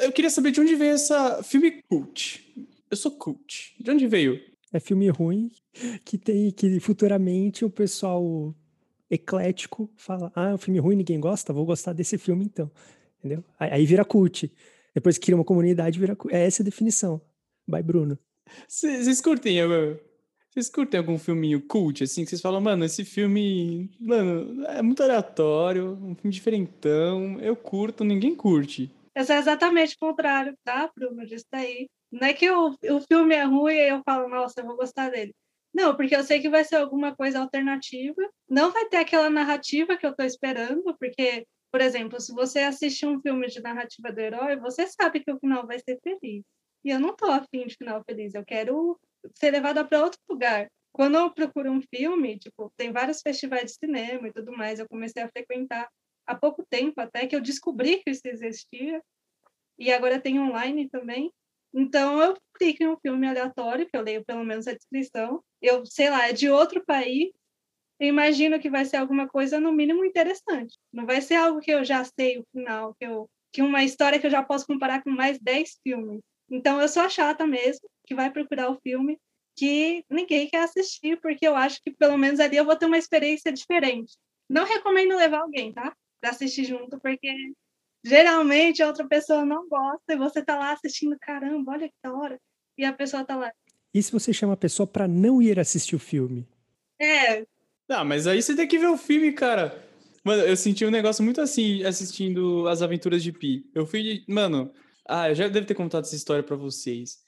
eu queria saber de onde veio essa filme cult. Eu sou cult. De onde veio? É filme ruim que tem que futuramente o pessoal eclético fala: ah, é um filme ruim, ninguém gosta, vou gostar desse filme então. Entendeu? Aí, aí vira cult. Depois cria uma comunidade, vira cult. É essa a definição. Vai, Bruno. Vocês curtem, vocês curtem algum filminho cult, assim, que vocês falam, mano, esse filme, mano, é muito aleatório, um filme diferentão, eu curto, ninguém curte. Eu sou exatamente o contrário, tá, Bruno? Disso daí. Não é que o, o filme é ruim e eu falo, nossa, eu vou gostar dele. Não, porque eu sei que vai ser alguma coisa alternativa. Não vai ter aquela narrativa que eu estou esperando, porque, por exemplo, se você assiste um filme de narrativa do herói, você sabe que o final vai ser feliz. E eu não estou afim de final feliz, eu quero ser levada para outro lugar. Quando eu procuro um filme, tipo, tem vários festivais de cinema e tudo mais, eu comecei a frequentar há pouco tempo, até que eu descobri que isso existia. E agora tem online também. Então eu clico em um filme aleatório, que eu leio pelo menos a descrição. Eu, sei lá, é de outro país. Eu imagino que vai ser alguma coisa no mínimo interessante. Não vai ser algo que eu já sei o final, que eu que uma história que eu já posso comparar com mais 10 filmes. Então eu sou a chata mesmo, que vai procurar o filme que ninguém quer assistir, porque eu acho que pelo menos ali eu vou ter uma experiência diferente. Não recomendo levar alguém, tá? Para assistir junto, porque Geralmente a outra pessoa não gosta e você tá lá assistindo, caramba, olha que da hora. E a pessoa tá lá. E se você chama a pessoa para não ir assistir o filme? É. Não, mas aí você tem que ver o filme, cara. Mano, eu senti um negócio muito assim assistindo As Aventuras de Pi. Eu fui, mano, ah, eu já devo ter contado essa história para vocês.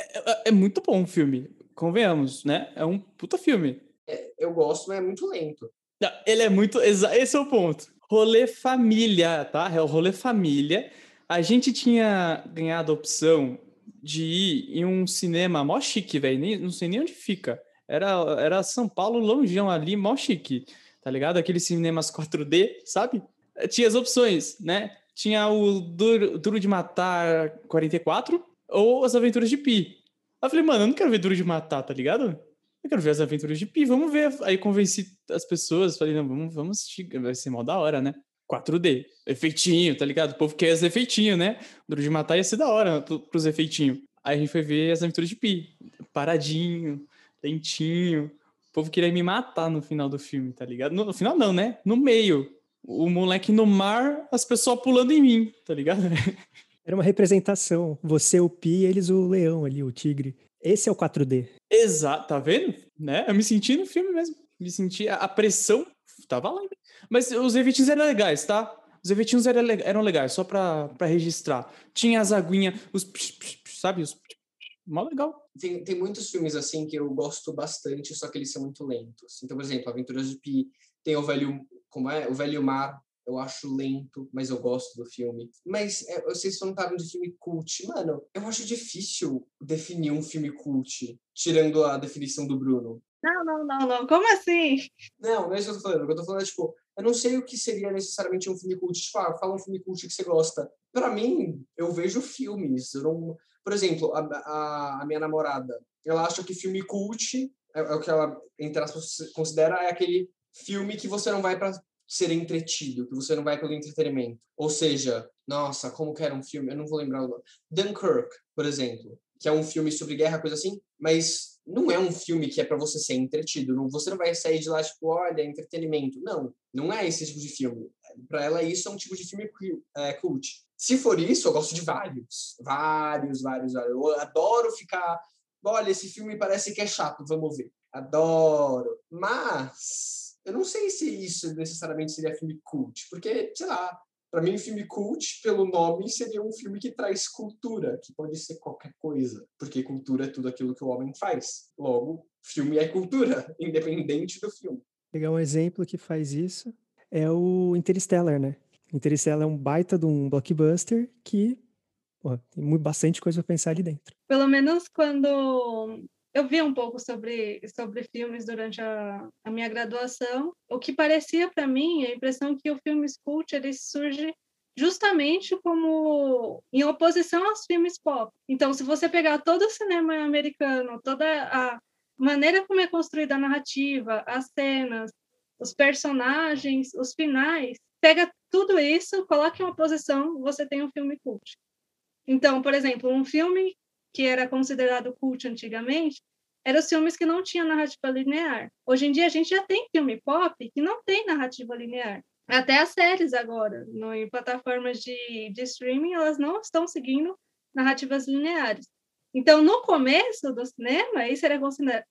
É, é, é, muito bom o filme, convenhamos, né? É um puta filme. É, eu gosto, mas é muito lento. Não, ele é muito. Esse é o ponto rolê família, tá? É o rolê família. A gente tinha ganhado a opção de ir em um cinema mó chique, velho. Não sei nem onde fica. Era, era São Paulo, longeão ali, mó chique, tá ligado? Aqueles cinemas 4D, sabe? Tinha as opções, né? Tinha o Duro, Duro de Matar 44 ou As Aventuras de Pi. Eu falei, mano, eu não quero ver Duro de Matar, tá ligado? Eu quero ver as aventuras de Pi, vamos ver. Aí convenci as pessoas, falei, não, vamos, vamos assistir, vai ser mal da hora, né? 4D, efeitinho, tá ligado? O povo quer os efeitinhos, né? Duro de matar ia ser da hora pros efeitinhos. Aí a gente foi ver as aventuras de Pi, paradinho, lentinho. O povo queria me matar no final do filme, tá ligado? No, no final não, né? No meio. O moleque no mar, as pessoas pulando em mim, tá ligado? Era uma representação. Você, o Pi, eles, o leão ali, o tigre. Esse é o 4D. Exato, tá vendo? Né? Eu me senti no filme mesmo. Me senti a pressão tava lá. Mas os efeitinhos eram legais, tá? Os efeitinhos eram, eram legais, só pra, pra registrar. Tinha as aguinhas, os psh, psh, psh, sabe? Os mó legal. Tem, tem muitos filmes assim que eu gosto bastante, só que eles são muito lentos. Então, por exemplo, Aventuras de Pi, tem o Velho, como é? O Velho Mar, eu acho lento, mas eu gosto do filme. Mas é, vocês perguntaram de filme cult. Mano, eu acho difícil definir um filme cult, tirando a definição do Bruno. Não, não, não, não. Como assim? Não, não é isso que eu tô falando. O que eu tô falando é, tipo, eu não sei o que seria necessariamente um filme cult. Tipo, ah, fala um filme cult que você gosta. Para mim, eu vejo filmes. Eu não... Por exemplo, a, a, a minha namorada, ela acha que filme cult é, é o que ela, entre aspas, considera é aquele filme que você não vai para ser entretido, que você não vai pelo entretenimento. Ou seja, nossa, como que era um filme? Eu não vou lembrar o nome. Dunkirk, por exemplo, que é um filme sobre guerra, coisa assim, mas não é um filme que é para você ser entretido. Você não vai sair de lá tipo, olha, entretenimento. Não, não é esse tipo de filme. Para ela, isso é um tipo de filme é, cult. Se for isso, eu gosto de vários. Vários, vários, vários. Eu adoro ficar. Olha, esse filme parece que é chato, vamos ver. Adoro. Mas eu não sei se isso necessariamente seria filme cult, porque, sei lá, para mim, filme cult, pelo nome, seria um filme que traz cultura, que pode ser qualquer coisa, porque cultura é tudo aquilo que o homem faz. Logo, filme é cultura, independente do filme. Pegar um exemplo que faz isso é o Interstellar, né? Interstellar é um baita de um blockbuster que porra, tem bastante coisa para pensar ali dentro. Pelo menos quando eu vi um pouco sobre, sobre filmes durante a, a minha graduação. O que parecia para mim, a impressão que o filme cult ele surge justamente como em oposição aos filmes pop. Então, se você pegar todo o cinema americano, toda a maneira como é construída a narrativa, as cenas, os personagens, os finais, pega tudo isso, coloca em uma posição, você tem um filme cult. Então, por exemplo, um filme que era considerado cult antigamente, eram os filmes que não tinham narrativa linear. Hoje em dia a gente já tem filme pop que não tem narrativa linear. Até as séries agora, no, em plataformas de, de streaming, elas não estão seguindo narrativas lineares. Então, no começo do cinema, isso era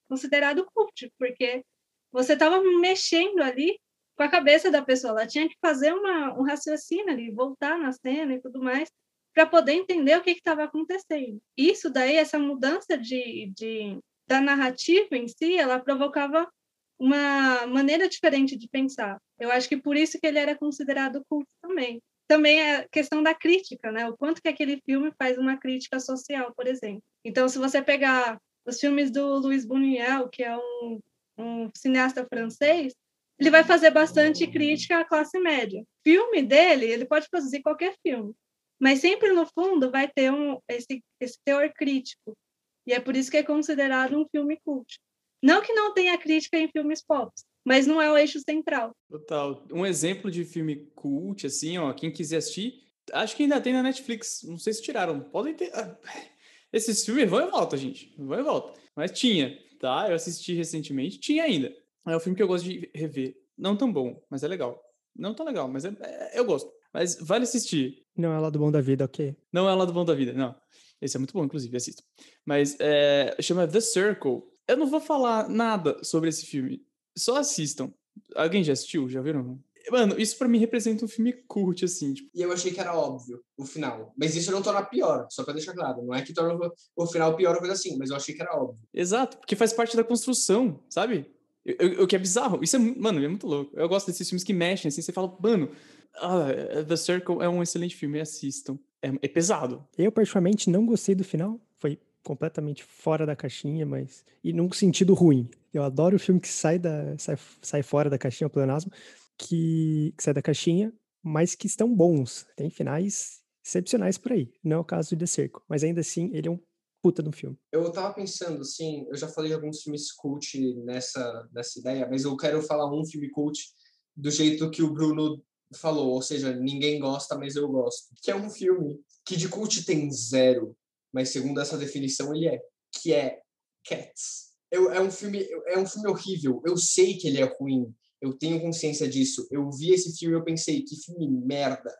considerado cult, porque você estava mexendo ali com a cabeça da pessoa, ela tinha que fazer uma, um raciocínio ali, voltar na cena e tudo mais, para poder entender o que estava acontecendo. Isso daí, essa mudança de, de, da narrativa em si, ela provocava uma maneira diferente de pensar. Eu acho que por isso que ele era considerado culto também. Também é a questão da crítica, né? O quanto que aquele filme faz uma crítica social, por exemplo. Então, se você pegar os filmes do Luiz Buñuel, que é um, um cineasta francês, ele vai fazer bastante crítica à classe média. Filme dele, ele pode produzir qualquer filme, mas sempre no fundo vai ter um, esse, esse teor crítico. E é por isso que é considerado um filme cult. Não que não tenha crítica em filmes pop, mas não é o eixo central. Total. Um exemplo de filme cult, assim, ó, quem quiser assistir, acho que ainda tem na Netflix. Não sei se tiraram. Podem ter. Ah, esses filmes vão e volta, gente. Vão e volta. Mas tinha, tá? Eu assisti recentemente. Tinha ainda. É um filme que eu gosto de rever. Não tão bom, mas é legal. Não tão legal, mas é, é, eu gosto. Mas vale assistir. Não é lá do bom da vida, ok? Não é lá do bom da vida, não. Esse é muito bom, inclusive, assista. Mas é, chama The Circle. Eu não vou falar nada sobre esse filme. Só assistam. Alguém já assistiu? Já viram? Mano, isso para mim representa um filme cult, assim. Tipo... E eu achei que era óbvio o final. Mas isso não torna pior, só pra deixar claro. Não é que torna o final pior ou coisa assim, mas eu achei que era óbvio. Exato, porque faz parte da construção, sabe? O que é bizarro. Isso é, mano, é muito louco. Eu gosto desses filmes que mexem, assim, você fala, mano, ah, The Circle é um excelente filme, assistam. É, é pesado. Eu, particularmente, não gostei do final. Foi completamente fora da caixinha, mas. E num sentido ruim. Eu adoro o filme que sai, da, sai, sai fora da caixinha, o pleonasmo, que, que sai da caixinha, mas que estão bons. Tem finais excepcionais por aí. Não é o caso de The Circle. Mas ainda assim, ele é um puta do filme. Eu tava pensando, assim, eu já falei de alguns filmes cult nessa, nessa ideia, mas eu quero falar um filme cult do jeito que o Bruno falou, ou seja, ninguém gosta, mas eu gosto. Que é um filme que de cult tem zero, mas segundo essa definição ele é, que é Cats. Eu, é um filme é um filme horrível. Eu sei que ele é ruim. Eu tenho consciência disso. Eu vi esse filme e eu pensei que filme merda.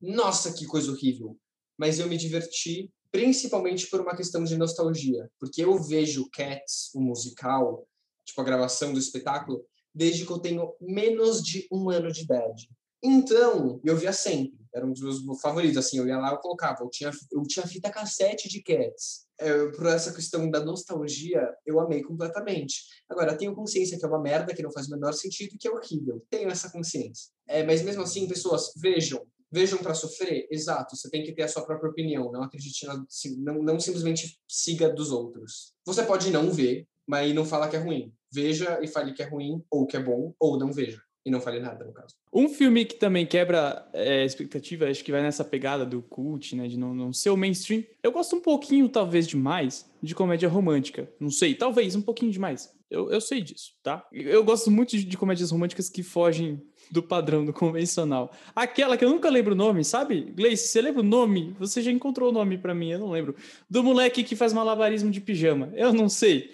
Nossa, que coisa horrível. Mas eu me diverti principalmente por uma questão de nostalgia, porque eu vejo Cats, o musical, tipo a gravação do espetáculo, desde que eu tenho menos de um ano de idade. Então, eu via sempre. Era um dos meus favoritos, assim, eu ia lá, eu colocava, eu tinha, eu tinha fita cassete de Cats. É, por essa questão da nostalgia, eu amei completamente. Agora, tenho consciência que é uma merda, que não faz o menor sentido, que é horrível. Tenho essa consciência. É, mas mesmo assim, pessoas, vejam, vejam para sofrer, exato, você tem que ter a sua própria opinião, não acredite, na, não, não simplesmente siga dos outros. Você pode não ver, mas não fala que é ruim. Veja e fale que é ruim, ou que é bom, ou não veja. E não fale nada, no caso. Um filme que também quebra é, expectativa, acho que vai nessa pegada do cult, né? De não, não ser o mainstream. Eu gosto um pouquinho, talvez, demais de comédia romântica. Não sei, talvez um pouquinho demais. Eu, eu sei disso, tá? Eu gosto muito de, de comédias românticas que fogem do padrão, do convencional. Aquela que eu nunca lembro o nome, sabe? Gleice, você lembra o nome? Você já encontrou o nome para mim, eu não lembro. Do moleque que faz malabarismo de pijama. Eu não sei,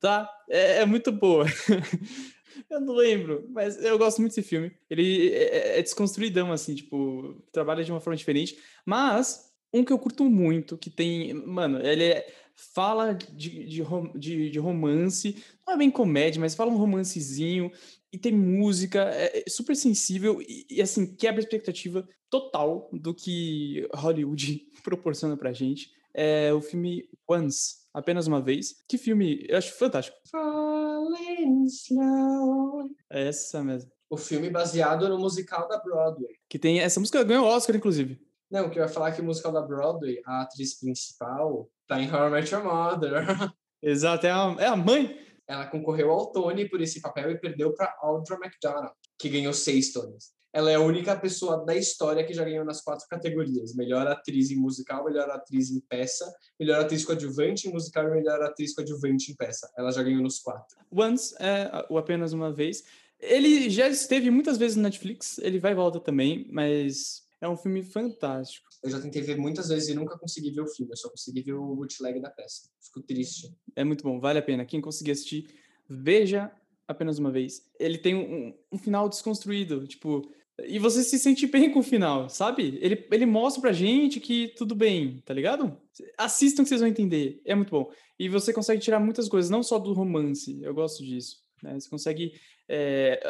tá? É, é muito boa. eu não lembro, mas eu gosto muito desse filme. Ele é, é, é desconstruidão, assim, tipo, trabalha de uma forma diferente. Mas, um que eu curto muito, que tem. Mano, ele é fala de, de, de, de, romance, não é bem comédia, mas fala um romancezinho, e tem música, é, é super sensível, e, e, assim, quebra a expectativa total do que Hollywood proporciona pra gente. É o filme Once, apenas uma vez. Que filme, eu acho fantástico. Falling slow. É essa mesmo. O filme baseado no musical da Broadway. Que tem, essa música ganhou Oscar, inclusive. Não, que eu ia falar que o musical da Broadway, a atriz principal, tá em How I Met Your Mother. Exato, é a, é a mãe. Ela concorreu ao Tony por esse papel e perdeu para Audra McDonald, que ganhou seis Tonys. Ela é a única pessoa da história que já ganhou nas quatro categorias: melhor atriz em musical, melhor atriz em peça, melhor atriz coadjuvante em musical e melhor atriz coadjuvante em peça. Ela já ganhou nos quatro. Once é o apenas uma vez. Ele já esteve muitas vezes no Netflix, ele vai e volta também, mas é um filme fantástico. Eu já tentei ver muitas vezes e nunca consegui ver o filme, eu só consegui ver o bootleg da peça. Fico triste. É muito bom, vale a pena. Quem conseguir assistir, veja apenas uma vez. Ele tem um, um final desconstruído, tipo, e você se sente bem com o final, sabe? Ele, ele mostra pra gente que tudo bem, tá ligado? Assistam que vocês vão entender, é muito bom. E você consegue tirar muitas coisas, não só do romance, eu gosto disso. Né? Você consegue é,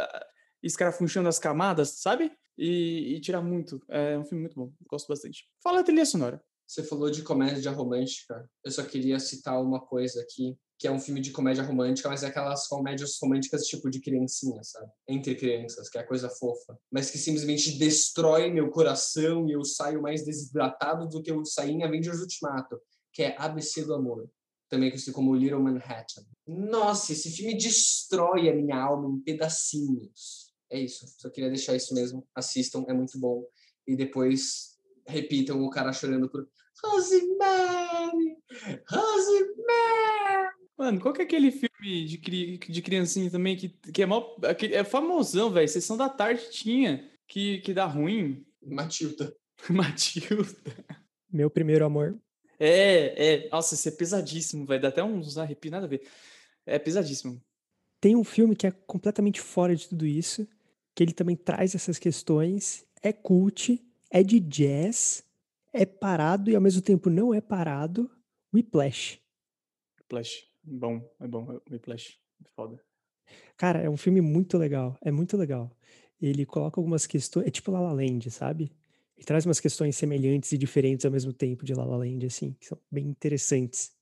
escarafunchando as camadas, sabe? e, e tirar muito. É um filme muito bom, gosto bastante. Fala a trilha sonora. Você falou de comédia romântica. Eu só queria citar uma coisa aqui, que é um filme de comédia romântica, mas é aquelas comédias românticas tipo de criancinha, sabe? Entre crianças, que é coisa fofa. Mas que simplesmente destrói meu coração e eu saio mais desidratado do que eu saí em Avengers Ultimato, que é ABC do Amor. Também conhecido como Little Manhattan. Nossa, esse filme destrói a minha alma em pedacinhos é isso. Só queria deixar isso mesmo. Assistam, é muito bom. E depois repitam o cara chorando por Rosemary! Rosemary! Mano, qual que é aquele filme de, cri... de criancinha também que, que é, mal... é famosão, velho? Sessão da tarde tinha, que, que dá ruim. Matilda. Matilda. Meu primeiro amor. É, é. Nossa, isso é pesadíssimo, vai dar até uns arrepios, nada a ver. É pesadíssimo. Tem um filme que é completamente fora de tudo isso, que ele também traz essas questões, é cult, é de jazz, é parado e ao mesmo tempo não é parado. Whiplash. Whiplash, bom, é bom, Whiplash, é foda. Cara, é um filme muito legal, é muito legal. Ele coloca algumas questões, é tipo La La Land, sabe? Ele traz umas questões semelhantes e diferentes ao mesmo tempo de La La Land, assim, que são bem interessantes.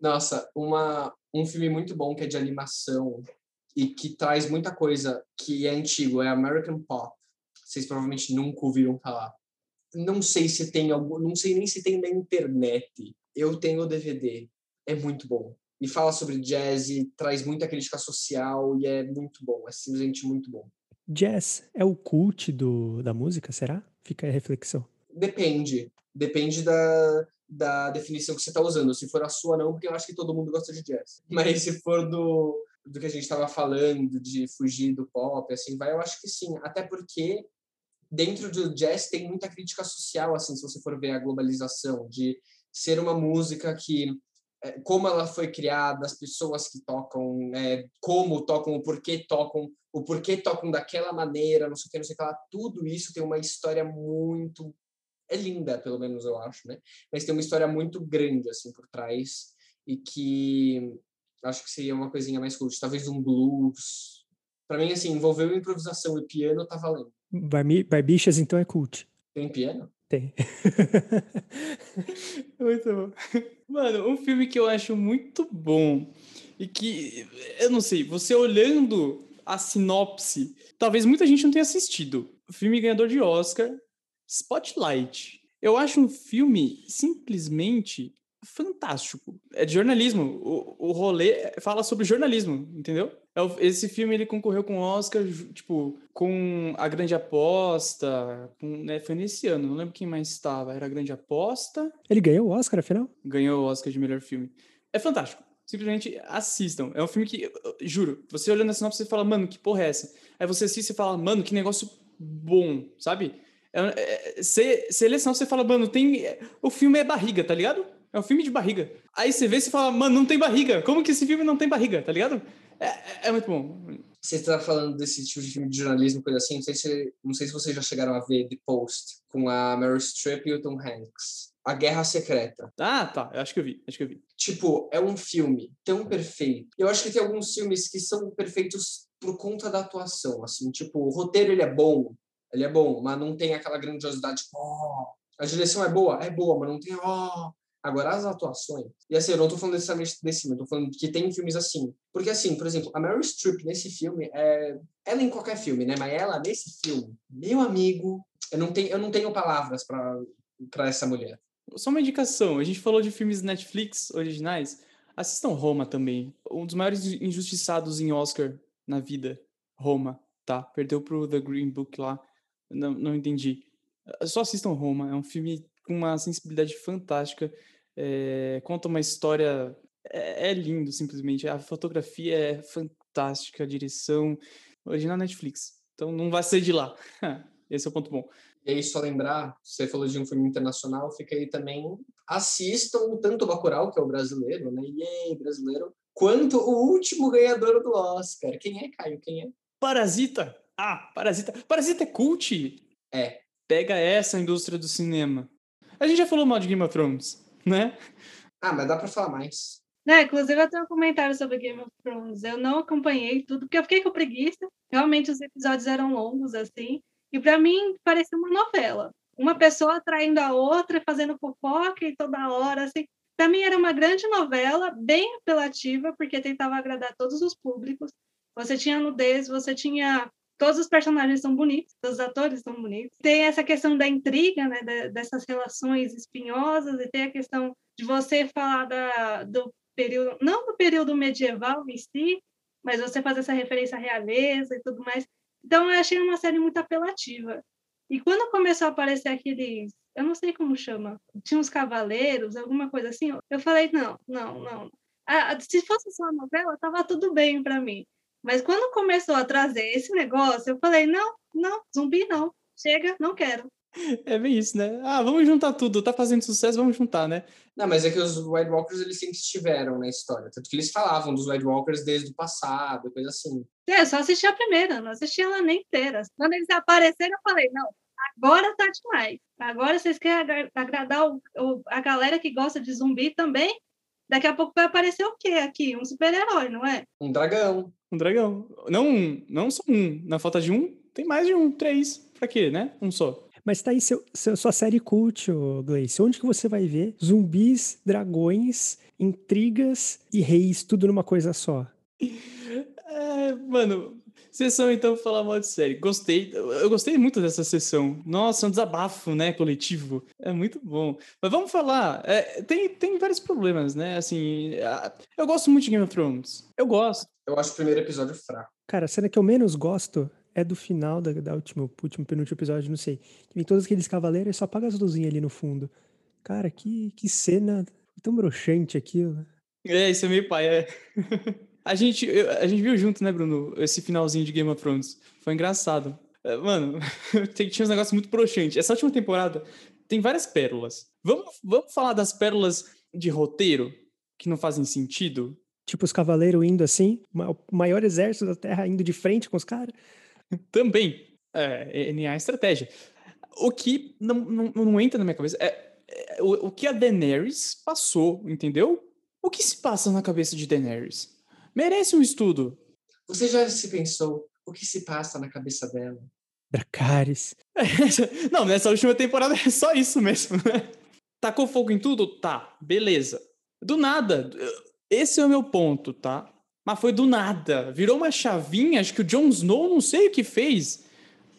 Nossa, uma, um filme muito bom que é de animação, e que traz muita coisa que é antigo, é American Pop. Vocês provavelmente nunca ouviram falar. Não sei se tem algum, não sei nem se tem na internet. Eu tenho o DVD. É muito bom. E fala sobre jazz e traz muita crítica social e é muito bom, é simplesmente muito bom. Jazz é o cult do, da música, será? Fica a reflexão. Depende. Depende da, da definição que você está usando. Se for a sua, não, porque eu acho que todo mundo gosta de jazz. Mas se for do, do que a gente estava falando, de fugir do pop, assim, vai, eu acho que sim. Até porque dentro do jazz tem muita crítica social, assim, se você for ver a globalização, de ser uma música que como ela foi criada, as pessoas que tocam, é, como tocam, o porquê tocam, o porquê tocam daquela maneira, não sei o que, não sei o que lá, tudo isso tem uma história muito é linda, pelo menos eu acho, né? Mas tem uma história muito grande assim por trás e que acho que seria uma coisinha mais cult, talvez um blues. Para mim, assim, envolveu improvisação e piano tá valendo. Barbichas, então, é cult. Tem piano? Tem. muito bom. Mano, um filme que eu acho muito bom e que, eu não sei, você olhando a sinopse, talvez muita gente não tenha assistido. O filme ganhador de Oscar, Spotlight. Eu acho um filme simplesmente fantástico. É de jornalismo. O, o rolê fala sobre jornalismo, entendeu? É esse filme ele concorreu com o Oscar, tipo, com A Grande Aposta, com, né, foi nesse ano, não lembro quem mais estava. Era A Grande Aposta. Ele ganhou o Oscar, afinal? Ganhou o Oscar de melhor filme. É fantástico. Simplesmente assistam. É um filme que, juro, você olhando a sinopse, você fala, mano, que porra é essa? Aí você assiste e fala, mano, que negócio bom, sabe? É, é, você, seleção, você fala, mano, tem. O filme é barriga, tá ligado? É um filme de barriga. Aí você vê e fala, mano, não tem barriga. Como que esse filme não tem barriga, tá ligado? É, é, é muito bom. Você está falando desse tipo de filme de jornalismo, coisa assim. Não sei, se, não sei se vocês já chegaram a ver The Post com a Meryl Streep e o Tom Hanks. A Guerra Secreta. Ah, tá. Eu acho que eu vi. Acho que eu vi. Tipo, é um filme tão perfeito. Eu acho que tem alguns filmes que são perfeitos por conta da atuação, assim. Tipo, o roteiro, ele é bom. Ele é bom, mas não tem aquela grandiosidade. Tipo, oh. A direção é boa? É boa, mas não tem... Oh. Agora, as atuações. E assim, eu não tô falando necessariamente desse filme, eu tô falando que tem filmes assim. Porque, assim, por exemplo, a Meryl Streep nesse filme é. Ela em qualquer filme, né? Mas ela nesse filme, meu amigo, eu não tenho, eu não tenho palavras para essa mulher. Só uma indicação: a gente falou de filmes Netflix originais. Assistam Roma também. Um dos maiores injustiçados em Oscar na vida. Roma, tá? Perdeu pro The Green Book lá. Não, não entendi. Só assistam Roma. É um filme com uma sensibilidade fantástica é, conta uma história. É, é, lindo, simplesmente. A fotografia é fantástica, a direção. Original Netflix. Então não vai sair de lá. Esse é o ponto bom. E aí, só lembrar, você falou de um filme internacional, fica aí também. Assistam tanto o Bacurau, que é o brasileiro, né? E aí, brasileiro, quanto o último ganhador do Oscar. Quem é, Caio? Quem é? Parasita! Ah, Parasita. Parasita é cult? É. Pega essa indústria do cinema. A gente já falou mal de Game of Thrones né? Ah, mas dá para falar mais. É, inclusive eu tenho um comentário sobre Game of Thrones. Eu não acompanhei tudo, porque eu fiquei com preguiça. Realmente os episódios eram longos, assim. E para mim parecia uma novela. Uma pessoa atraindo a outra, fazendo fofoca e toda hora, assim. Para mim era uma grande novela, bem apelativa, porque tentava agradar todos os públicos. Você tinha nudez, você tinha todos os personagens são bonitos, os atores são bonitos. Tem essa questão da intriga, né, dessas relações espinhosas, e tem a questão de você falar da, do período, não do período medieval em si, mas você fazer essa referência à realeza e tudo mais. Então, eu achei uma série muito apelativa. E quando começou a aparecer aqueles, eu não sei como chama, tinha uns cavaleiros, alguma coisa assim, eu falei, não, não, não. Ah, se fosse só uma novela, tava tudo bem para mim. Mas quando começou a trazer esse negócio, eu falei: não, não, zumbi não. Chega, não quero. É bem isso, né? Ah, vamos juntar tudo. Tá fazendo sucesso, vamos juntar, né? Não, mas é que os White Walkers eles sempre estiveram na história. Tanto que eles falavam dos White Walkers desde o passado, coisa assim. É, só assisti a primeira, não assisti ela nem inteira. Quando eles apareceram, eu falei: não, agora tá demais. Agora vocês querem agradar o, o, a galera que gosta de zumbi também? Daqui a pouco vai aparecer o quê aqui? Um super-herói, não é? Um dragão. Um dragão. Não um, não só um. Na falta de um, tem mais de um, três. Pra quê, né? Um só. Mas tá aí seu, seu, sua série cult, Gleice. Onde que você vai ver zumbis, dragões, intrigas e reis, tudo numa coisa só? É, mano, Sessão, então, falar mal de série. Gostei. Eu gostei muito dessa sessão. Nossa, um desabafo, né, coletivo. É muito bom. Mas vamos falar. É, tem, tem vários problemas, né? Assim, eu gosto muito de Game of Thrones. Eu gosto. Eu acho o primeiro episódio fraco. Cara, a cena que eu menos gosto é do final da, da última, último penúltimo episódio, não sei. Que vem todos aqueles cavaleiros e só apaga as luzinhas ali no fundo. Cara, que, que cena tão broxante aquilo. É, isso é meio pai, é. A gente, a gente viu junto, né, Bruno, esse finalzinho de Game of Thrones. Foi engraçado. É, mano, tinha uns negócios muito broxantes. Essa última temporada tem várias pérolas. Vamos, vamos falar das pérolas de roteiro que não fazem sentido? Tipo os cavaleiros indo assim, o maior exército da Terra indo de frente com os caras? Também. É, é, a estratégia. O que não, não, não entra na minha cabeça é, é o, o que a Daenerys passou, entendeu? O que se passa na cabeça de Daenerys? Merece um estudo. Você já se pensou o que se passa na cabeça dela Dracarys. Não, nessa última temporada é só isso mesmo, né? Tacou fogo em tudo? Tá, beleza. Do nada. Esse é o meu ponto, tá? Mas foi do nada. Virou uma chavinha, acho que o Jon Snow não sei o que fez,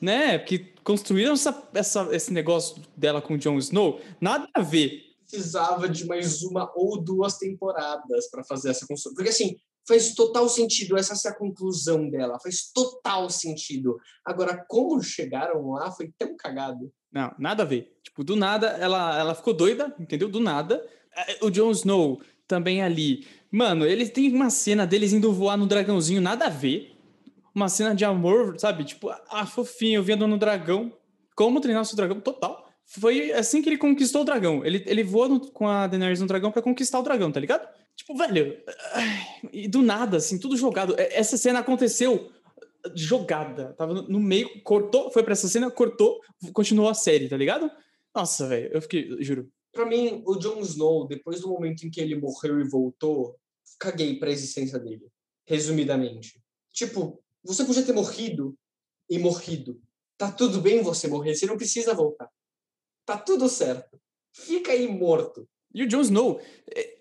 né? Que construíram essa, essa, esse negócio dela com o Jon Snow. Nada a ver. Precisava de mais uma ou duas temporadas para fazer essa construção. Porque assim, faz total sentido, essa é a conclusão dela, faz total sentido. Agora, como chegaram lá foi tão cagado. Não, nada a ver. Tipo, do nada, ela, ela ficou doida, entendeu? Do nada. O Jon Snow também ali. Mano, ele tem uma cena deles indo voar no dragãozinho, nada a ver. Uma cena de amor, sabe? Tipo, ah, fofinho, eu vendo no dragão. Como treinar o seu dragão? Total. Foi assim que ele conquistou o dragão. Ele, ele voa no, com a Daenerys no dragão para conquistar o dragão, tá ligado? Tipo, velho, e do nada, assim, tudo jogado. Essa cena aconteceu jogada. Tava no meio, cortou, foi pra essa cena, cortou, continuou a série, tá ligado? Nossa, velho, eu fiquei, juro. Pra mim, o Jon Snow, depois do momento em que ele morreu e voltou, caguei pra existência dele. Resumidamente. Tipo, você podia ter morrido e morrido. Tá tudo bem você morrer, você não precisa voltar. Tá tudo certo. Fica aí morto. E o Jon Snow,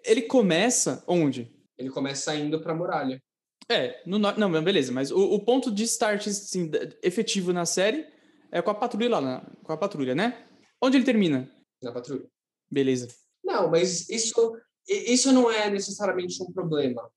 ele começa onde? Ele começa indo pra muralha. É, no, não, beleza, mas o, o ponto de start assim, efetivo na série é com a patrulha lá, com a patrulha, né? Onde ele termina? Na patrulha. Beleza. Não, mas isso, isso não é necessariamente um problema.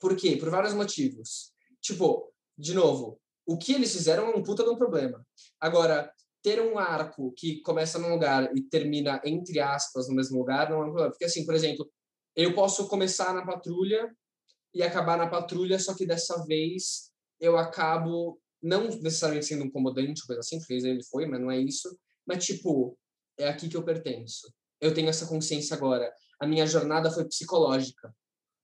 Por quê? Por vários motivos. Tipo, de novo, o que eles fizeram é um puta de um problema. Agora, ter um arco que começa num lugar e termina, entre aspas, no mesmo lugar, não é um problema. Porque, assim, por exemplo, eu posso começar na patrulha e acabar na patrulha, só que dessa vez eu acabo não necessariamente sendo um comodante, coisa assim, porque ele foi, mas não é isso. Mas, tipo, é aqui que eu pertenço. Eu tenho essa consciência agora. A minha jornada foi psicológica.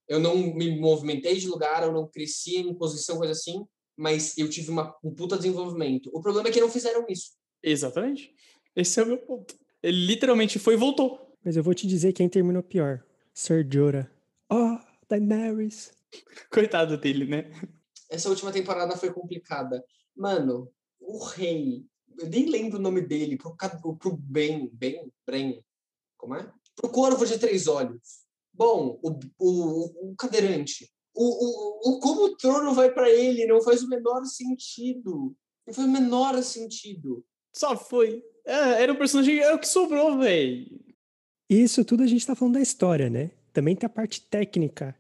Eu não me movimentei de lugar, eu não cresci em posição, coisa assim, mas eu tive uma, um puta desenvolvimento. O problema é que não fizeram isso. Exatamente. Esse é o meu ponto. Ele literalmente foi e voltou. Mas eu vou te dizer quem terminou pior. Ser Jorah. Oh, Daenerys. Coitado dele, né? Essa última temporada foi complicada. Mano, o rei. Eu nem lembro o nome dele. Pro, pro Ben. Ben? Bren. Como é? Pro corvo de três olhos. Bom, o, o, o cadeirante. O, o, o, como o trono vai para ele não faz o menor sentido. Não faz o menor sentido. Só foi. É, era o personagem. É o que sobrou, velho. Isso tudo a gente tá falando da história, né? Também tem a parte técnica,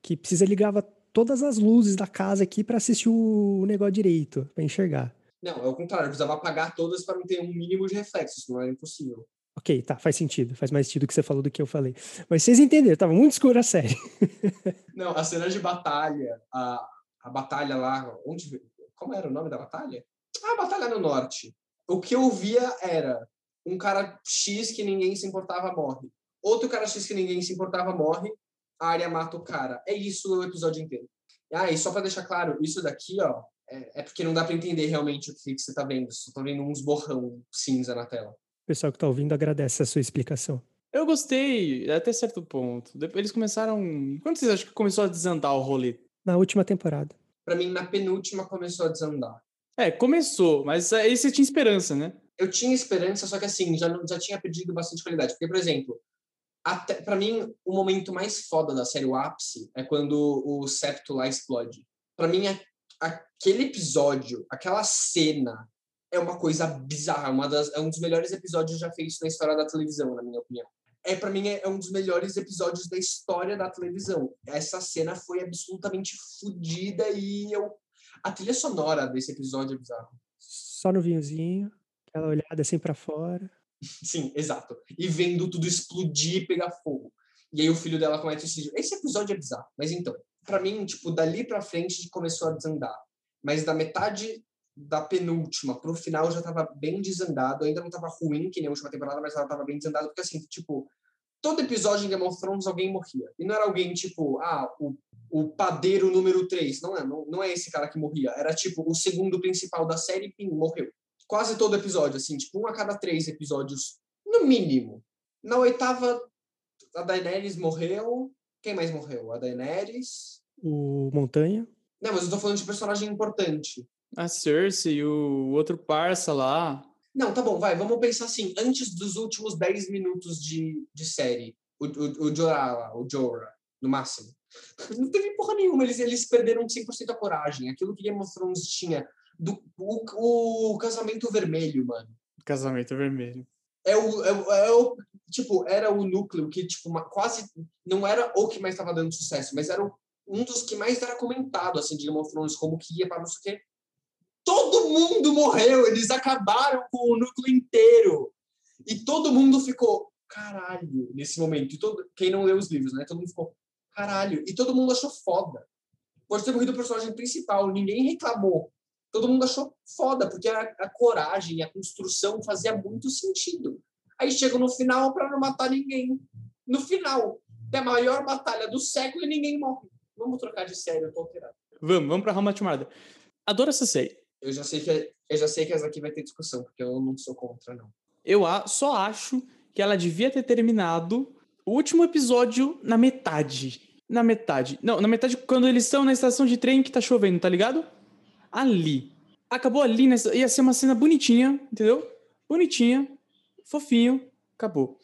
que precisa ligar todas as luzes da casa aqui para assistir o negócio direito, para enxergar. Não, é o contrário, eu precisava apagar todas para não ter um mínimo de reflexos, não era impossível. Ok, tá, faz sentido. Faz mais sentido o que você falou do que eu falei. Mas vocês entenderam, tava muito escura a série. não, a cena de batalha, a, a batalha lá, onde. Como era o nome da batalha? Ah, a batalha no norte. O que eu via era um cara X que ninguém se importava morre. Outro cara X que ninguém se importava morre. A área mata o cara. É isso o episódio inteiro. Ah, e só para deixar claro, isso daqui, ó, é, é porque não dá para entender realmente o que, que você tá vendo. Você tá vendo uns borrão cinza na tela. O pessoal que tá ouvindo agradece a sua explicação. Eu gostei, até certo ponto. Eles começaram. Quando vocês acham que começou a desandar o rolê? Na última temporada. Para mim, na penúltima começou a desandar. É, começou, mas aí você tinha esperança, né? Eu tinha esperança, só que assim, já, já tinha perdido bastante qualidade. Porque, por exemplo, para mim, o momento mais foda da série, o ápice, é quando o septo lá explode. Para mim, aquele episódio, aquela cena, é uma coisa bizarra, uma das, é um dos melhores episódios já feitos na história da televisão, na minha opinião. É para mim é, é um dos melhores episódios da história da televisão. Essa cena foi absolutamente fodida e eu a trilha sonora desse episódio é bizarra. Só no vinhozinho, aquela olhada assim para fora. Sim, exato. E vendo tudo explodir e pegar fogo. E aí o filho dela comete suicídio. Esse episódio é bizarro. Mas então, para mim, tipo, dali para frente começou a desandar. Mas da metade da penúltima pro final já tava bem desandado. Ainda não tava ruim que nem a última temporada, mas ela tava bem desandado. Porque assim, tipo, todo episódio em Game of Thrones alguém morria. E não era alguém tipo, ah, o, o padeiro número 3. Não é, não, não é esse cara que morria. Era tipo o segundo principal da série, pim, morreu. Quase todo episódio, assim, tipo, um a cada três episódios, no mínimo. Na oitava, a Daenerys morreu. Quem mais morreu? A Daenerys. O Montanha. Não, mas eu tô falando de personagem importante. A Cersei e o outro parça lá. Não, tá bom, vai, vamos pensar assim, antes dos últimos 10 minutos de, de série, o, o, o Jorah, o Jorah, no máximo. Não teve porra nenhuma, eles, eles perderam 100% a coragem. Aquilo que Game of Thrones tinha, do, o, o casamento vermelho, mano. Casamento vermelho. É o, é, o- é o, tipo, era o núcleo que, tipo, uma- quase, não era o que mais estava dando sucesso, mas era o- um dos que mais era comentado, assim, de Game of Thrones, como que ia para não sei o quê. Todo mundo morreu, eles acabaram com o núcleo inteiro. E todo mundo ficou, caralho, nesse momento. E todo, quem não leu os livros, né? Todo mundo ficou, caralho. E todo mundo achou foda. Pode ter morrido o personagem principal, ninguém reclamou. Todo mundo achou foda, porque a, a coragem, a construção fazia muito sentido. Aí chega no final para não matar ninguém. No final, tem a maior batalha do século e ninguém morre. Vamos trocar de série, eu tô alterado. Vamos, vamos pra How. Adoro essa série. Eu já sei que eu já sei que essa aqui vai ter discussão, porque eu não sou contra, não. Eu a- só acho que ela devia ter terminado o último episódio na metade. Na metade. Não, na metade quando eles estão na estação de trem que tá chovendo, tá ligado? Ali. Acabou ali, nessa, ia ser uma cena bonitinha, entendeu? Bonitinha, fofinho, acabou.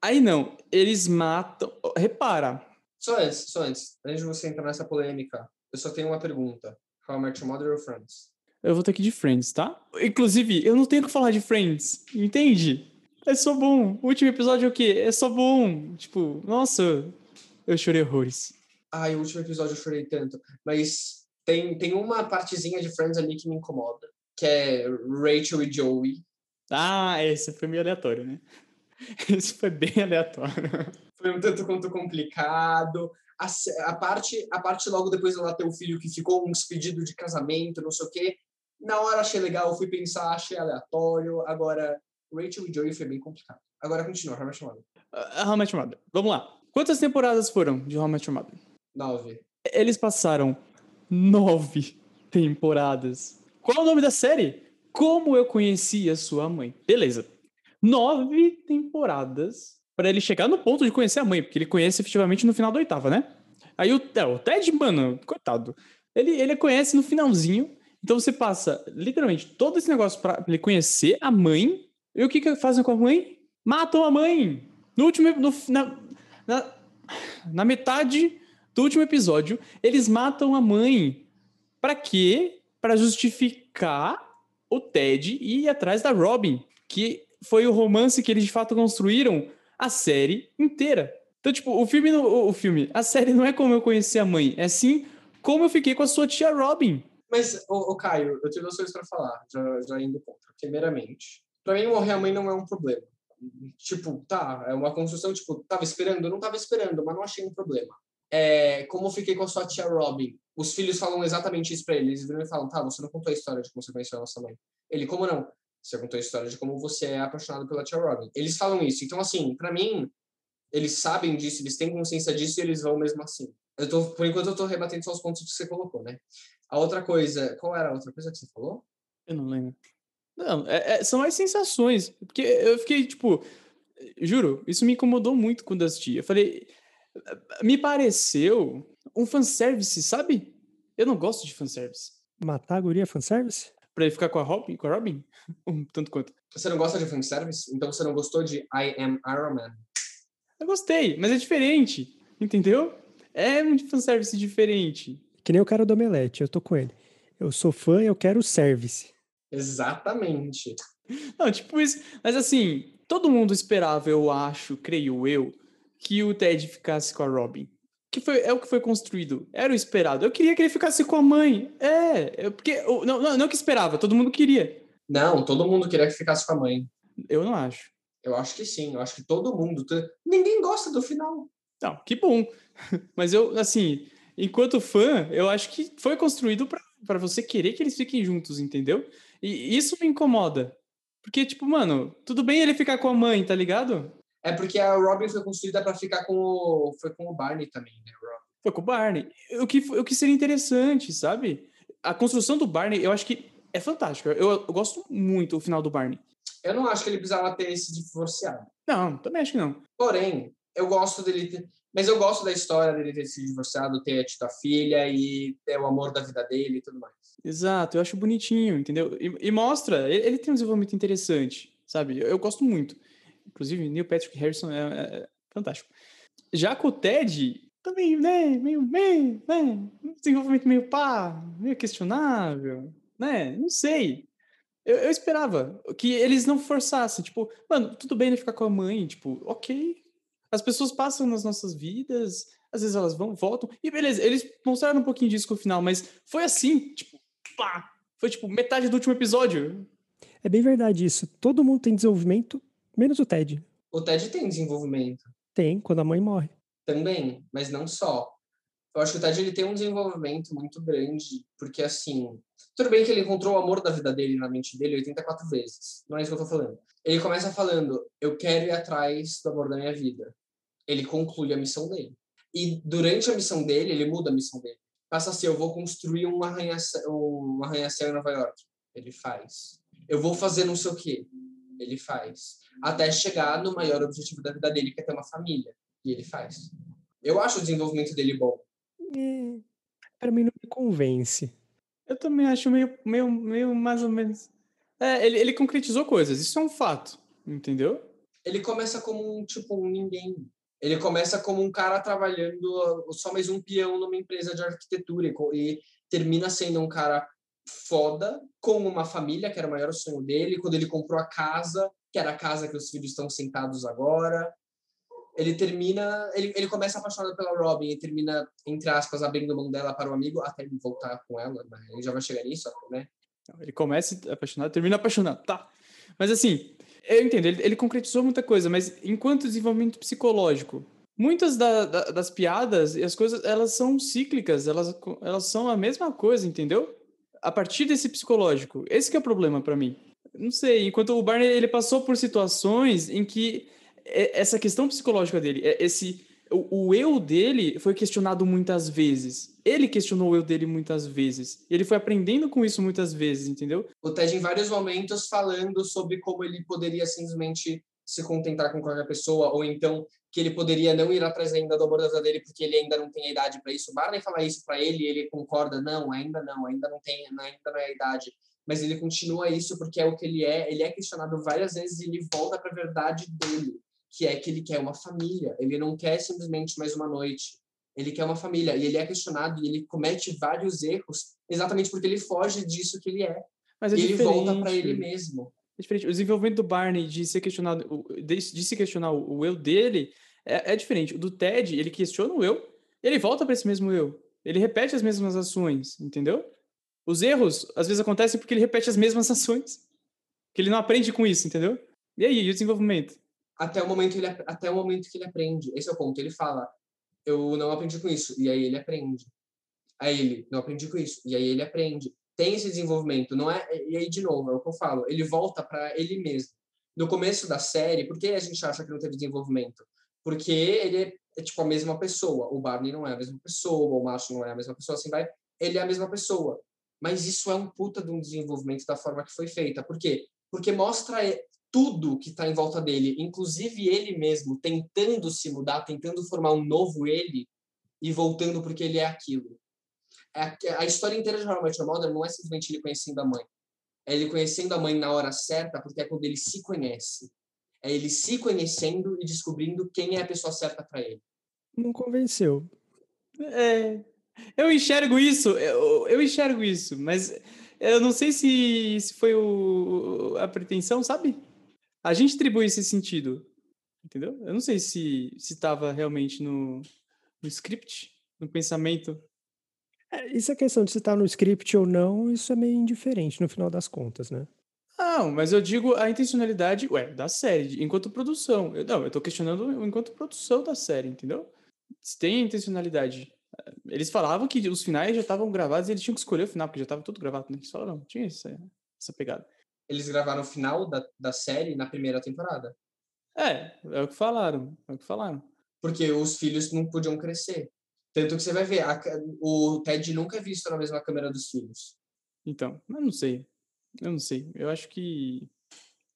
Aí não, eles matam. Repara, Só antes, só antes, antes de você entrar nessa polêmica, eu só tenho uma pergunta. How I Met Your Mother ou Friends? Eu vou ter que ir de Friends, tá? Inclusive, eu não tenho o que falar de Friends, entende? É só bom. O último episódio é o quê? É só bom. Tipo, nossa, eu chorei horrores. Ai, o último episódio eu chorei tanto. Mas tem, tem uma partezinha de Friends ali que me incomoda. Que é Rachel e Joey. Ah, esse foi meio aleatório, né? Esse foi bem aleatório. Foi um tanto quanto complicado. A, a, parte, a parte logo depois dela ter o filho que ficou um pedido de casamento, não sei o quê. Na hora achei legal, fui pensar, achei aleatório. Agora, Rachel e Joey foi bem complicado. Agora continua, How Your Mother. Ah, How Your Mother. Vamos lá. Quantas temporadas foram de How Your Mother? Nove. Eles passaram nove temporadas. Qual é o nome da série? Como eu conheci a sua mãe. Beleza. Nove temporadas para ele chegar no ponto de conhecer a mãe, porque ele conhece efetivamente no final da oitava, né? Aí o, é, o Ted, mano, coitado. Ele, ele conhece no finalzinho. Então você passa literalmente todo esse negócio pra ele conhecer a mãe. E o que, que fazem com a mãe? Matam a mãe. No último. No, na, na, na metade do último episódio, eles matam a mãe. Pra quê? Pra justificar o Ted ir atrás da Robin, que foi o romance que eles de fato construíram a série inteira. Então, tipo, o filme, o filme, a série não é como eu conheci a mãe, é sim como eu fiquei com a sua tia Robin. Mas, ô, ô, Caio, eu tenho duas coisas para falar, já, já indo contra. Primeiramente, para mim morrer a mãe não é um problema. Tipo, tá, é uma construção, tipo, tava esperando? Não tava esperando, mas não achei um problema. É, como eu fiquei com a sua tia Robin? Os filhos falam exatamente isso pra ele. Eles viram e falam, tá, você não contou a história de como você conheceu a nossa mãe. Ele, como não? Você contou a história de como você é apaixonado pela tia Robin. Eles falam isso. Então, assim, pra mim, eles sabem disso, eles têm consciência disso e eles vão mesmo assim. Eu tô, por enquanto, eu tô rebatendo só os pontos que você colocou, né? A outra coisa, qual era a outra coisa que você falou? Eu não lembro. Não, é- é- são as sensações. Porque eu fiquei, tipo, juro, isso me incomodou muito quando eu assisti. Eu falei, me pareceu um fanservice, sabe? Eu não gosto de fanservice. Matar a guria é fanservice? Pra ele ficar com a Robin, com a Robin? Um tanto quanto. Você não gosta de fanservice? Então você não gostou de I Am Iron Man? Eu gostei, mas é diferente, entendeu? É um fanservice diferente. Que nem o cara do Omelete, eu tô com ele. Eu sou fã, eu quero service. Exatamente. Não, tipo isso. Mas assim, todo mundo esperava, eu acho, creio eu, que o Ted ficasse com a Robin. Que foi, é o que foi construído. Era o esperado. Eu queria que ele ficasse com a mãe. É, eu- porque. eu- Não, não, não que esperava, todo mundo queria. Não, todo mundo queria que ficasse com a mãe. Eu não acho. Eu acho que sim, eu acho que todo mundo. Ninguém gosta do final. Não, que bom. Mas eu, assim, enquanto fã, eu acho que foi construído pra pra você querer que eles fiquem juntos, entendeu? E isso me incomoda. Porque, tipo, mano, tudo bem ele ficar com a mãe, tá ligado? É porque a Robin foi construída para ficar com o. Foi com o Barney também, né, Robin? Foi com o Barney. O que, o que seria interessante, sabe? A construção do Barney, eu acho que é fantástica. Eu, eu gosto muito do final do Barney. Eu não acho que ele precisava ter se divorciado. Não, também acho que não. Porém, eu gosto dele ter. Mas eu gosto da história dele ter se divorciado, ter tido a filha e ter o amor da vida dele e tudo mais. Exato, eu acho bonitinho, entendeu? E, e mostra, ele, ele, tem um desenvolvimento interessante, sabe? Eu, eu, gosto muito. Inclusive, Neil Patrick Harrison é, é, é fantástico. Já com o Ted, também, né? Meio, meio, né? Desenvolvimento meio pá, meio questionável, né? Não sei. Eu, eu, esperava que eles não forçassem, tipo, mano, tudo bem ele ficar com a mãe, tipo, ok. As pessoas passam nas nossas vidas, às vezes elas vão, voltam, e beleza, eles mostraram um pouquinho disso no final, mas foi assim, tipo, pá! Foi tipo metade do último episódio. É bem verdade isso. Todo mundo tem desenvolvimento, menos o Ted. O Ted tem desenvolvimento. Tem, quando a mãe morre. Também, mas não só. Eu acho que o Ted ele tem um desenvolvimento muito grande, porque assim, tudo bem que ele encontrou o amor da vida dele na mente dele 84 vezes. Não é isso que eu tô falando. Ele começa falando: "Eu quero ir atrás do amor da minha vida". Ele conclui a missão dele. E durante a missão dele, ele muda a missão dele passa a ser, eu vou construir um arranha-céu um arranha em Nova York. Ele faz. Eu vou fazer não sei o quê. Ele faz. Até chegar no maior objetivo da vida dele, que é ter uma família. E ele faz. Eu acho o desenvolvimento dele bom. É, para mim não me convence. Eu também acho meio, meio, meio mais ou menos. É, ele, ele concretizou coisas, isso é um fato, entendeu? Ele começa como um tipo um ninguém. Ele começa como um cara trabalhando só mais um peão numa empresa de arquitetura e, e termina sendo um cara foda com uma família, que era o maior sonho dele, quando ele comprou a casa, que era a casa que os filhos estão sentados agora. Ele termina, ele, ele começa apaixonado pela Robin e termina, entre aspas, abrindo mão dela para o amigo até ele voltar com ela, né? Ele já vai chegar nisso, né? Ele começa apaixonado, termina apaixonado, tá. Mas assim, eu entendo, ele, ele concretizou muita coisa, mas enquanto desenvolvimento psicológico, muitas da, da, das piadas e as coisas, elas são cíclicas, elas, elas são a mesma coisa, entendeu? A partir desse psicológico. Esse que é o problema para mim. Não sei, enquanto o Barney, ele passou por situações em que essa questão psicológica dele, esse o, eu dele foi questionado muitas vezes. Ele questionou o eu dele muitas vezes. Ele foi aprendendo com isso muitas vezes, entendeu? O Ted, em vários momentos, falando sobre como ele poderia simplesmente se contentar com qualquer pessoa, ou então que ele poderia não ir atrás ainda do amor da vida dele porque ele ainda não tem a idade para isso. Barney fala isso para ele ele concorda: não, ainda não, ainda não tem, ainda não é a idade. Mas ele continua isso porque é o que ele é. Ele é questionado várias vezes e ele volta para a verdade dele que é que ele quer uma família, ele não quer simplesmente mais uma noite, ele quer uma família, e ele é questionado e ele comete vários erros exatamente porque ele foge disso que ele é. Mas é e ele volta para ele mesmo. É diferente. O desenvolvimento do Barney de ser questionado, de, de se questionar o, o eu dele é, é, diferente. O do Ted, ele questiona o eu, ele volta para esse mesmo eu. Ele repete as mesmas ações, entendeu? Os erros, às vezes, acontecem porque ele repete as mesmas ações. Que ele não aprende com isso, entendeu? E aí, e o desenvolvimento? Até o momento ele até o momento que ele aprende. Esse é o ponto. Ele fala: "Eu não aprendi com isso". E aí ele aprende. Aí ele: "Não aprendi com isso". E aí ele aprende. Tem esse desenvolvimento, não é? E aí de novo, é o que eu falo, ele volta para ele mesmo. No começo da série, por que a gente acha que não teve desenvolvimento? Porque ele é, é tipo a mesma pessoa. O Barney não é a mesma pessoa, o macho não é a mesma pessoa, assim vai. Ele é a mesma pessoa. Mas isso é um puta de um desenvolvimento da forma que foi feita. Por quê? Porque mostra tudo que está em volta dele, inclusive ele mesmo, tentando se mudar, tentando formar um novo ele e voltando porque ele é aquilo. A, a história inteira de How I não é simplesmente ele conhecendo a mãe. É ele conhecendo a mãe na hora certa, porque é quando ele se conhece. É ele se conhecendo e descobrindo quem é a pessoa certa para ele. Não convenceu. É, eu enxergo isso, eu, eu enxergo isso, mas eu não sei se, se foi o, a pretensão, sabe? A gente atribui esse sentido, entendeu? Eu não sei se estava realmente no, no script, no pensamento. É, isso é questão de se está no script ou não, isso é meio indiferente no final das contas, né? Não, mas eu digo a intencionalidade, ué, da série, enquanto produção. Eu, não, eu tô questionando enquanto produção da série, entendeu? Se tem intencionalidade. Eles falavam que os finais já estavam gravados e eles tinham que escolher o final, porque já estava tudo gravado, né? Eles falaram, não, tinha essa, essa pegada eles gravaram o final da, da série na primeira temporada. É, é o que falaram, é o que falaram. Porque os filhos não podiam crescer. Tanto que você vai ver, a, o Ted nunca é visto na mesma câmera dos filhos. Então, eu não sei. Eu não sei. Eu acho que.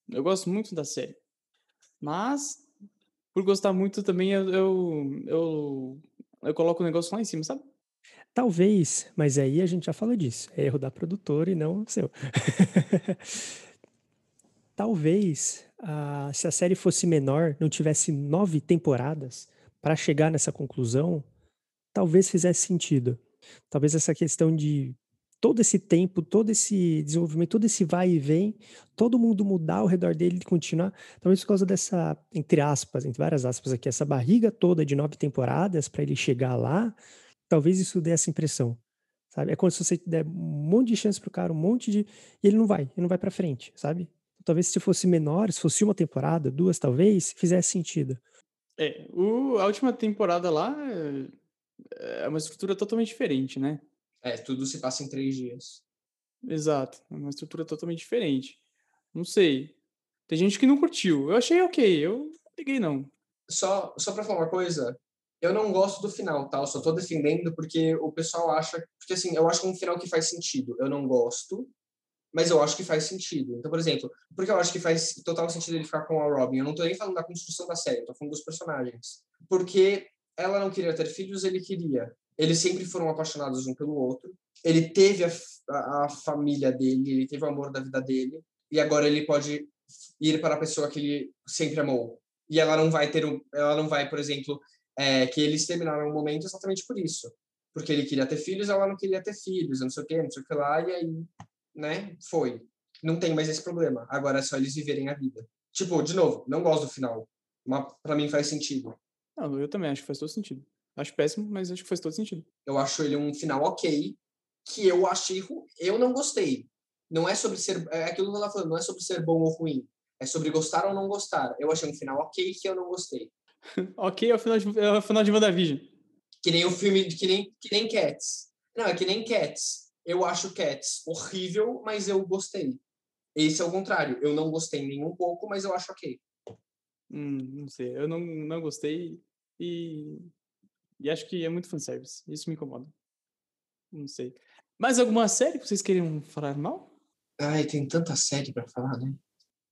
Eu gosto muito da série. Mas por gostar muito também, eu, eu, eu, eu coloco o negócio lá em cima, sabe? Talvez, mas aí a gente já falou disso. É erro da produtora e não seu. Talvez, ah, se a série fosse menor, não tivesse nove temporadas para chegar nessa conclusão, talvez fizesse sentido. Talvez essa questão de todo esse tempo, todo esse desenvolvimento, todo esse vai e vem, todo mundo mudar ao redor dele e continuar, talvez por causa dessa, entre aspas, entre várias aspas aqui, essa barriga toda de nove temporadas para ele chegar lá, talvez isso dê essa impressão. Sabe? É como se você der um monte de chance pro cara, um monte de. E ele não vai, ele não vai para frente, sabe? Talvez se fosse menor, se fosse uma temporada, duas talvez, fizesse sentido. É, o, a última temporada lá é, é uma estrutura totalmente diferente, né? É, tudo se passa em três dias. Exato, é uma estrutura totalmente diferente. Não sei. Tem gente que não curtiu. Eu achei ok, eu liguei não. Só, só pra falar uma coisa, eu não gosto do final, tá? Eu só tô defendendo porque o pessoal acha. Porque assim, eu acho um final que faz sentido. Eu não gosto, mas eu acho que faz sentido. Então, por exemplo, porque eu acho que faz total sentido ele ficar com a Robin? Eu não tô nem falando da construção da série, eu tô falando dos personagens. Porque ela não queria ter filhos, ele queria. Eles sempre foram apaixonados um pelo outro. Ele teve a, a, a, família dele, ele teve o amor da vida dele, e agora ele pode ir para a pessoa que ele sempre amou. E ela não vai ter, ela não vai, por exemplo, é, que eles terminaram o momento exatamente por isso, porque ele queria ter filhos, ela não queria ter filhos, não sei o que, não sei o que lá, e aí, né, foi. Não tem mais esse problema. Agora é só eles viverem a vida. Tipo, de novo, não gosto do final, mas para mim faz sentido. Não, eu também acho que faz todo sentido. Acho péssimo, mas acho que faz todo sentido. Eu acho ele um final ok, que eu achei eu não gostei. Não é sobre ser é aquilo que ela falou, não é sobre ser bom ou ruim, é sobre gostar ou não gostar. Eu achei um final ok que eu não gostei. ok, é o final de, é o final de WandaVision. Que nem o filme, que nem, que nem Cats. Não, é que nem Cats. Eu acho Cats horrível, mas eu gostei. Esse é o contrário. Eu não gostei nem um pouco, mas eu acho ok. Hum, não sei. Eu não, não gostei e e acho que é muito fanservice. Isso me incomoda. Não sei. Mais alguma série que vocês queriam falar mal? Ai, tem tanta série para falar, né?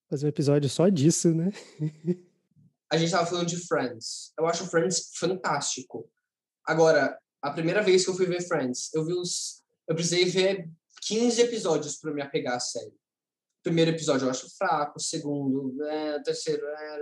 Fazer um episódio só disso, né? a gente tava falando de Friends. Eu acho Friends fantástico. Agora, a primeira vez que eu fui ver Friends, eu vi os. Eu precisei ver 15 episódios para me apegar à série. Primeiro episódio eu acho fraco, segundo, é, terceiro, é,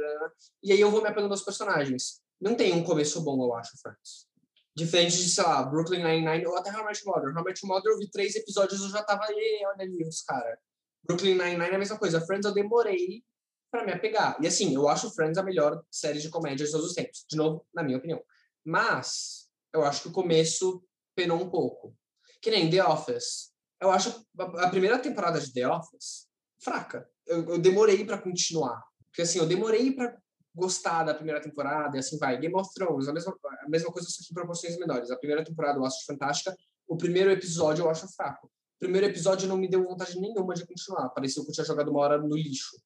e aí eu vou me apegando aos personagens não tem um começo bom, eu acho, Friends. Diferente de, sei lá, Brooklyn Nine-Nine ou até How I Met Your Mother. How I Met Your Mother eu vi três episódios e eu já tava, e olha ali os caras. Brooklyn Nine-Nine é a mesma coisa. Friends eu demorei para me apegar. E assim, eu acho Friends a melhor série de comédia de todos os tempos. De novo, na minha opinião. Mas, eu acho que o começo penou um pouco. Que nem The Office. Eu acho a primeira temporada de The Office fraca. Eu, eu demorei para continuar. Porque assim, eu demorei para gostar da primeira temporada e assim vai. Game of Thrones, a mesma, a mesma coisa, só que em proporções menores. A primeira temporada eu acho fantástica, o primeiro episódio eu acho fraco. O primeiro episódio não me deu vontade nenhuma de continuar. Pareceu que eu tinha jogado uma hora no lixo.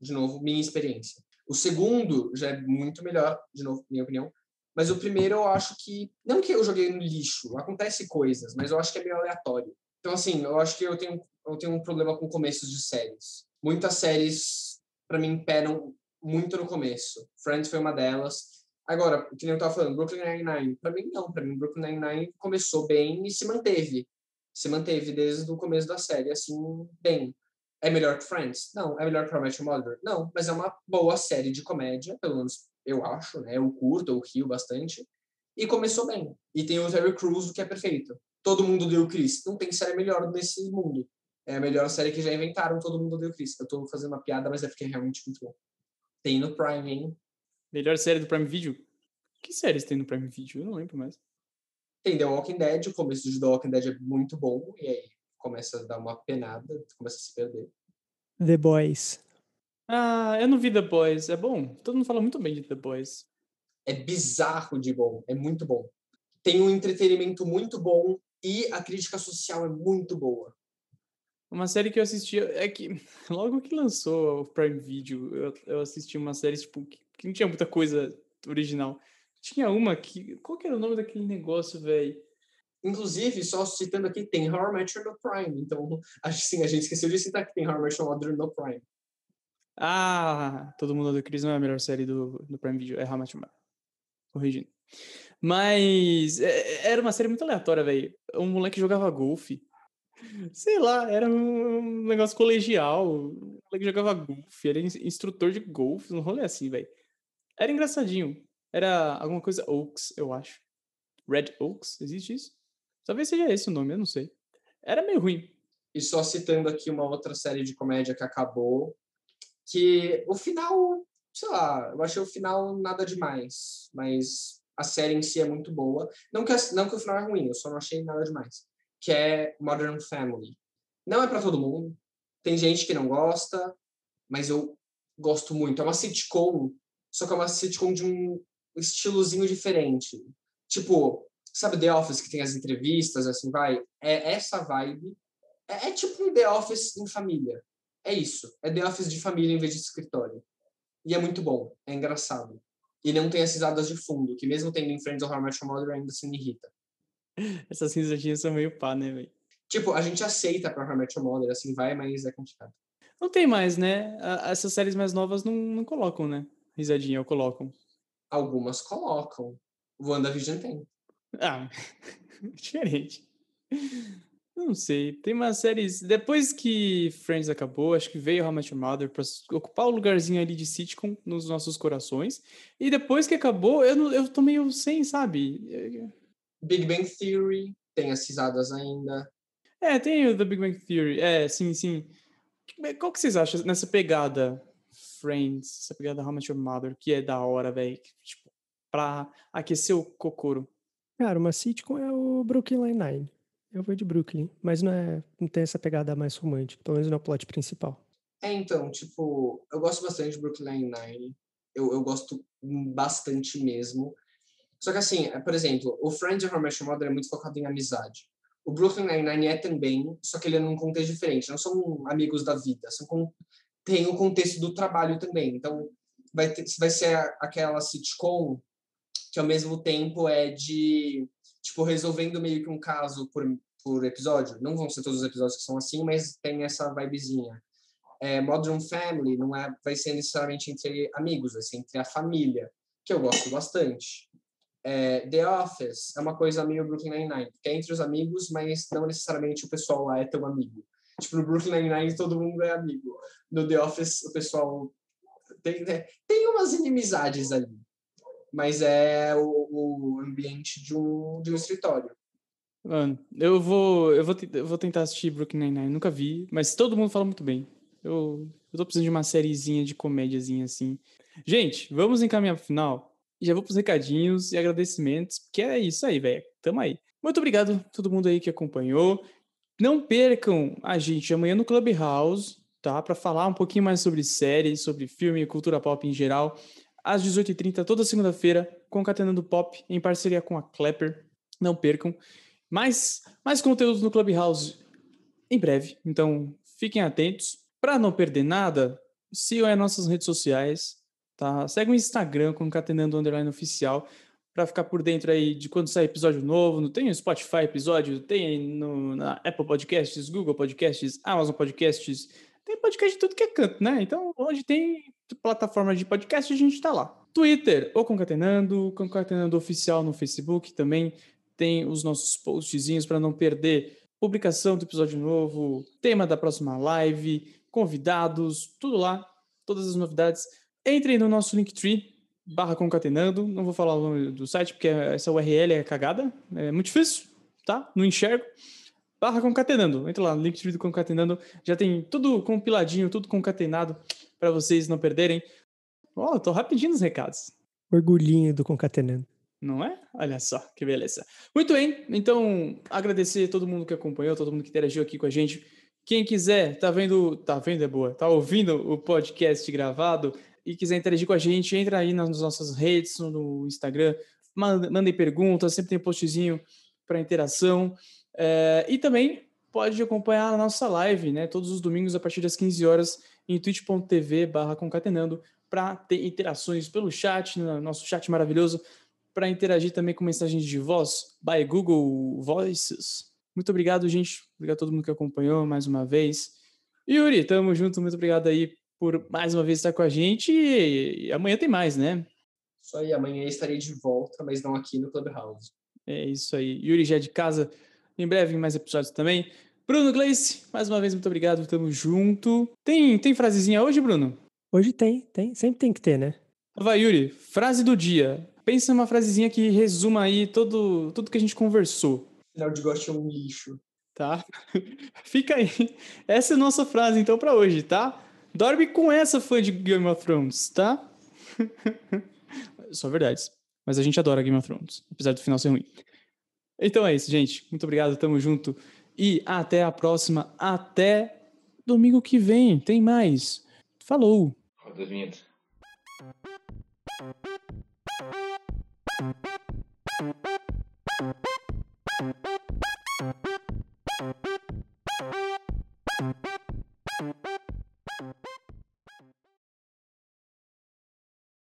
De novo, minha experiência. O segundo já é muito melhor, de novo, minha opinião. Mas o primeiro eu acho que. Não que eu joguei no lixo, acontece coisas, mas eu acho que é meio aleatório. Então, assim, eu acho que eu tenho, eu tenho um problema com começos de séries. Muitas séries, para mim, peram muito no começo. Friends foi uma delas. Agora, que nem eu tava falando, Brooklyn Nine-Nine, pra mim não, pra mim Brooklyn Nine-Nine começou bem e se manteve. Se manteve desde o começo da série, assim, bem. É melhor que Friends? Não. É melhor que How I Mother? Não. Mas é uma boa série de comédia, pelo menos eu acho, né? Eu curto, eu rio bastante. E começou bem. E tem o Terry Crews, que é perfeito. Todo mundo deu Chris. Não tem série melhor nesse mundo. É a melhor série que já inventaram, todo mundo deu Chris. Eu tô fazendo uma piada, mas é porque é realmente muito bom. Tem no Prime, hein? Melhor série do Prime Video? Que séries tem no Prime Video? Eu não lembro mais. Tem The Walking Dead, o começo de The Walking Dead é muito bom, e aí começa a dar uma penada, começa a se perder. The Boys. Ah, eu não vi The Boys. É bom? Todo mundo fala muito bem de The Boys. É bizarro de bom, é muito bom. Tem um entretenimento muito bom e a crítica social é muito boa. Uma série que eu assisti é que logo que lançou o Prime Video, eu, eu assisti uma série tipo, que, que não tinha muita coisa original. Tinha uma que. Qual que era o nome daquele negócio, velho? Inclusive, só citando aqui, tem Horror Matcher no Prime. Então, acho que sim, a gente esqueceu de citar que tem Horror Matcher no Prime. Ah, Todo Mundo do Chris não é a melhor série do, do Prime Video, é How. Corrigindo. Mas é, era uma série muito aleatória, velho. Um moleque jogava golfe. Sei lá, era um negócio colegial. Um moleque jogava golfe, era instrutor de golfe, um rolê assim, velho. Era engraçadinho. Era alguma coisa Oaks, eu acho. Red Oaks, existe isso? Talvez seja esse o nome, eu não sei. Era meio ruim. E só citando aqui uma outra série de comédia que acabou, que o final, sei lá, eu achei o final nada demais, mas a série em si é muito boa. Não que, não que o final é ruim, eu só não achei nada demais. Que é Modern Family. Não é para todo mundo. Tem gente que não gosta, mas eu gosto muito. É uma sitcom, só que é uma sitcom de um estilozinho diferente. Tipo, sabe The Office que tem as entrevistas, assim, vai? É essa vibe. É, é tipo um The Office em família. É isso. É The Office de família em vez de escritório. E é muito bom. É engraçado. E não tem as risadas de fundo, que mesmo tendo em Friends ou How I Met Your Mother ainda se me irrita. Essas risadinhas são meio pá, né, velho? Tipo, a gente aceita pra How I Met Your Mother, assim vai, mas é complicado. Não tem mais, né? Essas séries mais novas não, não colocam, né? Risadinha, ou colocam. Algumas colocam. WandaVision tem. Ah, diferente. Não sei. Tem umas séries. Depois que Friends acabou, acho que veio How Much Mother pra ocupar o lugarzinho ali de sitcom nos nossos corações. E depois que acabou, eu, não, eu tô meio sem, sabe? Big Bang Theory tem as risadas ainda. É, tem o The Big Bang Theory. É, sim, sim. Qual que vocês acham nessa pegada Friends, essa pegada How Much Your Mother, que é da hora, velho? Tipo, pra aquecer o cocoro. Cara, uma sitcom é o Brooklyn Nine-Nine. Eu vou de Brooklyn, mas não, é, não tem essa pegada mais romântica, pelo menos não é o plot principal. É, então, tipo, eu gosto bastante de Brooklyn Nine-Nine. Eu, eu gosto bastante mesmo. Só que assim, é, por exemplo, o Friends e How I Mother é muito focado em amizade. O Brooklyn Nine-Nine é também, só que ele é num contexto diferente. Não são amigos da vida, são com, tem o contexto do trabalho também. Então, vai, ter, vai ser aquela sitcom que ao mesmo tempo é de tipo, resolvendo meio que um caso por, por episódio. Não vão ser todos os episódios que são assim, mas tem essa vibezinha. É, Modern Family não é, vai ser necessariamente entre amigos, vai ser entre a família, que eu gosto bastante. É, The Office é uma coisa meio Brooklyn Nine-Nine, que é entre os amigos, mas não necessariamente o pessoal lá é teu amigo. Tipo, no Brooklyn Nine-Nine todo mundo é amigo. No The Office o pessoal tem, né, tem umas inimizades ali mas é o, o ambiente de um, de um escritório. Mano, eu vou, eu vou, eu vou tentar assistir Brooklyn Nine-Nine, nunca vi, mas todo mundo fala muito bem. Eu, eu tô precisando de uma sériezinha de comédiazinha assim. Gente, vamos encaminhar pro final. Já vou pros recadinhos e agradecimentos, porque é isso aí, velho. Tamo aí. Muito obrigado a todo mundo aí que acompanhou. Não percam a gente amanhã no Clubhouse, tá? Para falar um pouquinho mais sobre séries, sobre filme e cultura pop em geral às 18h30, toda segunda-feira, concatenando pop, em parceria com a Clapper. Não percam. Mais, mais conteúdo no Clubhouse em breve, então fiquem atentos. Para não perder nada, sigam as nossas redes sociais, tá? Segue o Instagram, concatenando underline oficial, para ficar por dentro aí de quando sai episódio novo. Tem no Spotify episódio, tem no, na Apple Podcasts, Google Podcasts, Amazon Podcasts, tem podcast de tudo que é canto, né? Então, onde tem plataforma de podcast, a gente tá lá. Twitter, ou Concatenando, Concatenando Oficial no Facebook também tem os nossos postzinhos para não perder publicação do episódio novo, tema da próxima live, convidados, tudo lá, todas as novidades. Entrem no nosso Linktree, barra concatenando, não vou falar o nome do site porque essa URL é cagada, é muito difícil, tá? Não enxergo barra concatenando. Entra lá no link do concatenando, já tem tudo compiladinho, tudo concatenado para vocês não perderem. Ó, oh, tô rapidinho nos recados. Orgulhinho do concatenando. Não é? Olha só, que beleza. Muito bem, então agradecer a todo mundo que acompanhou, todo mundo que interagiu aqui com a gente. Quem quiser, tá vendo, tá vendo é boa, tá ouvindo o podcast gravado e quiser interagir com a gente, entra aí nas nossas redes, no Instagram, mandem perguntas, sempre tem postzinho para interação. É, e também pode acompanhar a nossa live, né? Todos os domingos a partir das 15 horas em twitch.tv barra concatenando para ter interações pelo chat, no nosso chat maravilhoso, para interagir também com mensagens de voz by Google Voices. Muito obrigado, gente. Obrigado a todo mundo que acompanhou mais uma vez. Yuri, tamo junto. Muito obrigado aí por mais uma vez estar com a gente. E amanhã tem mais, né? Isso aí, amanhã estarei de volta, mas não aqui no Clubhouse. É isso aí. Yuri já é de casa, em breve em mais episódios também. Bruno Gleice, mais uma vez, muito obrigado, tamo junto. Tem, tem frasezinha hoje, Bruno? Hoje tem, tem. Sempre tem que ter, né? Vai, Yuri, frase do dia. Pensa numa frasezinha que resuma aí todo, tudo que a gente conversou. Final de gosto é um lixo. Tá? Fica aí. Essa é a nossa frase, então, para hoje, tá? Dorme com essa, fã de Game of Thrones, tá? Só verdades. Mas a gente adora Game of Thrones, apesar do final ser ruim. Então é isso, gente. Muito obrigado, tamo junto. E até a próxima. Até domingo que vem. Tem mais. Falou! Roda vinhetas.